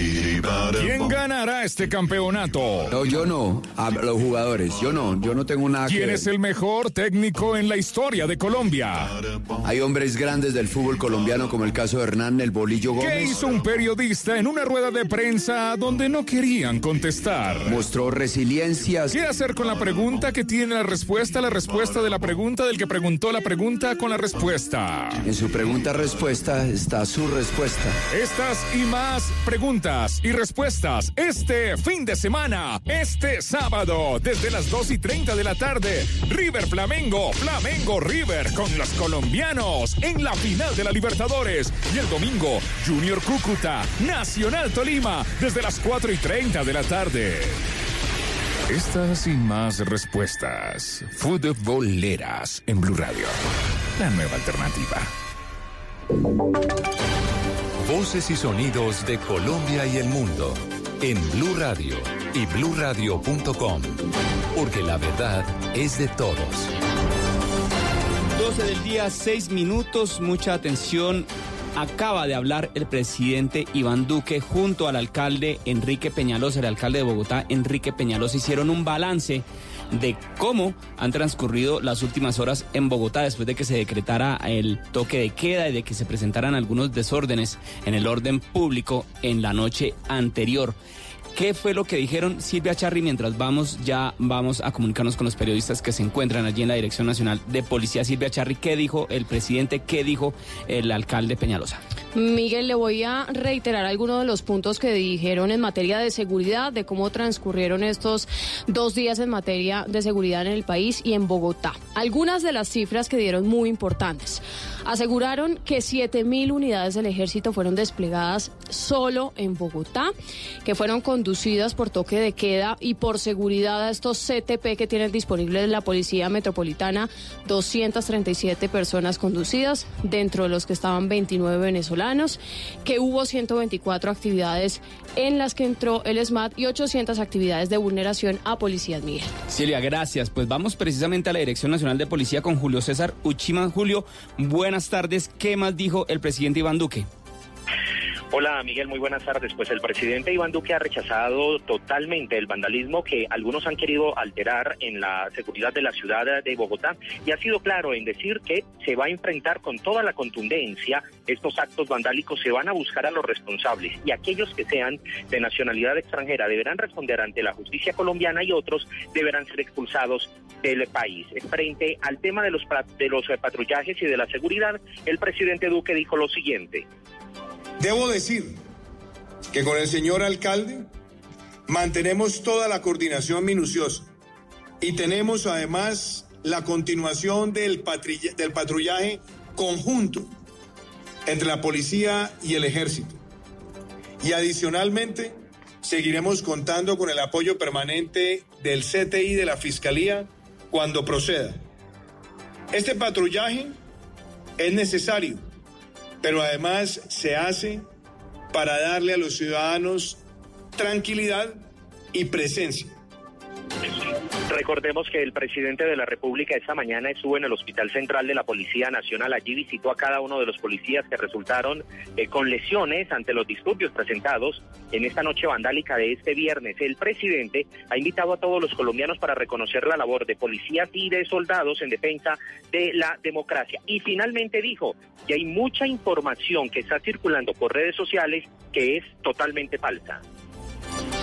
¿Quién ganará este campeonato? No, yo no. A los jugadores. Yo no. Yo no tengo nada que ¿Quién ver. es el mejor técnico en la historia de Colombia? Hay hombres grandes del fútbol colombiano como el caso de Hernán El Bolillo ¿Qué Gómez. hizo un periodista en una rueda de prensa donde no querían contestar? Mostró resiliencia. ¿Qué hacer con la pregunta que tiene la respuesta, la respuesta de la pregunta del que preguntó la pregunta con la respuesta? En su pregunta-respuesta está su respuesta. Estas y más preguntas y respuestas este fin de semana, este sábado, desde las 2 y 30 de la tarde. River Flamengo, Flamengo River con los colombianos en la final de la Libertadores. Y el domingo, Junior Cúcuta, Nacional Tolima, desde las 4 y 30 de la tarde. Estas y más respuestas. Futboleras en Blue Radio. La nueva alternativa. Voces y sonidos de Colombia y el mundo en Blue Radio y bluradio.com. Porque la verdad es de todos. 12 del día, 6 minutos, mucha atención. Acaba de hablar el presidente Iván Duque junto al alcalde Enrique Peñalosa, el alcalde de Bogotá, Enrique Peñalosa, hicieron un balance de cómo han transcurrido las últimas horas en Bogotá después de que se decretara el toque de queda y de que se presentaran algunos desórdenes en el orden público en la noche anterior. ¿Qué fue lo que dijeron Silvia Charri mientras vamos ya vamos a comunicarnos con los periodistas que se encuentran allí en la Dirección Nacional de Policía? Silvia Charri, ¿qué dijo el presidente? ¿Qué dijo el alcalde Peñalosa? Miguel, le voy a reiterar algunos de los puntos que dijeron en materia de seguridad, de cómo transcurrieron estos dos días en materia de seguridad en el país y en Bogotá. Algunas de las cifras que dieron muy importantes. Aseguraron que 7.000 unidades del ejército fueron desplegadas solo en Bogotá, que fueron conducidas por toque de queda y por seguridad a estos CTP que tienen disponibles la Policía Metropolitana, 237 personas conducidas, dentro de los que estaban 29 venezolanos, que hubo 124 actividades en las que entró el SMAT y 800 actividades de vulneración a policías Miguel. Silvia, gracias. Pues vamos precisamente a la Dirección Nacional de Policía con Julio César Uchima. Julio, buenas tardes. ¿Qué más dijo el presidente Iván Duque? Hola Miguel, muy buenas tardes. Pues el presidente Iván Duque ha rechazado totalmente el vandalismo que algunos han querido alterar en la seguridad de la ciudad de Bogotá y ha sido claro en decir que se va a enfrentar con toda la contundencia estos actos vandálicos, se van a buscar a los responsables y aquellos que sean de nacionalidad extranjera deberán responder ante la justicia colombiana y otros deberán ser expulsados del país. Frente al tema de los, de los patrullajes y de la seguridad, el presidente Duque dijo lo siguiente. Debo decir que con el señor alcalde mantenemos toda la coordinación minuciosa y tenemos además la continuación del, patrullaje conjunto entre la policía y el ejército. Y adicionalmente, seguiremos contando con el apoyo permanente del CTI de la Fiscalía cuando proceda. Este patrullaje es necesario pero además se hace para darle a los ciudadanos tranquilidad y presencia. Recordemos que el presidente de la República esta mañana estuvo en el Hospital Central de la Policía Nacional. Allí visitó a cada uno de los policías que resultaron eh, con lesiones ante los disturbios presentados en esta noche vandálica de este viernes. El presidente ha invitado a todos los colombianos para reconocer la labor de policías y de soldados en defensa de la democracia. Y finalmente dijo que hay mucha información que está circulando por redes sociales que es totalmente falsa.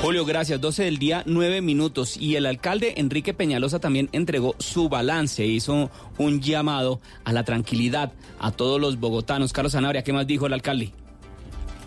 Julio, gracias. 12 del día, 9 minutos. Y el alcalde Enrique Peñalosa también entregó su balance, hizo un llamado a la tranquilidad a todos los bogotanos. Carlos Zanabria, ¿qué más dijo el alcalde?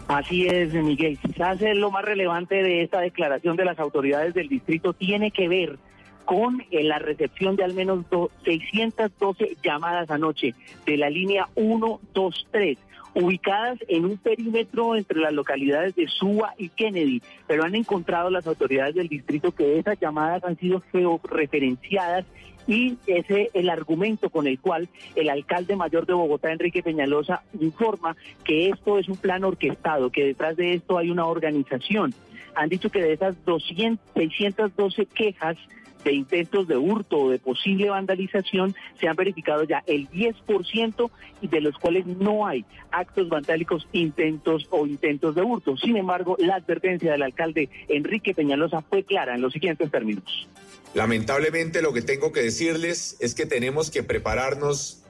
Así es, Miguel. Quizás lo más relevante de esta declaración de las autoridades del distrito tiene que ver con eh, la recepción de al menos 612 llamadas anoche de la línea 123 ubicadas en un perímetro entre las localidades de Suba y Kennedy, pero han encontrado las autoridades del distrito que esas llamadas han sido georreferenciadas y ese es el argumento con el cual el alcalde mayor de Bogotá, Enrique Peñalosa, informa que esto es un plan orquestado, que detrás de esto hay una organización. Han dicho que de esas 200, 612 quejas de intentos de hurto o de posible vandalización, se han verificado ya el 10% y de los cuales no hay actos vandálicos, intentos o intentos de hurto. Sin embargo, la advertencia del alcalde Enrique Peñalosa fue clara en los siguientes términos. Lamentablemente lo que tengo que decirles es que tenemos que prepararnos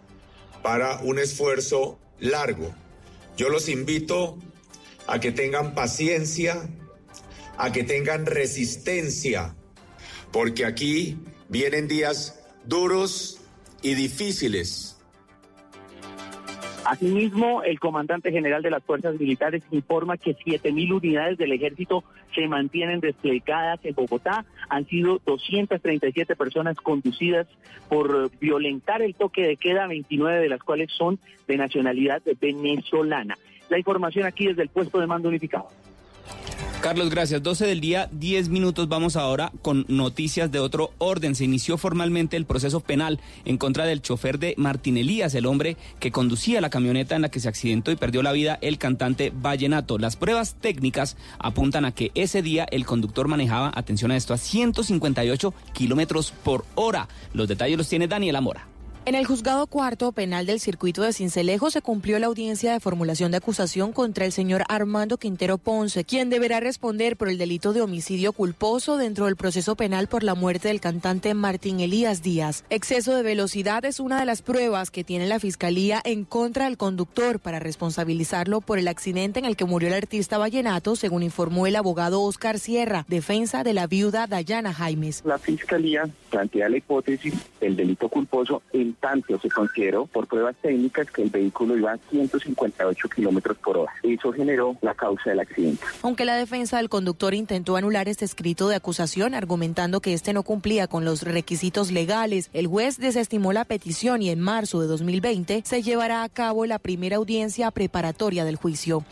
para un esfuerzo largo. Yo los invito a que tengan paciencia, a que tengan resistencia porque aquí vienen días duros y difíciles. Asimismo, el comandante general de las fuerzas militares informa que 7.000 unidades del ejército se mantienen desplegadas en Bogotá. Han sido 237 personas conducidas por violentar el toque de queda, 29 de las cuales son de nacionalidad venezolana. La información aquí desde el puesto de mando unificado. Carlos, gracias. 12 del día, 10 minutos. Vamos ahora con noticias de otro orden. Se inició formalmente el proceso penal en contra del chofer de Martín Elías, el hombre que conducía la camioneta en la que se accidentó y perdió la vida el cantante Vallenato. Las pruebas técnicas apuntan a que ese día el conductor manejaba, atención a esto, a 158 kilómetros por hora. Los detalles los tiene Daniela Mora. En el juzgado cuarto penal del circuito de Cincelejo se cumplió la audiencia de formulación de acusación contra el señor Armando Quintero Ponce, quien deberá responder por el delito de homicidio culposo dentro del proceso penal por la muerte del cantante Martín Elías Díaz. Exceso de velocidad es una de las pruebas que tiene la fiscalía en contra del conductor para responsabilizarlo por el accidente en el que murió el artista vallenato, según informó el abogado Oscar Sierra, defensa de la viuda Dayana Jaimes. La fiscalía plantea la hipótesis del delito culposo en tanto se consideró por pruebas técnicas que el vehículo iba a 158 kilómetros por hora. Eso generó la causa del accidente. Aunque la defensa del conductor intentó anular este escrito de acusación, argumentando que este no cumplía con los requisitos legales, el juez desestimó la petición y en marzo de 2020 se llevará a cabo la primera audiencia preparatoria del juicio.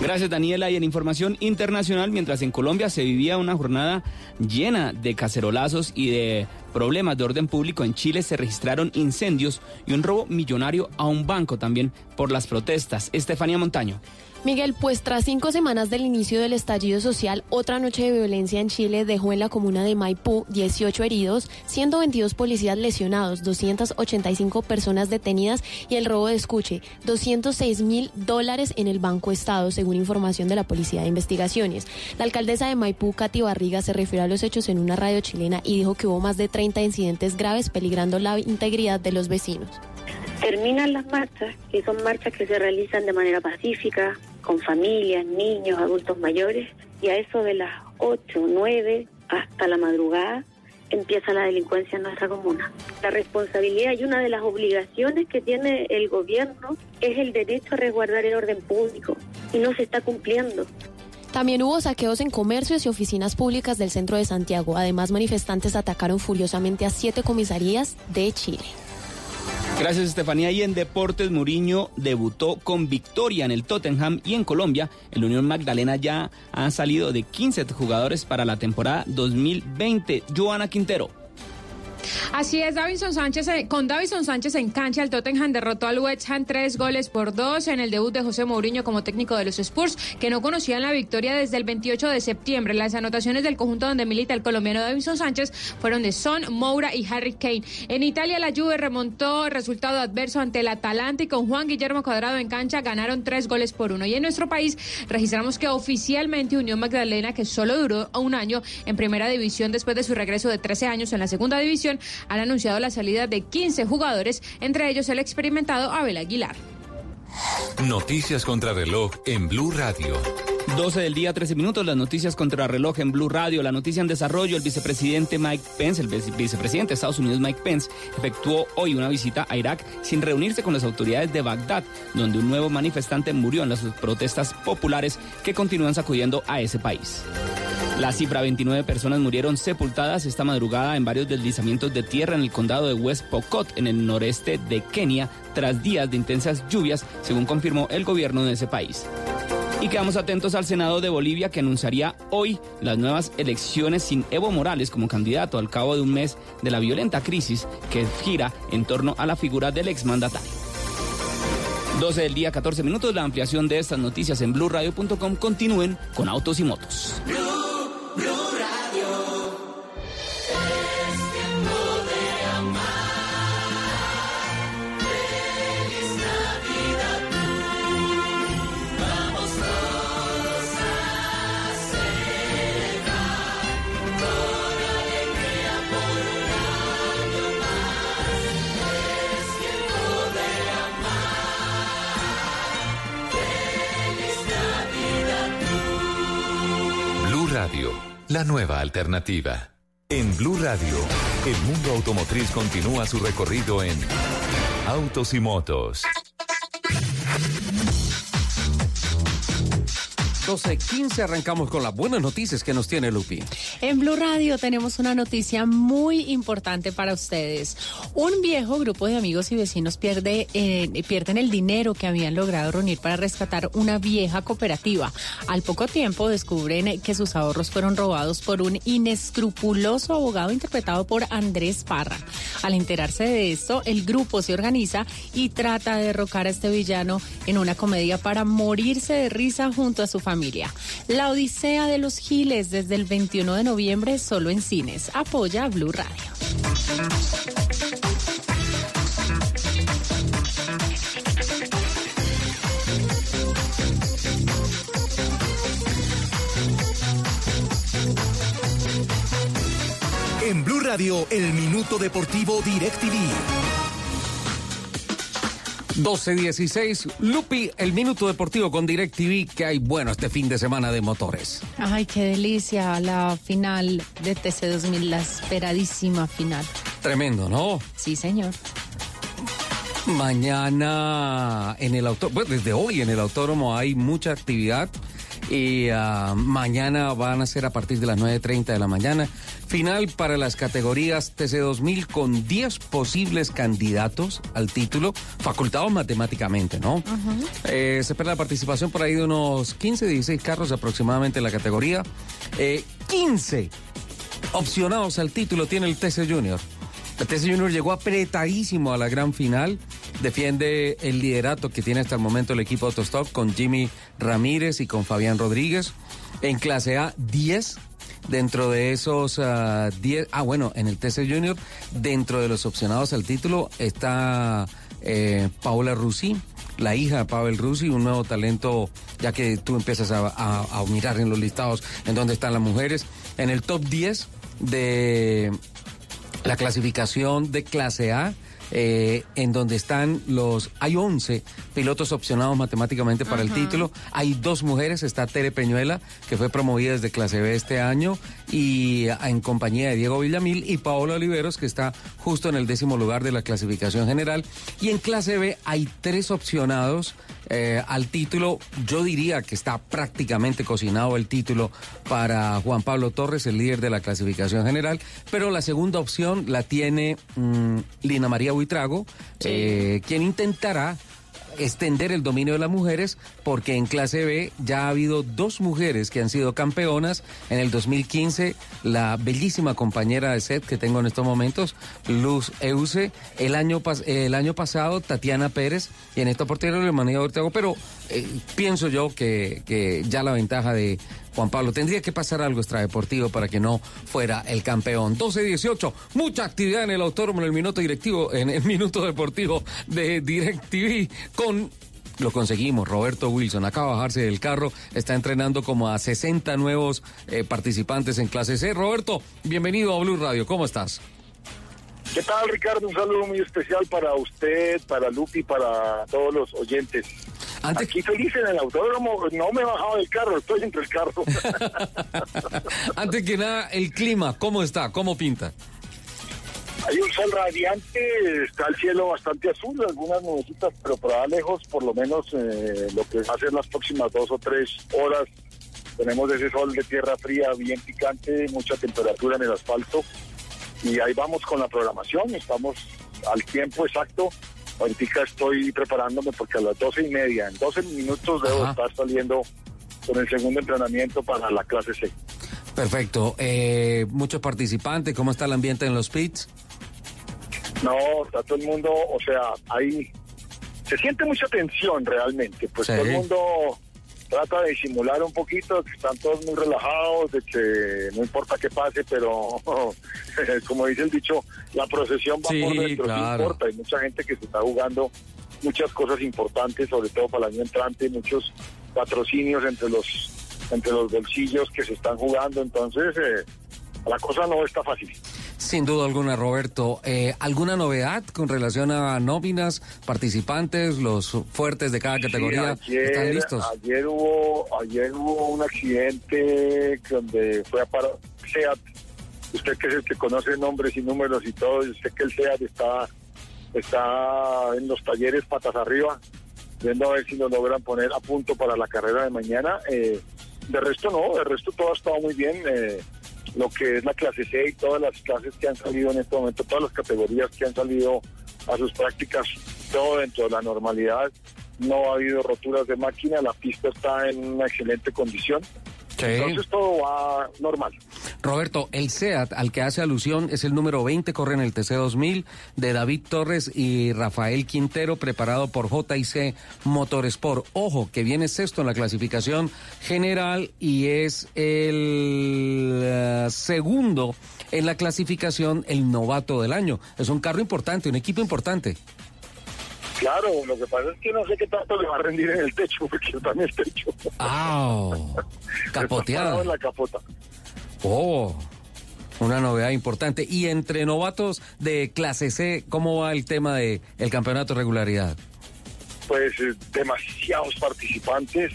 Gracias Daniela. Y en información internacional, mientras en Colombia se vivía una jornada llena de cacerolazos y de problemas de orden público, en Chile se registraron incendios y un robo millonario a un banco también por las protestas. Estefanía Montaño. Miguel, pues tras cinco semanas del inicio del estallido social, otra noche de violencia en Chile dejó en la comuna de Maipú 18 heridos, 122 policías lesionados, 285 personas detenidas y el robo de escuche, 206 mil dólares en el Banco Estado, según información de la Policía de Investigaciones. La alcaldesa de Maipú, Katy Barriga, se refirió a los hechos en una radio chilena y dijo que hubo más de 30 incidentes graves peligrando la integridad de los vecinos. Terminan las marchas, que son marchas que se realizan de manera pacífica, con familias, niños, adultos mayores, y a eso de las 8, 9 hasta la madrugada empieza la delincuencia en nuestra comuna. La responsabilidad y una de las obligaciones que tiene el gobierno es el derecho a resguardar el orden público y no se está cumpliendo. También hubo saqueos en comercios y oficinas públicas del centro de Santiago. Además, manifestantes atacaron furiosamente a siete comisarías de Chile. Gracias, Estefanía. Y en Deportes, Muriño debutó con victoria en el Tottenham y en Colombia, el Unión Magdalena ya ha salido de 15 jugadores para la temporada 2020. Joana Quintero. Así es, Davison Sánchez, eh, con Davison Sánchez en cancha, el Tottenham derrotó al West Ham tres goles por dos en el debut de José Mourinho como técnico de los Spurs, que no conocían la victoria desde el 28 de septiembre. Las anotaciones del conjunto donde milita el colombiano Davison Sánchez fueron de Son, Moura y Harry Kane. En Italia, la Juve remontó resultado adverso ante el Atalanta y con Juan Guillermo Cuadrado en cancha ganaron tres goles por uno. Y en nuestro país registramos que oficialmente Unión Magdalena, que solo duró un año en primera división después de su regreso de 13 años en la segunda división, han anunciado la salida de 15 jugadores, entre ellos el experimentado Abel Aguilar. Noticias contra reloj en Blue Radio. 12 del día, 13 minutos, las noticias contra reloj en Blue Radio. La noticia en desarrollo, el vicepresidente Mike Pence, el vicepresidente de Estados Unidos Mike Pence, efectuó hoy una visita a Irak sin reunirse con las autoridades de Bagdad, donde un nuevo manifestante murió en las protestas populares que continúan sacudiendo a ese país. La cifra 29 personas murieron sepultadas esta madrugada en varios deslizamientos de tierra en el condado de West Pokot, en el noreste de Kenia, tras días de intensas lluvias, según confirmó el gobierno de ese país. Y quedamos atentos al Senado de Bolivia que anunciaría hoy las nuevas elecciones sin Evo Morales como candidato al cabo de un mes de la violenta crisis que gira en torno a la figura del exmandatario. 12 del día, 14 minutos. La ampliación de estas noticias en blurradio.com. Continúen con autos y motos. Blue la nueva alternativa. En Blue Radio, el mundo automotriz continúa su recorrido en Autos y Motos. 12.15 arrancamos con las buenas noticias que nos tiene Lupi. En Blue Radio tenemos una noticia muy importante para ustedes. Un viejo grupo de amigos y vecinos pierde, eh, pierden el dinero que habían logrado reunir para rescatar una vieja cooperativa. Al poco tiempo descubren que sus ahorros fueron robados por un inescrupuloso abogado interpretado por Andrés Parra. Al enterarse de esto, el grupo se organiza y trata de derrocar a este villano en una comedia para morirse de risa junto a su familia. La Odisea de los Giles desde el 21 de noviembre solo en cines. Apoya a Blue Radio. En Blue Radio, el minuto deportivo DirecTV. 12.16, Lupi, el minuto deportivo con DirecTV, que hay bueno este fin de semana de motores. Ay, qué delicia la final de TC2000, la esperadísima final. Tremendo, ¿no? Sí, señor. Mañana en el autódromo, bueno, desde hoy en el autódromo hay mucha actividad y uh, mañana van a ser a partir de las 9.30 de la mañana. Final para las categorías TC2000 con 10 posibles candidatos al título, facultados matemáticamente, ¿no? Uh -huh. eh, se espera la participación por ahí de unos 15, 16 carros aproximadamente en la categoría. Eh, 15 opcionados al título tiene el TC Junior. TC Junior llegó apretadísimo a la gran final defiende el liderato que tiene hasta el momento el equipo Autostop con Jimmy Ramírez y con Fabián Rodríguez. En clase A, 10 Dentro de esos 10, ah, ah bueno, en el TC Junior, dentro de los opcionados al título está eh, Paola Rusi, la hija de Pavel Rusi, un nuevo talento, ya que tú empiezas a mirar en los listados en dónde están las mujeres. En el top 10 de la clasificación de clase A eh, en donde están los, hay 11 pilotos opcionados matemáticamente para el título, hay dos mujeres, está Tere Peñuela, que fue promovida desde clase B este año, y en compañía de Diego Villamil, y Paola Oliveros, que está justo en el décimo lugar de la clasificación general, y en clase B hay tres opcionados eh, al título, yo diría que está prácticamente cocinado el título para Juan Pablo Torres, el líder de la clasificación general, pero la segunda opción la tiene mm, Lina María Buitrago, eh, quien intentará extender el dominio de las mujeres porque en clase B ya ha habido dos mujeres que han sido campeonas. En el 2015, la bellísima compañera de set que tengo en estos momentos, Luz Euse. El año, el año pasado, Tatiana Pérez. Y en esta oportunidad, María Ortega. Pero eh, pienso yo que, que ya la ventaja de Juan Pablo. Tendría que pasar algo extradeportivo para que no fuera el campeón. 12-18, mucha actividad en el autódromo en el minuto directivo, en el minuto deportivo de DirecTV con lo conseguimos. Roberto Wilson acaba de bajarse del carro, está entrenando como a 60 nuevos eh, participantes en clase C. Roberto, bienvenido a Blue Radio, ¿cómo estás? ¿Qué tal, Ricardo? Un saludo muy especial para usted, para Lupi, para todos los oyentes. Aquí feliz en el autódromo, no me he bajado del carro, estoy entre el carro. Antes que nada, el clima, ¿cómo está? ¿Cómo pinta? Hay un sol radiante, está el cielo bastante azul, algunas nubecitas, pero para lejos, por lo menos eh, lo que va a ser las próximas dos o tres horas, tenemos ese sol de tierra fría bien picante, mucha temperatura en el asfalto, y ahí vamos con la programación, estamos al tiempo exacto Ahorita estoy preparándome porque a las doce y media, en 12 minutos debo estar saliendo con el segundo entrenamiento para la clase C. Perfecto. Eh, muchos participantes, ¿cómo está el ambiente en los pits? No, está todo el mundo, o sea, ahí se siente mucha tensión realmente, pues todo el mundo trata de disimular un poquito, que están todos muy relajados, de que no importa qué pase, pero como dice el dicho, la procesión va por dentro, no importa. Hay mucha gente que se está jugando muchas cosas importantes, sobre todo para el año entrante, muchos patrocinios entre los entre los bolsillos que se están jugando, entonces eh, la cosa no está fácil. Sin duda alguna, Roberto. Eh, ¿Alguna novedad con relación a nóminas, participantes, los fuertes de cada categoría? ¿Están listos? Ayer hubo, ayer hubo un accidente donde fue a parar SEAT. Usted que es el que conoce nombres y números y todo, yo sé que el SEAT está, está en los talleres patas arriba, viendo a ver si nos logran poner a punto para la carrera de mañana. Eh, de resto no, de resto todo ha estado muy bien. Eh, lo que es la clase C y todas las clases que han salido en este momento, todas las categorías que han salido a sus prácticas, todo dentro de la normalidad. No ha habido roturas de máquina, la pista está en una excelente condición. Entonces todo va normal. Roberto, el SEAT al que hace alusión es el número 20, corre en el TC2000 de David Torres y Rafael Quintero, preparado por JIC Motorsport. Ojo, que viene sexto en la clasificación general y es el eh, segundo en la clasificación el novato del año. Es un carro importante, un equipo importante. Claro, lo que pasa es que no sé qué tanto le va a rendir en el techo, porque también es techo. ¡Ah! capoteada. en la capota. Oh, una novedad importante. Y entre novatos de clase C, ¿cómo va el tema del el campeonato de regularidad? Pues eh, demasiados participantes.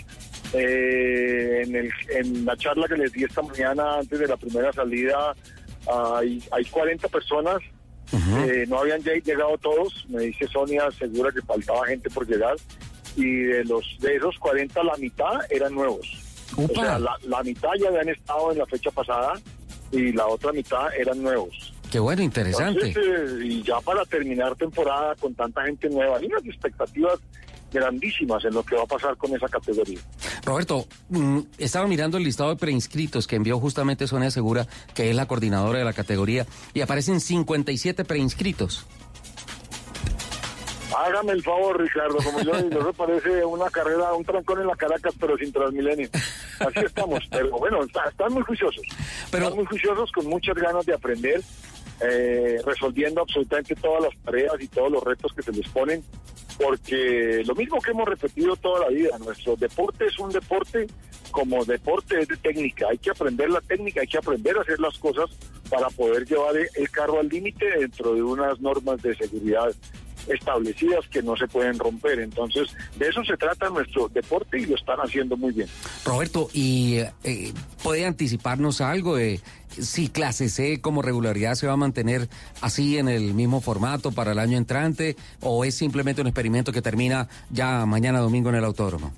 Eh, en, el, en la charla que les di esta mañana antes de la primera salida, hay, hay 40 personas eh, no habían llegado todos, me dice Sonia, segura que faltaba gente por llegar, y de los de esos 40 la mitad eran nuevos. O sea, la, mitad ya habían estado en la fecha pasada y la otra mitad eran nuevos. Qué bueno, interesante. Eh, y ya para terminar temporada con tanta gente nueva, hay unas expectativas grandísimas en lo que va a pasar con esa categoría. Roberto, mm, estaba mirando el listado de preinscritos que envió justamente Sonia Segura, que es la coordinadora de la categoría, y aparecen 57 preinscritos. Hágame el favor, Ricardo, como yo digo, eso parece una carrera, un trancón en la Caracas, pero sin Transmilenio. Así estamos, pero bueno, está- están muy juiciosos. Están muy juiciosos, con muchas ganas de aprender, eh, resolviendo absolutamente todas las tareas y todos los retos que se les ponen, porque lo mismo que hemos repetido toda la vida, nuestro deporte es un deporte como deporte es de técnica, hay que aprender la técnica, hay que aprender a hacer las cosas para poder llevar el carro al límite dentro de unas normas de seguridad establecidas que no se pueden romper. Entonces, de eso se trata nuestro deporte y lo están haciendo muy bien. Roberto, ¿y eh, puede anticiparnos algo de si clase C como regularidad se va a mantener así en el mismo formato para el año entrante o es simplemente un experimento que termina ya mañana domingo en el autódromo?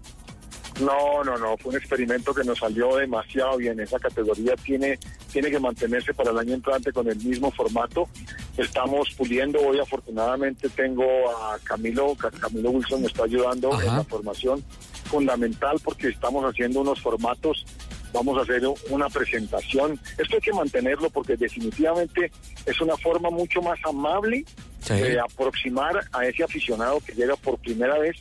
No, no, no, fue un experimento que nos salió demasiado bien. Esa categoría tiene, tiene que mantenerse para el año entrante con el mismo formato. Estamos puliendo, hoy afortunadamente tengo a Camilo, Ca- Camilo Wilson me está ayudando en la formación fundamental porque estamos haciendo unos formatos, vamos a hacer una presentación. Esto hay que mantenerlo porque definitivamente es una forma mucho más amable Sí. de aproximar a ese aficionado que llega por primera vez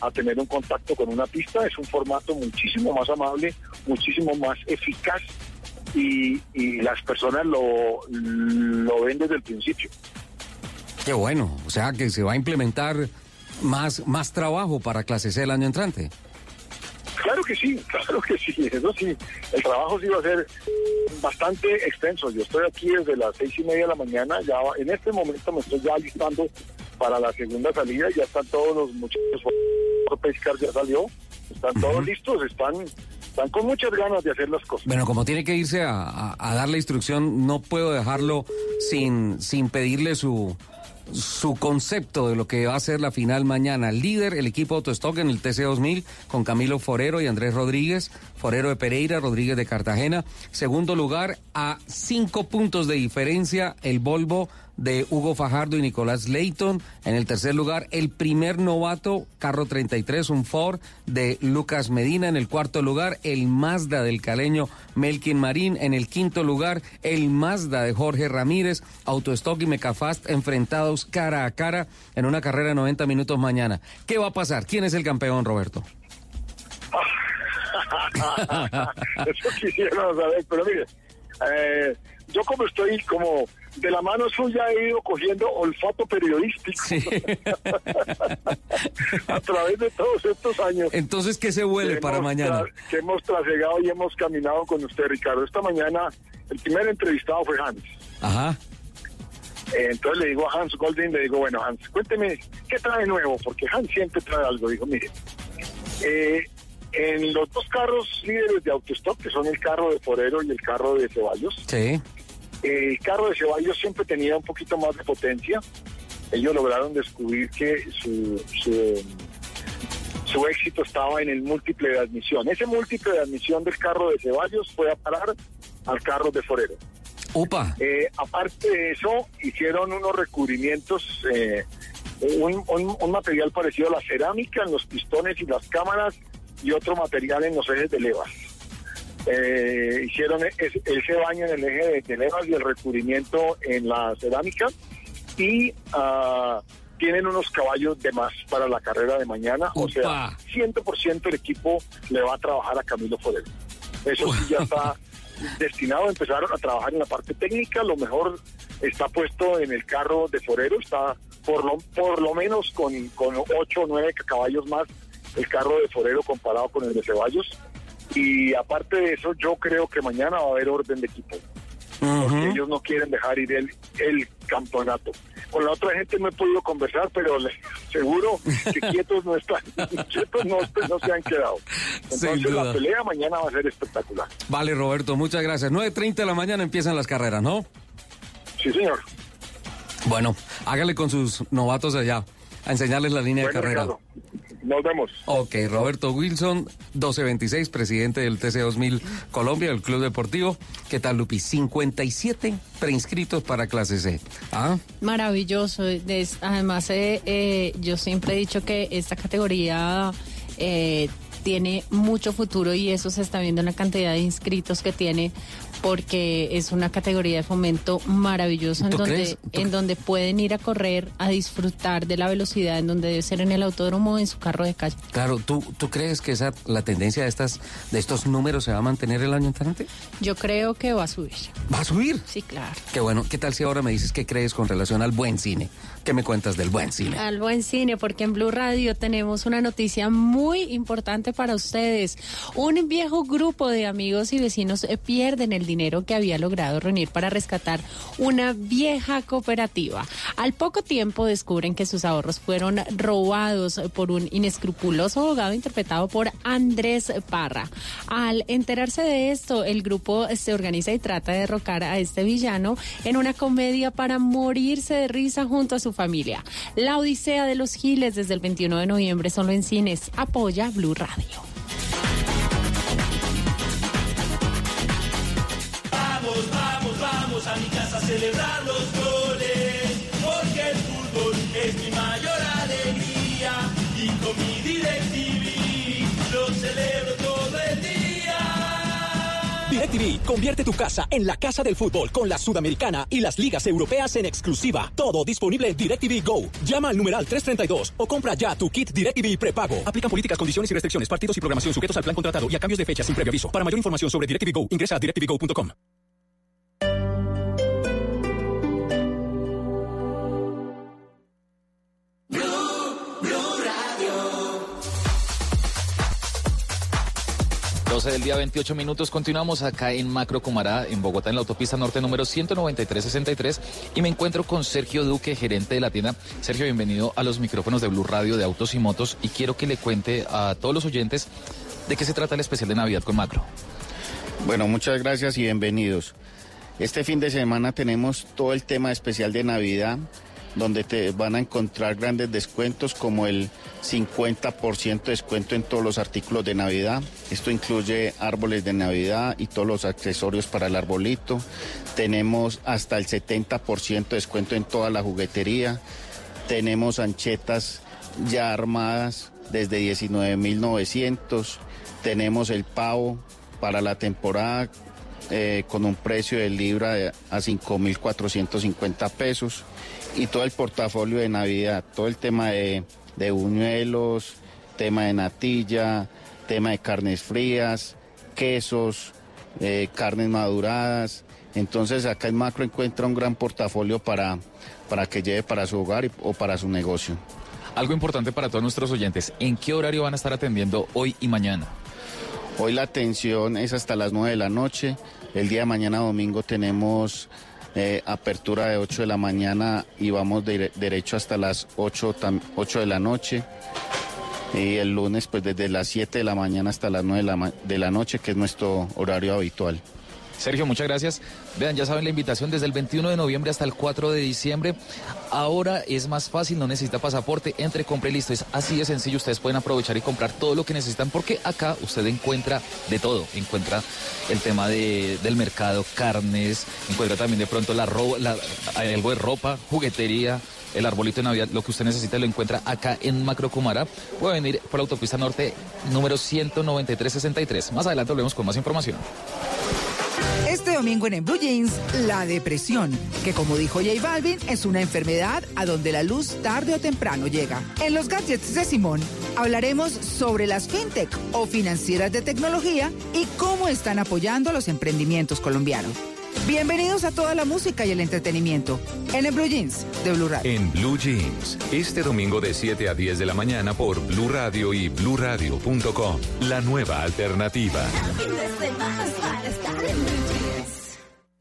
a tener un contacto con una pista. Es un formato muchísimo más amable, muchísimo más eficaz y, y las personas lo, lo ven desde el principio. Qué bueno, o sea que se va a implementar más, más trabajo para clase C el año entrante. Claro que sí, claro que sí, eso sí. El trabajo sí va a ser bastante extenso. Yo estoy aquí desde las seis y media de la mañana, ya en este momento me estoy ya listando para la segunda salida, ya están todos los muchachos, Pescar ya salió, están todos listos, están, están con muchas ganas de hacer las cosas. Bueno, como tiene que irse a, a- a dar la instrucción, no puedo dejarlo sin, sin pedirle su, su concepto de lo que va a ser la final mañana. Líder, el equipo Autostock en el TC2000 con Camilo Forero y Andrés Rodríguez. Forero de Pereira, Rodríguez de Cartagena. Segundo lugar, a cinco puntos de diferencia, el Volvo de Hugo Fajardo y Nicolás Leighton. En el tercer lugar, el primer novato, carro 33, un Ford de Lucas Medina. En el cuarto lugar, el Mazda del caleño Melkin Marín. En el quinto lugar, el Mazda de Jorge Ramírez. Autostock y Mecafast enfrentados cara a cara en una carrera de 90 minutos mañana. ¿Qué va a pasar? ¿Quién es el campeón, Roberto? Eso quisiera saber, pero mire, eh, yo como estoy como de la mano suya he ido cogiendo olfato periodístico a través de todos estos años. Entonces, ¿qué se huele que para mañana? Que hemos trasegado y hemos caminado con usted, Ricardo. Esta mañana el primer entrevistado fue Hans. Ajá. Eh, entonces le digo a Hans Golding, le digo, bueno, Hans, cuénteme, ¿qué trae nuevo? Porque Hans siempre trae algo. Dijo, mire, eh, en los dos carros líderes de autostop, que son el carro de Forero y el carro de Ceballos, Sí. El carro de Ceballos siempre tenía un poquito más de potencia. Ellos lograron descubrir que su, su, su éxito estaba en el múltiple de admisión. Ese múltiple de admisión del carro de Ceballos fue a parar al carro de Forero. Upa. Eh, aparte de eso, hicieron unos recubrimientos, eh, un, un- un material parecido a la cerámica en los pistones y las cámaras y otro material en los ejes de levas. Eh, hicieron e- ese, ese baño en el eje de, de levas y el recubrimiento en la cerámica y ah, tienen unos caballos de más para la carrera de mañana. O sea, 100% el equipo le va a trabajar a Camilo Forero. Eso sí ya está destinado a empezar a trabajar en la parte técnica. Lo mejor está puesto en el carro de Forero, está por lo, por lo menos con, con 8 o 9 caballos más el carro de Forero comparado con el de Ceballos. Y aparte de eso, yo creo que mañana va a haber orden de equipo. Porque ellos no quieren dejar ir el, el campeonato. Con la otra gente no he podido conversar, pero les seguro que quietos no están, quietos no, no se han quedado. Entonces la pelea mañana va a ser espectacular. Vale, Roberto, muchas gracias. 9.30 de la mañana empiezan las carreras, ¿no? Sí, señor. Bueno, hágale con sus novatos allá a enseñarles la línea de carrera. Ricardo, Nos vemos. Ok, Roberto Wilson, 1226, presidente del TC2000 Colombia, del Club Deportivo. ¿Qué tal, Lupi? 57 preinscritos para clase C. ¿Ah? Maravilloso. Es- además, eh, eh, yo siempre he dicho que esta categoría eh, tiene mucho futuro y eso se está viendo en la cantidad de inscritos que tiene porque es una categoría de fomento maravillosa en ¿Tú donde, en donde pueden ir a correr, a disfrutar de la velocidad, en donde debe ser en el autódromo o en su carro de calle. Claro, ¿tú, ¿tú crees que esa, la tendencia de, estas, de estos números se va a mantener el año entrante? Yo creo que va a subir. ¿Va a subir? Sí, claro. Qué bueno. ¿Qué tal si ahora me dices qué crees con relación al buen cine? ¿Qué me cuentas del buen cine? Al buen cine, porque en Blue Radio tenemos una noticia muy importante para ustedes. Un viejo grupo de amigos y vecinos eh, pierden el dinero que había logrado reunir para rescatar una vieja cooperativa. Al poco tiempo descubren que sus ahorros fueron robados por un inescrupuloso abogado interpretado por Andrés Parra. Al enterarse de esto, el grupo se organiza y trata de derrocar a este villano en una comedia para morirse de risa junto a su familia. La Odisea de los Giles desde el 21 de noviembre solo en cines. Apoya Blue Radio. Vamos, vamos, vamos a mi casa a celebrar los DirecTV convierte tu casa en la casa del fútbol con la Sudamericana y las ligas europeas en exclusiva. Todo disponible en DirecTV Go. Llama al numeral 332 o compra ya tu kit DirecTV prepago. Aplican políticas, condiciones y restricciones, partidos y programación sujetos al plan contratado y a cambios de fecha sin previo aviso. Para mayor información sobre DirecTV Go, ingresa a directvgo.com. 12 del día, 28 minutos. Continuamos acá en Macro Cumará, en Bogotá, en la autopista norte número 19363. Y me encuentro con Sergio Duque, gerente de la tienda. Sergio, bienvenido a los micrófonos de Blue Radio de Autos y Motos. Y quiero que le cuente a todos los oyentes de qué se trata el especial de Navidad con Macro. Bueno, muchas gracias y bienvenidos. Este fin de semana tenemos todo el tema especial de Navidad, donde te van a encontrar grandes descuentos como el 50% de descuento en todos los artículos de Navidad. Esto incluye árboles de Navidad y todos los accesorios para el arbolito. Tenemos hasta el 70% de descuento en toda la juguetería. Tenemos anchetas ya armadas desde 19.900. Tenemos el pavo para la temporada eh, con un precio de libra de- a 5.450 pesos y todo el portafolio de Navidad, todo el tema de, de buñuelos, tema de natilla, tema de carnes frías, quesos, eh, carnes maduradas. Entonces acá en Macro encuentra un gran portafolio para, para que lleve para su hogar o para su negocio. Algo importante para todos nuestros oyentes, ¿en qué horario van a estar atendiendo hoy y mañana? Hoy la atención es hasta las 9 de la noche. El día de mañana domingo tenemos eh, apertura de 8 de la mañana y vamos de- derecho hasta las 8, tam- 8 de la noche. Y el lunes pues desde las 7 de la mañana hasta las 9 de la, de la noche, que es nuestro horario habitual. Sergio, muchas gracias. Vean, ya saben la invitación desde el 21 de noviembre hasta el 4 de diciembre. Ahora es más fácil, no necesita pasaporte, entre, compre y listo. Es así de sencillo, ustedes pueden aprovechar y comprar todo lo que necesitan porque acá usted encuentra de todo. Encuentra el tema de- del mercado, carnes, encuentra también de pronto la, algo de ropa, juguetería. El arbolito de Navidad, lo que usted necesita lo encuentra acá en Macro Cumara. Puede venir por la autopista norte número 19363. Más adelante volvemos con más información. Este domingo en, En Blue Jeans, la depresión, que como dijo J Balvin, es una enfermedad a donde la luz tarde o temprano llega. En los gadgets de Simón hablaremos sobre las fintech o financieras de tecnología y cómo están apoyando a los emprendimientos colombianos. Bienvenidos a toda la música y el entretenimiento en el Blue Jeans de Blue Radio. En Blue Jeans, este domingo de 7 a 10 de la mañana por Blue Radio y bluradio.com. La nueva alternativa.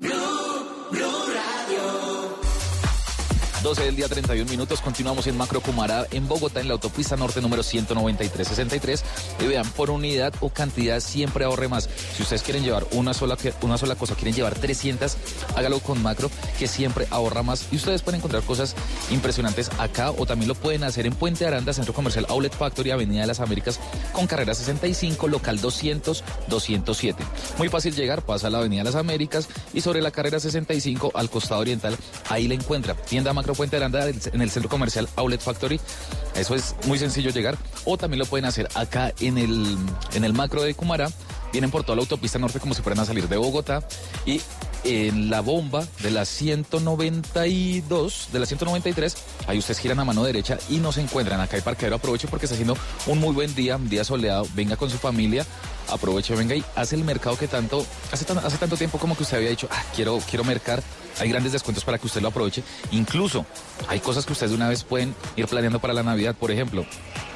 Good. 12 del día 31 minutos, continuamos en Macro Cumará, en Bogotá, en la autopista norte número 19363. Y vean, por unidad o cantidad siempre ahorre más. Si ustedes quieren llevar una sola, una sola cosa, quieren llevar 300, hágalo con Macro, que siempre ahorra más. Y ustedes pueden encontrar cosas impresionantes acá o también lo pueden hacer en Puente Aranda, Centro Comercial Outlet Factory, Avenida de las Américas, con carrera 65, local 200, 207. Muy fácil llegar, pasa a la Avenida de las Américas y sobre la carrera 65 al costado oriental, ahí la encuentra. Tienda Macro Puente de Aranda en el centro comercial Outlet Factory. Eso es muy sencillo llegar. O también lo pueden hacer acá en el, en el macro de Cumará. Vienen por toda la autopista norte como si fueran a salir de Bogotá. Y en la bomba de la 192, de la 193, ahí ustedes giran a mano derecha y nos encuentran. Acá hay parqueadero, aproveche porque está haciendo un muy buen día, un día soleado. Venga con su familia, aproveche, venga y hace el mercado que tanto, hace, hace tanto tiempo como que usted había dicho, ah, quiero, quiero mercar. Hay grandes descuentos para que usted lo aproveche. Incluso hay cosas que ustedes de una vez pueden ir planeando para la Navidad. Por ejemplo,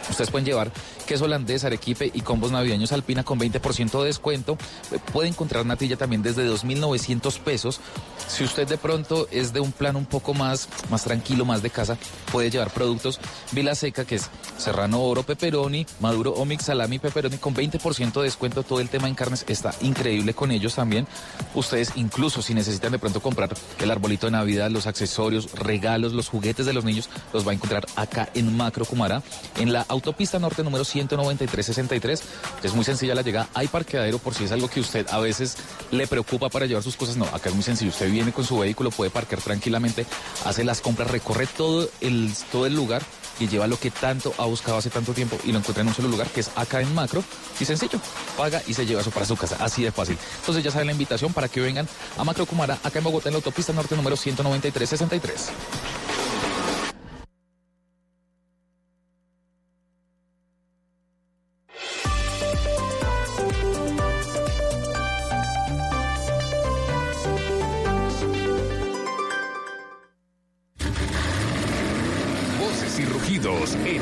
ustedes pueden llevar queso holandés, arequipe y combos navideños alpina con 20% de descuento. Eh, Puede encontrar natilla también desde 2.900 pesos. Si usted de pronto es de un plan un poco más, más tranquilo, más de casa, puede llevar productos Vila Seca, que es serrano oro, pepperoni, maduro omix, salami, pepperoni con 20% de descuento. Todo el tema en carnes está increíble con ellos también. Ustedes incluso si necesitan de pronto comprar el arbolito de Navidad, los accesorios, regalos, los juguetes de los niños, los va a encontrar acá en Macro Cumará, en la autopista norte número 19363. Es muy sencilla la llegada. Hay parqueadero por si es algo que usted a veces le preocupa para llevar sus cosas. No, acá es muy sencillo. Usted viene con su vehículo, puede parquear tranquilamente, hace las compras, recorre todo el, todo el lugar y lleva lo que tanto ha buscado hace tanto tiempo y lo encuentra en un solo lugar, que es acá en Macro. Y sencillo, paga y se lleva eso para su casa. Así de fácil. Entonces ya saben la invitación para que vengan a Macro Cumara, acá en Bogotá, en la autopista norte número 19363.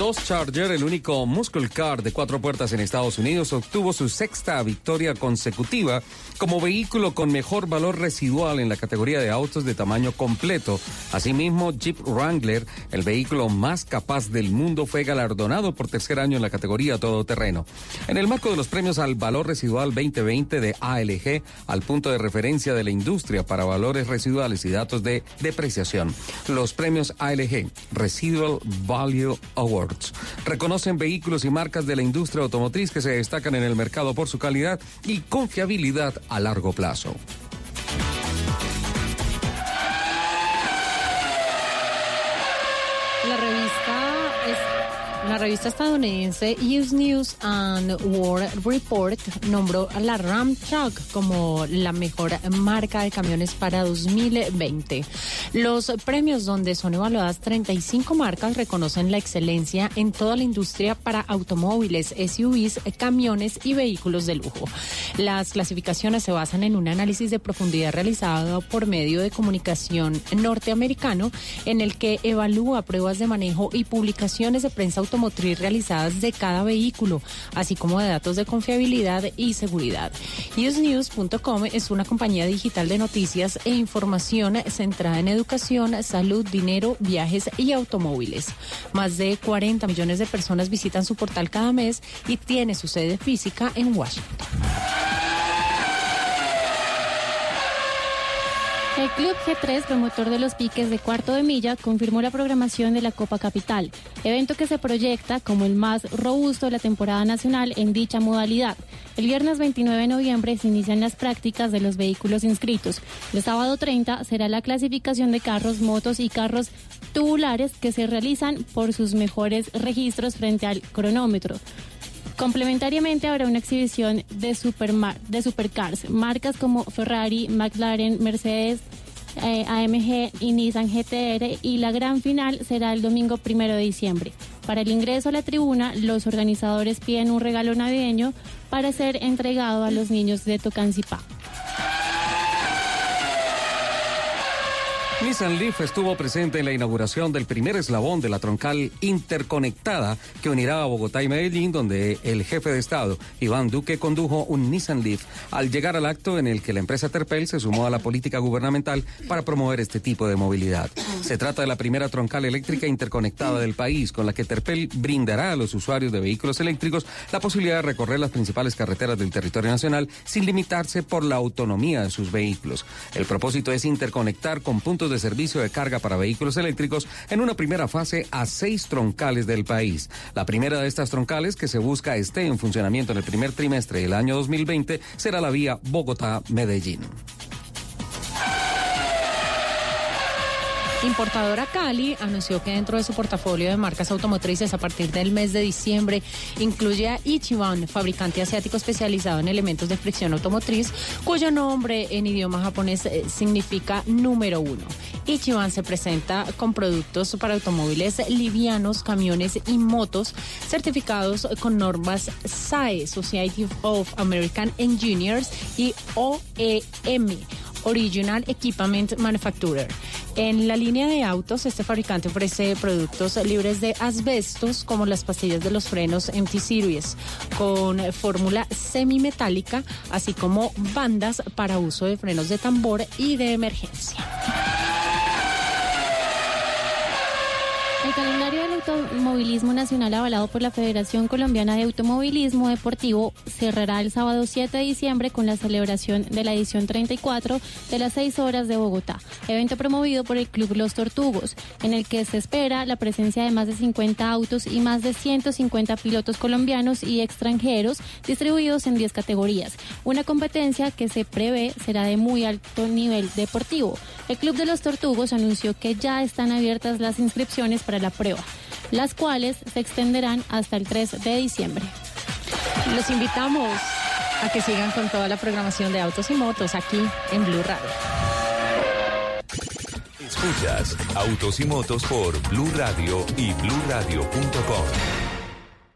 Dodge Charger, el único muscle car de cuatro puertas en Estados Unidos, obtuvo su sexta victoria consecutiva como vehículo con mejor valor residual en la categoría de autos de tamaño completo. Asimismo, Jeep Wrangler, el vehículo más capaz del mundo, fue galardonado por tercer año en la categoría todoterreno. En el marco de los premios al valor residual 2020 de ALG, al punto de referencia de la industria para valores residuales y datos de depreciación, los premios ALG, Residual Value Reconocen vehículos y marcas de la industria automotriz que se destacan en el mercado por su calidad y confiabilidad a largo plazo. La revista estadounidense US News and World Report nombró a la Ram Truck como la mejor marca de camiones para 2020. Los premios donde son evaluadas 35 marcas reconocen la excelencia en toda la industria para automóviles, SUVs, camiones y vehículos de lujo. Las clasificaciones se basan en un análisis de profundidad realizado por medio de comunicación norteamericano en el que evalúa pruebas de manejo y publicaciones de prensa automotriz realizadas de cada vehículo, así como de datos de confiabilidad y seguridad. UseNews.com es una compañía digital de noticias e información centrada en educación, salud, dinero, viajes y automóviles. Más de 40 millones de personas visitan su portal cada mes y tiene su sede física en Washington. El Club G3, promotor de los piques de cuarto de milla, confirmó la programación de la Copa Capital, evento que se proyecta como el más robusto de la temporada nacional en dicha modalidad. El viernes 29 de noviembre se inician las prácticas de los vehículos inscritos. El sábado 30 será la clasificación de carros, motos y carros tubulares que se realizan por sus mejores registros frente al cronómetro. Complementariamente habrá una exhibición de, de supercars, marcas como Ferrari, McLaren, Mercedes, eh, AMG y Nissan GTR y la gran final será el domingo primero de diciembre. Para el ingreso a la tribuna, los organizadores piden un regalo navideño para ser entregado a los niños de Tocancipá. Nissan Leaf estuvo presente en la inauguración del primer eslabón de la troncal interconectada que unirá a Bogotá y Medellín, donde el jefe de Estado, Iván Duque, condujo un Nissan Leaf al llegar al acto en el que la empresa Terpel se sumó a la política gubernamental para promover este tipo de movilidad. Se trata de la primera troncal eléctrica interconectada del país, con la que Terpel brindará a los usuarios de vehículos eléctricos la posibilidad de recorrer las principales carreteras del territorio nacional sin limitarse por la autonomía de sus vehículos. El propósito es interconectar con puntos de servicio de carga para vehículos eléctricos en una primera fase a seis troncales del país. La primera de estas troncales que se busca esté en funcionamiento en el primer trimestre del año 2020 será la vía Bogotá-Medellín. Importadora Cali anunció que dentro de su portafolio de marcas automotrices a partir del mes de diciembre incluye a Ichiban, fabricante asiático especializado en elementos de fricción automotriz, cuyo nombre en idioma japonés eh, significa número uno. Ichiban se presenta con productos para automóviles livianos, camiones y motos certificados con normas SAE, Society of American Engineers y OEM. Original Equipment Manufacturer. En la línea de autos, este fabricante ofrece productos libres de asbestos como las pastillas de los frenos MT Series con fórmula semimetálica, así como bandas para uso de frenos de tambor y de emergencia. El calendario del automovilismo nacional avalado por la Federación Colombiana de Automovilismo Deportivo cerrará el sábado 7 de diciembre con la celebración de la edición 34 de las 6 horas de Bogotá, evento promovido por el Club Los Tortugos, en el que se espera la presencia de más de 50 autos y más de 150 pilotos colombianos y extranjeros distribuidos en 10 categorías, una competencia que se prevé será de muy alto nivel deportivo. El Club de los Tortugos anunció que ya están abiertas las inscripciones para la prueba, las cuales se extenderán hasta el 3 de diciembre. Los invitamos a que sigan con toda la programación de autos y motos aquí en Blue Radio. Escuchas Autos y Motos por Blue Radio y BlueRadio.com.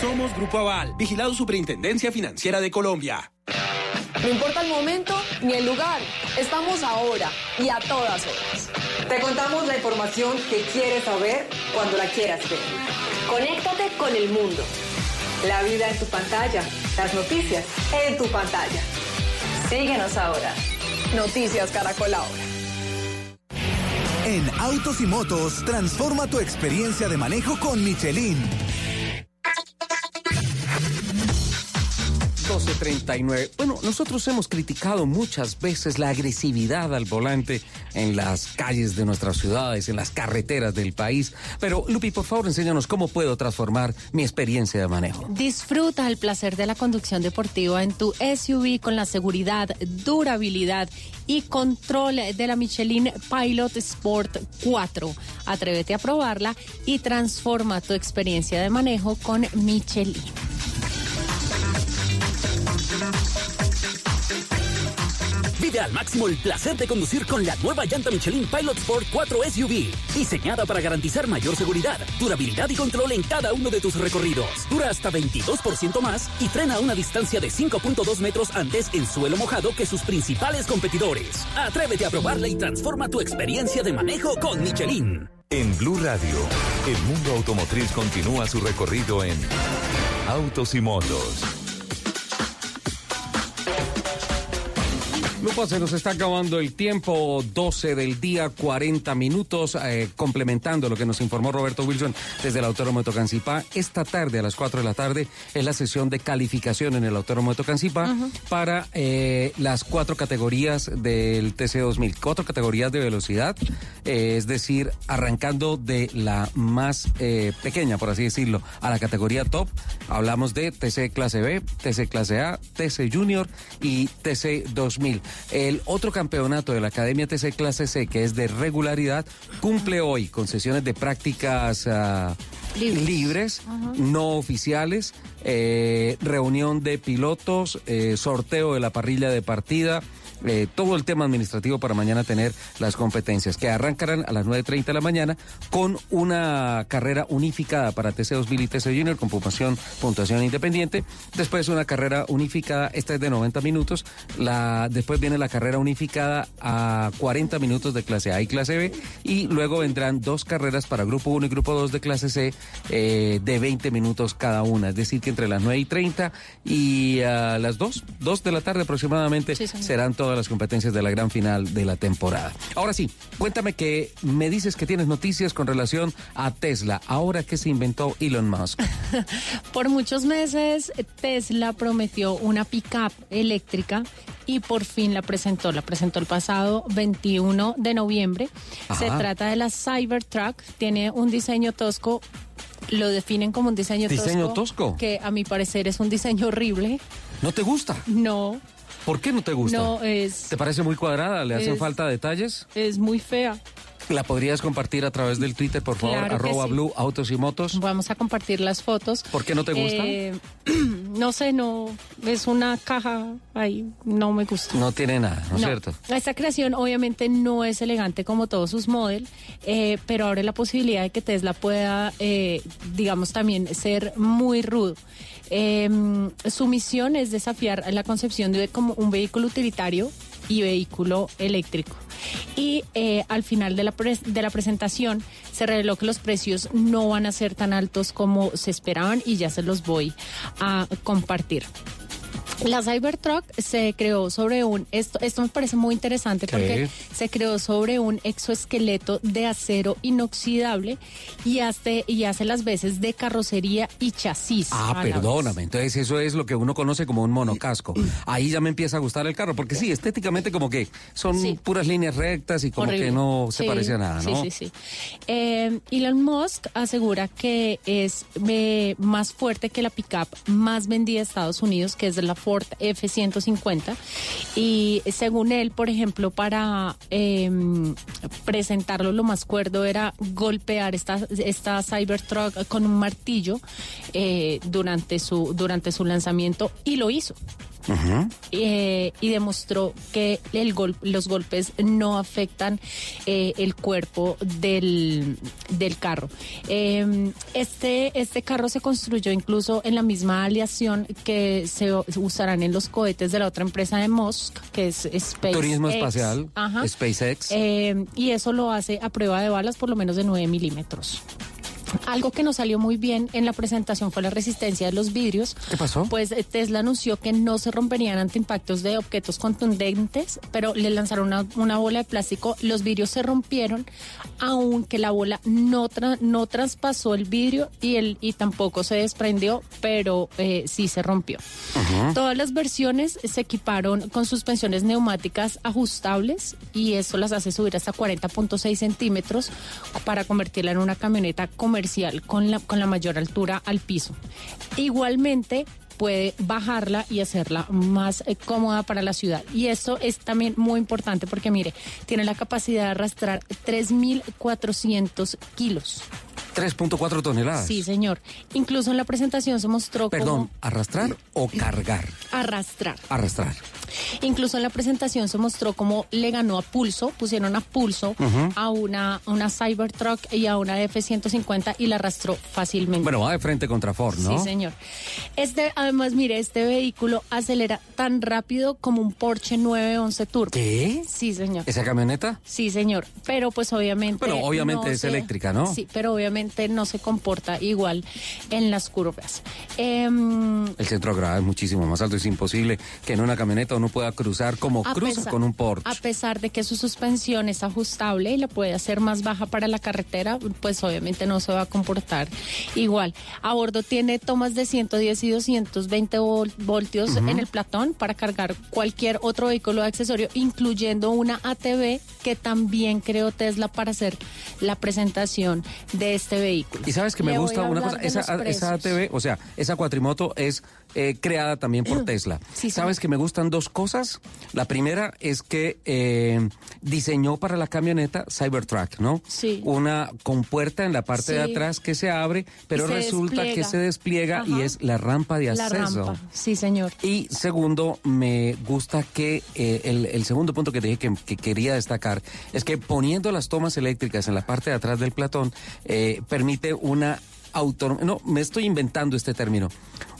Somos Grupo Aval, vigilado Superintendencia Financiera de Colombia. No importa el momento ni el lugar, estamos ahora y a todas horas. Te contamos la información que quieres saber cuando la quieras ver. Conéctate con el mundo. La vida en tu pantalla, las noticias en tu pantalla. Síguenos ahora. Noticias Caracol ahora. En Autos y Motos, transforma tu experiencia de manejo con Michelin. 1239. Bueno, nosotros hemos criticado muchas veces la agresividad al volante en las calles de nuestras ciudades, en las carreteras del país. Pero, Lupi, por favor, enséñanos cómo puedo transformar mi experiencia de manejo. Disfruta el placer de la conducción deportiva en tu SUV con la seguridad, durabilidad y control de la Michelin Pilot Sport 4. Atrévete a probarla y transforma tu experiencia de manejo con Michelin. Vive al máximo el placer de conducir con la nueva llanta Michelin Pilot Sport 4 SUV, diseñada para garantizar mayor seguridad, durabilidad y control en cada uno de tus recorridos. Dura hasta 22% más y frena a una distancia de 5.2 metros antes en suelo mojado que sus principales competidores. Atrévete a probarla y transforma tu experiencia de manejo con Michelin. En Blue Radio, el mundo automotriz continúa su recorrido en Autos y Motos. Lupa, se nos está acabando el tiempo, 12 del día, 40 minutos, eh, complementando lo que nos informó Roberto Wilson desde el Autódromo de Tocancipá. Esta tarde, a las 4 de la tarde, es la sesión de calificación en el Autódromo de Tocancipá para eh, las cuatro categorías del TC2000. Cuatro categorías de velocidad, eh, es decir, arrancando de la más pequeña, por así decirlo, a la categoría top. Hablamos de TC Clase B, TC Clase A, TC Junior y TC 2000. El otro campeonato de la Academia TC Clase C, que es de regularidad, cumple hoy con sesiones de prácticas ah, libres, no oficiales, eh, reunión de pilotos, eh, sorteo de la parrilla de partida. Eh, todo el tema administrativo para mañana tener las competencias, que arrancarán a las 9.30 de la mañana con una carrera unificada para TC2000 y TC Junior con puntuación, puntuación independiente. Después una carrera unificada, esta es de 90 minutos. La, después viene la carrera unificada a 40 minutos de clase A y clase B. Y luego vendrán dos carreras para grupo 1 y grupo 2 de clase C eh, de 20 minutos cada una. Es decir, que entre las 9 y 30 y a las 2, 2 de la tarde aproximadamente serán todas las competencias de la gran final de la temporada. Ahora sí, cuéntame que me dices que tienes noticias con relación a Tesla. Ahora que se inventó Elon Musk. Por muchos meses Tesla prometió una pickup eléctrica y por fin la presentó. La presentó el pasado 21 de noviembre. Se trata de la Cybertruck. Tiene un diseño tosco. Lo definen como un diseño, ¿Diseño tosco? Que a mi parecer es un diseño horrible. ¿No te gusta? No, ¿Por qué no te gusta? no, es, ¿Te parece muy cuadrada? ¿Le hacen falta detalles? es muy fea. ¿La podrías compartir a través del Twitter, por favor? Claro arroba sí. Blue Autos y Motos. Vamos a compartir las fotos. ¿Por qué no te gusta? Eh, no sé, no. Es una caja ahí. No me gusta. No tiene nada, ¿no es No. cierto? Esta creación obviamente no es elegante como todos sus model, eh, pero abre la posibilidad de que Tesla pueda, eh, digamos, también ser muy rudo. Eh, su misión es desafiar la concepción de como un vehículo utilitario y vehículo eléctrico. Y eh, al final de la, de la presentación se reveló que los precios no van a ser tan altos como se esperaban y ya se los voy a compartir. La Cybertruck se creó sobre un, esto, esto me parece muy interesante ¿Qué? porque se creó sobre un exoesqueleto de acero inoxidable y hace, y hace las veces de carrocería y chasis. Ah, perdóname. Entonces eso es lo que uno conoce como un monocasco. Ahí ya me empieza a gustar el carro, porque sí, estéticamente como que son puras líneas rectas y como Horrible. que no se Sí, parece a nada, ¿no? Sí, sí, sí. Eh, Elon Musk asegura que es eh, más fuerte que la pickup más vendida de Estados Unidos, que es la Ford F-150. Y según él, por ejemplo, para eh, presentarlo lo más cuerdo era golpear esta, esta Cybertruck con un martillo eh, durante, su, durante su lanzamiento y lo hizo eh, y demostró que el gol- los golpes no afectan eh, el cuerpo del, del carro. Eh, este, este carro se construyó incluso en la misma aleación que se usarán en los cohetes de la otra empresa de Musk, que es SpaceX. Turismo espacial, Ajá. SpaceX. Eh, y eso lo hace a prueba de balas por lo menos de 9 milímetros. Algo que nos salió muy bien en la presentación fue la resistencia de los vidrios. ¿Qué pasó? Pues eh, Tesla anunció que no se romperían ante impactos de objetos contundentes, pero le lanzaron una, una bola de plástico. Los vidrios se rompieron, aunque la bola no, tra- no traspasó el vidrio y, el, y tampoco se desprendió, pero eh, sí se rompió. Todas las versiones se equiparon con suspensiones neumáticas ajustables y eso las hace subir hasta 40.6 centímetros para convertirla en una camioneta comercial con la, con la mayor altura al piso. Igualmente puede bajarla y hacerla más eh, cómoda para la ciudad. Y esto es también muy importante porque mire, tiene la capacidad de arrastrar 3.400 kilos. 3.4 toneladas. Sí, señor. Incluso en la presentación se mostró Perdón, ¿arrastrar o cargar? arrastrar. Arrastrar. Incluso en la presentación se mostró cómo le ganó a pulso, pusieron a pulso a una, una Cybertruck y a una F-150 y la arrastró fácilmente. Bueno, va de frente contra Ford, ¿no? Sí, señor. Este, además, mire, este vehículo acelera tan rápido como un Porsche 911 Turbo. ¿Qué? Sí, señor. ¿Esa camioneta? Sí, señor. Pero pues obviamente. Bueno, obviamente no es se- eléctrica, ¿no? Sí, pero obviamente no se comporta igual en las curvas. Em, El centro de gravedad es muchísimo más alto. Es imposible que en una camioneta uno pueda cruzar como a cruza pesar- con un Porsche. A pesar de que su suspensión es ajustable y la puede hacer más baja para la carretera, pues obviamente no se va a comportar igual. A bordo tiene tomas de 110 y 220 vol- voltios en el platón para cargar cualquier otro vehículo accesorio, incluyendo una ATV que también creó Tesla para hacer la presentación de este vehículo. Y sabes que me Le gusta una cosa, de esa. ATV, o sea, esa cuatrimoto es eh, creada también por Tesla. ¿Sabes que me gustan dos cosas? La primera es que eh, diseñó para la camioneta Cybertruck, ¿no? Sí. Una compuerta en la parte de atrás que se abre, pero se resulta que se despliega y es la rampa de La acceso. rampa. Sí, señor. Y segundo, me gusta que eh, el, el segundo punto que te dije que, que quería destacar es que poniendo las tomas eléctricas en la parte de atrás del platón eh, permite una autonomía, no, me estoy inventando este término,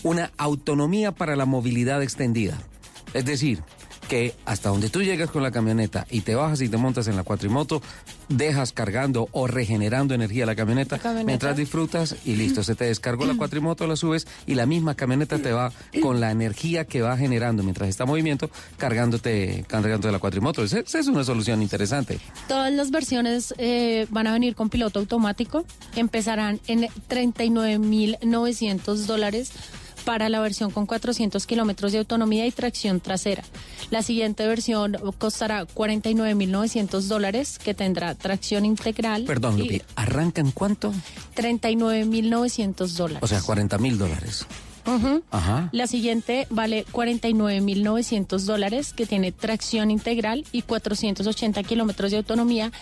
una autonomía para la movilidad extendida. Es decir, que hasta donde tú llegas con la camioneta y te bajas y te montas en la cuatrimoto, dejas cargando o regenerando energía la camioneta, camioneta. mientras disfrutas y listo, se te descargó la cuatrimoto, la subes y la misma camioneta te va con la energía que va generando mientras está en movimiento, cargándote, cargándote la cuatrimoto. Esa esa es una solución interesante. Todas las versiones eh, van a venir con piloto automático. Empezarán en 39.900 dólares para la versión con 400 kilómetros de autonomía y tracción trasera. La siguiente versión costará 49.900 dólares, que tendrá tracción integral. Perdón, Lupi, ¿arrancan cuánto? 39.900 dólares. O sea, 40 mil Ajá. La siguiente vale 49.900 dólares, que tiene tracción integral y 480 kilómetros de autonomía.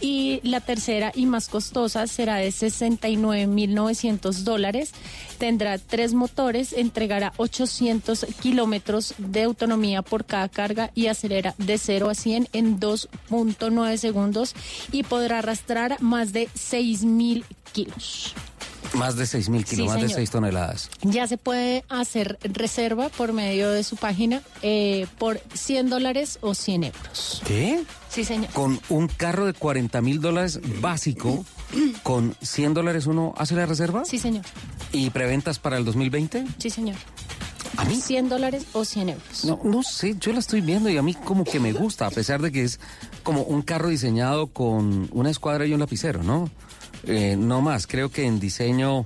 Y la tercera y más costosa será de 69.900 dólares. Tendrá tres motores, entregará 800 kilómetros de autonomía por cada carga y acelera de 0 a 100 en 2.9 segundos y podrá arrastrar más de 6.000 kilos. Más de 6 mil kilos, Sí, más de señor. 6 toneladas. Ya se puede hacer reserva por medio de su página eh, por 100 dólares o 100 euros. ¿Qué? Sí, señor. Con un carro de 40 mil dólares básico, con 100 dólares uno hace la reserva Sí, señor. y preventas para el 2020. Sí, señor. ¿A mí? 100 dólares o 100 euros. No, no sé, yo la estoy viendo y a mí como que me gusta, a pesar de que es como un carro diseñado con una escuadra y un lapicero, ¿no? Eh, no más, creo que en diseño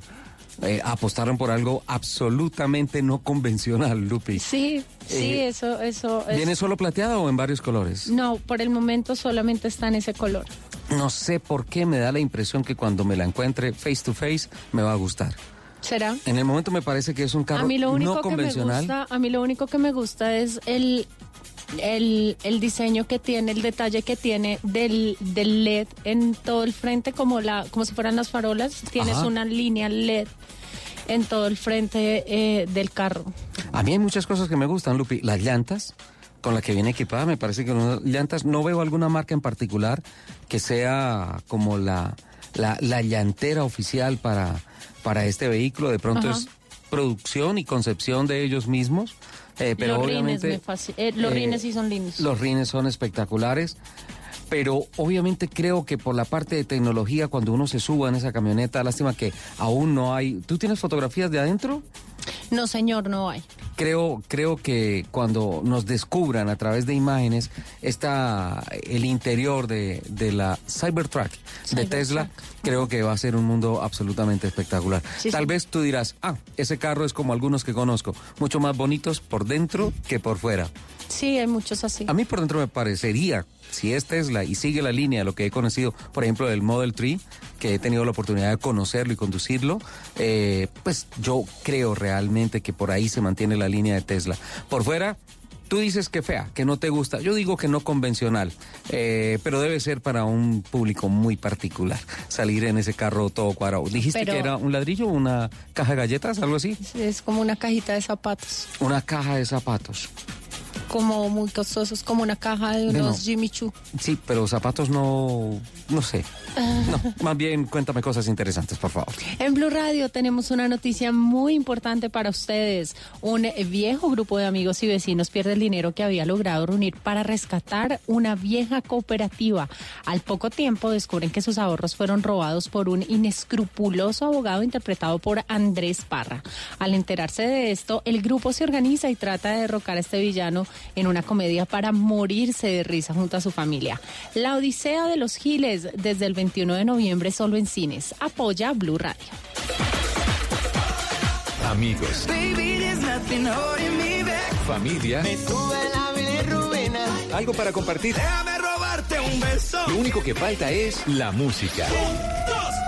eh, apostaron por algo absolutamente no convencional, Lupi. Sí, sí, Eh, eso, eso es... ¿Viene solo plateado o en varios colores? No, por el momento solamente está en ese color. No sé por qué me da la impresión que cuando me la encuentre face to face me va a gustar. ¿Será? En el momento me parece que es un carro a mí lo único no que me convencional. gusta, a mí lo único que me gusta es el el, el diseño que tiene, el detalle que tiene del, del LED en todo el frente, como la, como si fueran las farolas, tienes Ajá. una línea LED en todo el frente eh, del carro. A mí hay muchas cosas que me gustan, Lupi. Las llantas con las que viene equipada, me parece que unas llantas, no veo alguna marca en particular que sea como la, la, la llantera oficial para, para este vehículo. De pronto Ajá. es producción y concepción de ellos mismos. Eh, pero los rines, obviamente me fasc- eh, los eh, rines sí son lindos. los rines son espectaculares. Pero obviamente creo que por la parte de tecnología, cuando uno se suba en esa camioneta, lástima que aún no hay. ¿Tú tienes fotografías de adentro? No, señor, no hay. Creo, creo que cuando nos descubran a través de imágenes está el interior de, de la Cybertruck de Tesla, creo que va a ser un mundo absolutamente espectacular. Sí, Tal sí. vez tú dirás, ah, ese carro es como algunos que conozco, mucho más bonitos por dentro que por fuera. Sí, hay muchos así. A mí por dentro me parecería, si es Tesla y sigue la línea lo que he conocido, por ejemplo, del Model 3, que he tenido la oportunidad de conocerlo y conducirlo, eh, pues yo creo realmente que por ahí se mantiene la línea de Tesla. Por fuera... Tú dices que fea, que no te gusta. Yo digo que no convencional, eh, pero debe ser para un público muy particular salir en ese carro todo cuadrado. ¿Dijiste Pero- que era un ladrillo, una caja de galletas, algo así? Es como una cajita de zapatos, Una caja de zapatos. Como muy costosos, como una caja de unos Jimmy Choo. Sí, pero zapatos no, no sé. No, más bien cuéntame cosas interesantes, por favor. En Blue Radio tenemos una noticia muy importante para ustedes. Un viejo grupo de amigos y vecinos pierde el dinero que había logrado reunir para rescatar una vieja cooperativa. Al poco tiempo descubren que sus ahorros fueron robados por un inescrupuloso abogado interpretado por Andrés Parra. Al enterarse de esto, el grupo se organiza y trata de derrocar a este villano en una comedia para morirse de risa junto a su familia. La Odisea de los Giles desde el 21 de noviembre solo en cines. Apoya Blue Radio. Amigos, familia, algo para compartir. Déjame robarte un beso. Lo único que falta es la música. Un, dos.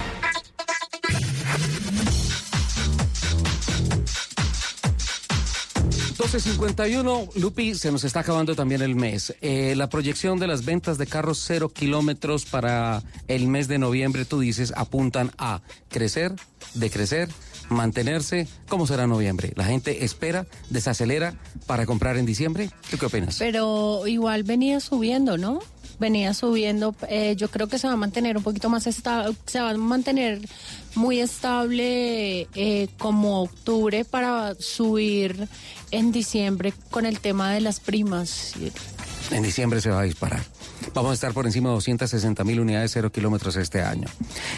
12.51, Lupi, se nos está acabando también el mes. Eh, la proyección de las ventas de carros cero kilómetros para el mes de noviembre, tú dices, apuntan a crecer, decrecer, mantenerse. ¿Cómo será noviembre? ¿La gente espera, desacelera para comprar en diciembre? ¿Tú qué opinas? Pero igual venía subiendo, ¿no? Venía subiendo. eh, yo creo que se va a mantener un poquito más estable, se va a mantener muy estable eh, como octubre para subir en diciembre con el tema de las primas. En diciembre se va a disparar. Vamos a estar por encima de 260 mil unidades cero kilómetros este año.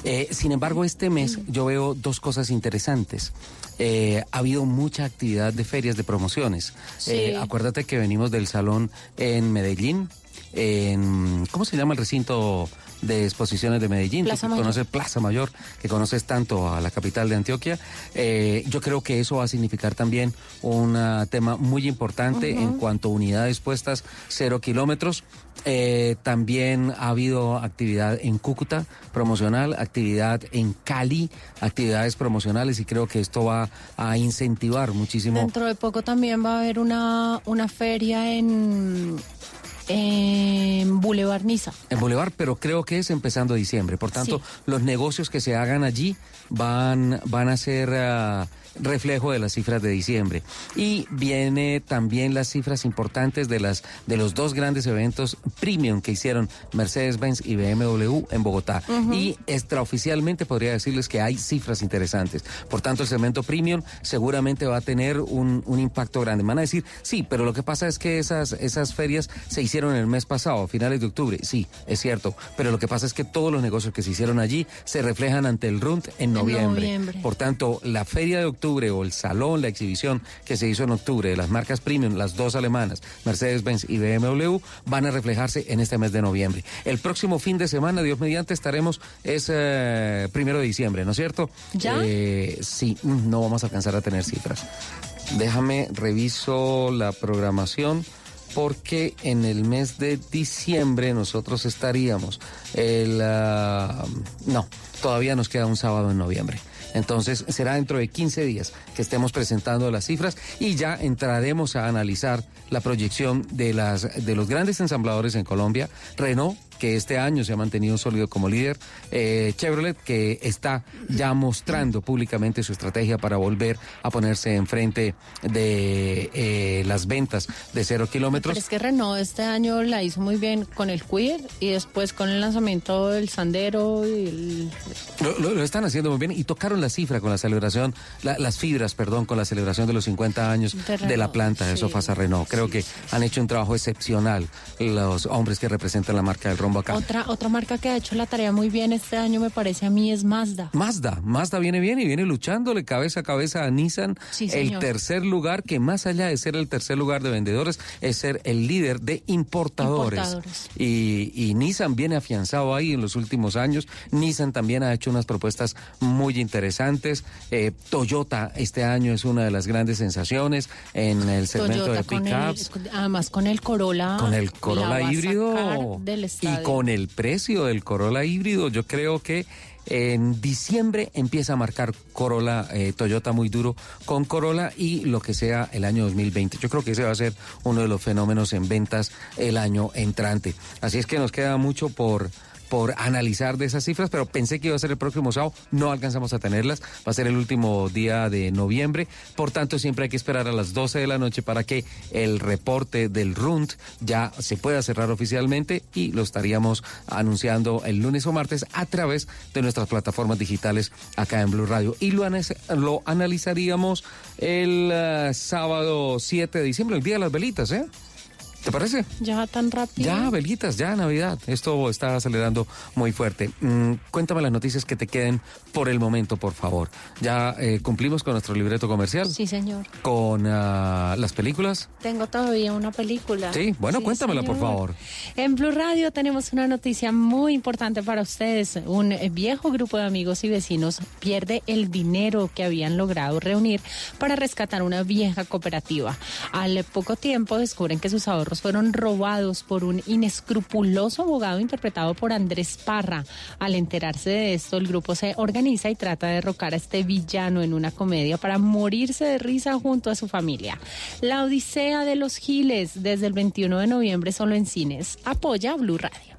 Eh, sin embargo, este mes yo veo dos cosas interesantes. Eh, ha habido mucha actividad de ferias, de promociones. Sí. Eh, acuérdate que venimos del salón en Medellín, en, ¿cómo se llama el recinto de exposiciones de Medellín? Plaza que Mayor. conoces Plaza Mayor, que conoces tanto a la capital de Antioquia. Eh, yo creo que eso va a significar también un ah, tema muy importante en cuanto a unidades puestas, cero kilómetros. Eh, también ha habido actividad en Cúcuta promocional, actividad en Cali, actividades promocionales y creo que esto va a incentivar muchísimo. Dentro de poco también va a haber una, una feria en, en Boulevard Niza. En Boulevard, pero creo que es empezando diciembre. Por tanto, Sí. los negocios que se hagan allí van, van a ser ah, reflejo de las cifras de diciembre. Y viene también las cifras importantes de las de los dos grandes eventos premium que hicieron Mercedes-Benz y BMW en Bogotá. Y extraoficialmente podría decirles que hay cifras interesantes. Por tanto, el segmento premium seguramente va a tener un, un impacto grande. Me Van a decir, sí, pero lo que pasa es que esas, esas ferias se hicieron el mes pasado, a finales de octubre. Sí, es cierto. Pero lo que pasa es que todos los negocios que se hicieron allí se reflejan ante el RUNT en noviembre. noviembre. Por tanto, la feria de octubre o el salón, la exhibición que se hizo en octubre de las marcas premium, las dos alemanas, Mercedes-Benz y BMW, van a reflejarse en este mes de noviembre. El próximo fin de semana, Dios mediante, estaremos, es eh, primero de diciembre, ¿no es cierto? ¿Ya? Eh, sí, mm, no vamos a alcanzar a tener cifras. Déjame, reviso la programación. Porque en el mes de diciembre nosotros estaríamos el... ah, no, todavía nos queda un sábado en noviembre. Entonces será dentro de 15 días que estemos presentando las cifras y ya entraremos a analizar la proyección de, las, de los grandes ensambladores en Colombia. Renault, que este año se ha mantenido sólido como líder. eh, Chevrolet, que está ya mostrando públicamente su estrategia para volver a ponerse enfrente de eh, las ventas de cero kilómetros. Pero es que Renault este año la hizo muy bien con el Queer y después con el lanzamiento del Sandero y el... Lo, lo- lo están haciendo muy bien y tocaron la cifra con la celebración, la- las fibras, perdón, con la celebración de los 50 años De de, la planta de. Sofasa Renault. Creo que han hecho un trabajo excepcional los hombres que representan la marca del rombo Otra, otra marca que ha hecho la tarea muy bien este año me parece a mí es Mazda. Mazda, Mazda viene bien y viene luchándole cabeza a cabeza a Nissan. Sí, el tercer lugar, que más allá de ser el tercer lugar de vendedores, es ser el líder de importadores. Importadores. Y, y Nissan viene afianzado ahí en los últimos años. Nissan también ha hecho unas propuestas muy interesantes. Eh, Toyota este año es una de las grandes sensaciones en el segmento Toyota de pickups. además con el Corolla. Con el Corolla híbrido del y con el precio del Corolla híbrido, yo creo que en diciembre empieza a marcar Corolla, eh, Toyota muy duro con Corolla y lo que sea el año 2020. Yo creo que ese va a ser uno de los fenómenos en ventas el año entrante. Así es que nos queda mucho por por analizar de esas cifras, pero pensé que iba a ser el próximo sábado, no alcanzamos a tenerlas, va a ser el último día de noviembre, por tanto siempre hay que esperar a las 12 de la noche para que el reporte del RUNT ya se pueda cerrar oficialmente y lo estaríamos anunciando el lunes o martes a través de nuestras plataformas digitales acá en Blue Radio. Y lo, lo analizaríamos el eh, sábado 7 de diciembre, el día de las velitas, ¿eh? ¿Te parece? Ya tan rápido. Ya, velitas, ya Navidad. Esto está acelerando muy fuerte. Mm, cuéntame las noticias que te queden por el momento, por favor. Ya eh, cumplimos con nuestro libreto comercial. Sí, señor. Con ah, las películas. Tengo todavía una película. Sí, bueno, cuéntamela, por favor. En Blue Radio tenemos una noticia muy importante para ustedes. Un eh, viejo grupo de amigos y vecinos pierde el dinero que habían logrado reunir para rescatar una vieja cooperativa. Al poco tiempo descubren que sus ahorros fueron robados por un inescrupuloso abogado interpretado por Andrés Parra. Al enterarse de esto, el grupo se organiza y trata de derrocar a este villano en una comedia para morirse de risa junto a su familia. La Odisea de los Giles, desde el 21 de noviembre solo en cines. Apoya Blue Radio.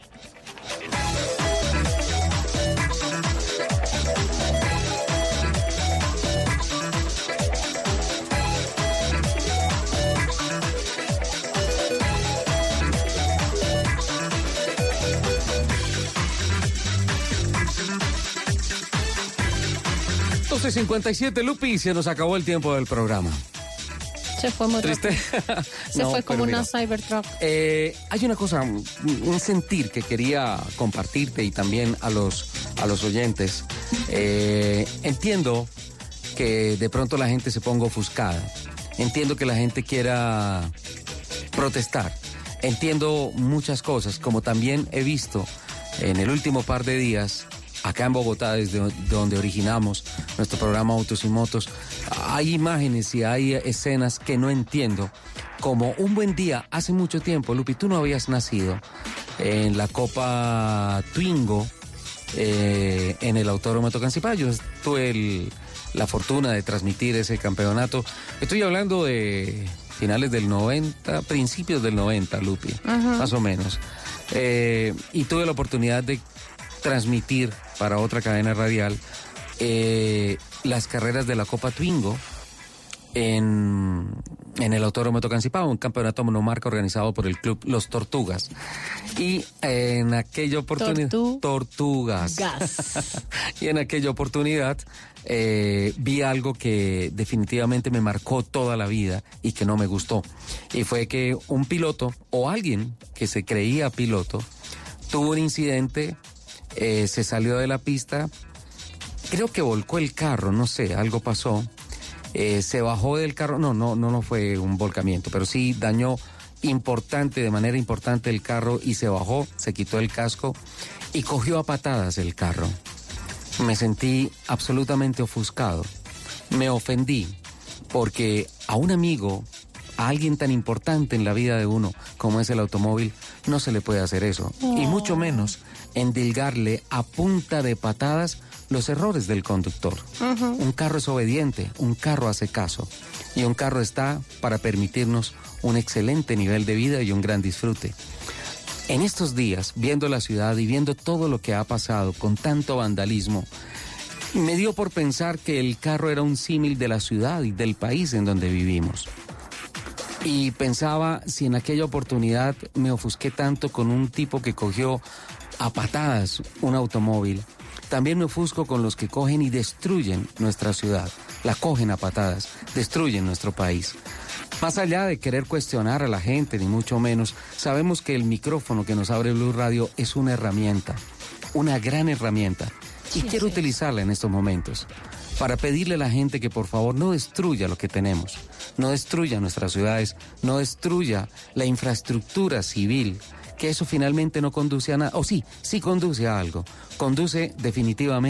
Entonces, 57, Lupi, se nos acabó el tiempo del programa. Se fue muy Triste. Se No, fue como mira, una Cybertruck. Eh, hay una cosa, un un sentir que quería compartirte y también a los, a los oyentes. Eh, entiendo que de pronto la gente se ponga ofuscada. Entiendo que la gente quiera protestar. Entiendo muchas cosas, como también he visto en el último par de días, acá en Bogotá, desde donde originamos nuestro programa Autos y Motos, hay imágenes y hay escenas que no entiendo. Como un buen día, hace mucho tiempo, Lupi, tú no habías nacido en la Copa Twingo, eh, en el Autódromo de. Yo tuve el- la fortuna de transmitir ese campeonato. Estoy hablando de finales del 90, principios del 90, Lupi, más o menos. Eh, y tuve la oportunidad de transmitir para otra cadena radial eh, las carreras de la Copa Twingo en, en el Autódromo Tocancipá, un campeonato monomarca organizado por el club Los Tortugas. Y en aquella oportunidad... Tortugas. y en aquella oportunidad eh, vi algo que definitivamente me marcó toda la vida y que no me gustó. Y fue que un piloto o alguien que se creía piloto tuvo un incidente, eh, se salió de la pista, creo que volcó el carro, no sé, algo pasó. Eh, se bajó del carro, no, no, no, no fue un volcamiento, pero sí dañó importante, de manera importante el carro y se bajó, se quitó el casco y cogió a patadas el carro. Me sentí absolutamente ofuscado, me ofendí porque a un amigo, a alguien tan importante en la vida de uno como es el automóvil, no se le puede hacer eso. Y mucho menos endilgarle a punta de patadas los errores del conductor. Un carro es obediente, un carro hace caso y un carro está para permitirnos un excelente nivel de vida y un gran disfrute. En estos días, viendo la ciudad y viendo todo lo que ha pasado con tanto vandalismo, me dio por pensar que el carro era un símil de la ciudad y del país en donde vivimos. Y pensaba si en aquella oportunidad me ofusqué tanto con un tipo que cogió a patadas un automóvil. También me ofusco con los que cogen y destruyen nuestra ciudad, la cogen a patadas, destruyen nuestro país. Más allá de querer cuestionar a la gente, ni mucho menos, sabemos que el micrófono que nos abre Blue Radio es una herramienta, una gran herramienta, y quiero utilizarla en estos momentos para pedirle a la gente que por favor no destruya lo que tenemos, no destruya nuestras ciudades, no destruya la infraestructura civil, que eso finalmente no conduce a nada, o sí, sí conduce a algo, conduce definitivamente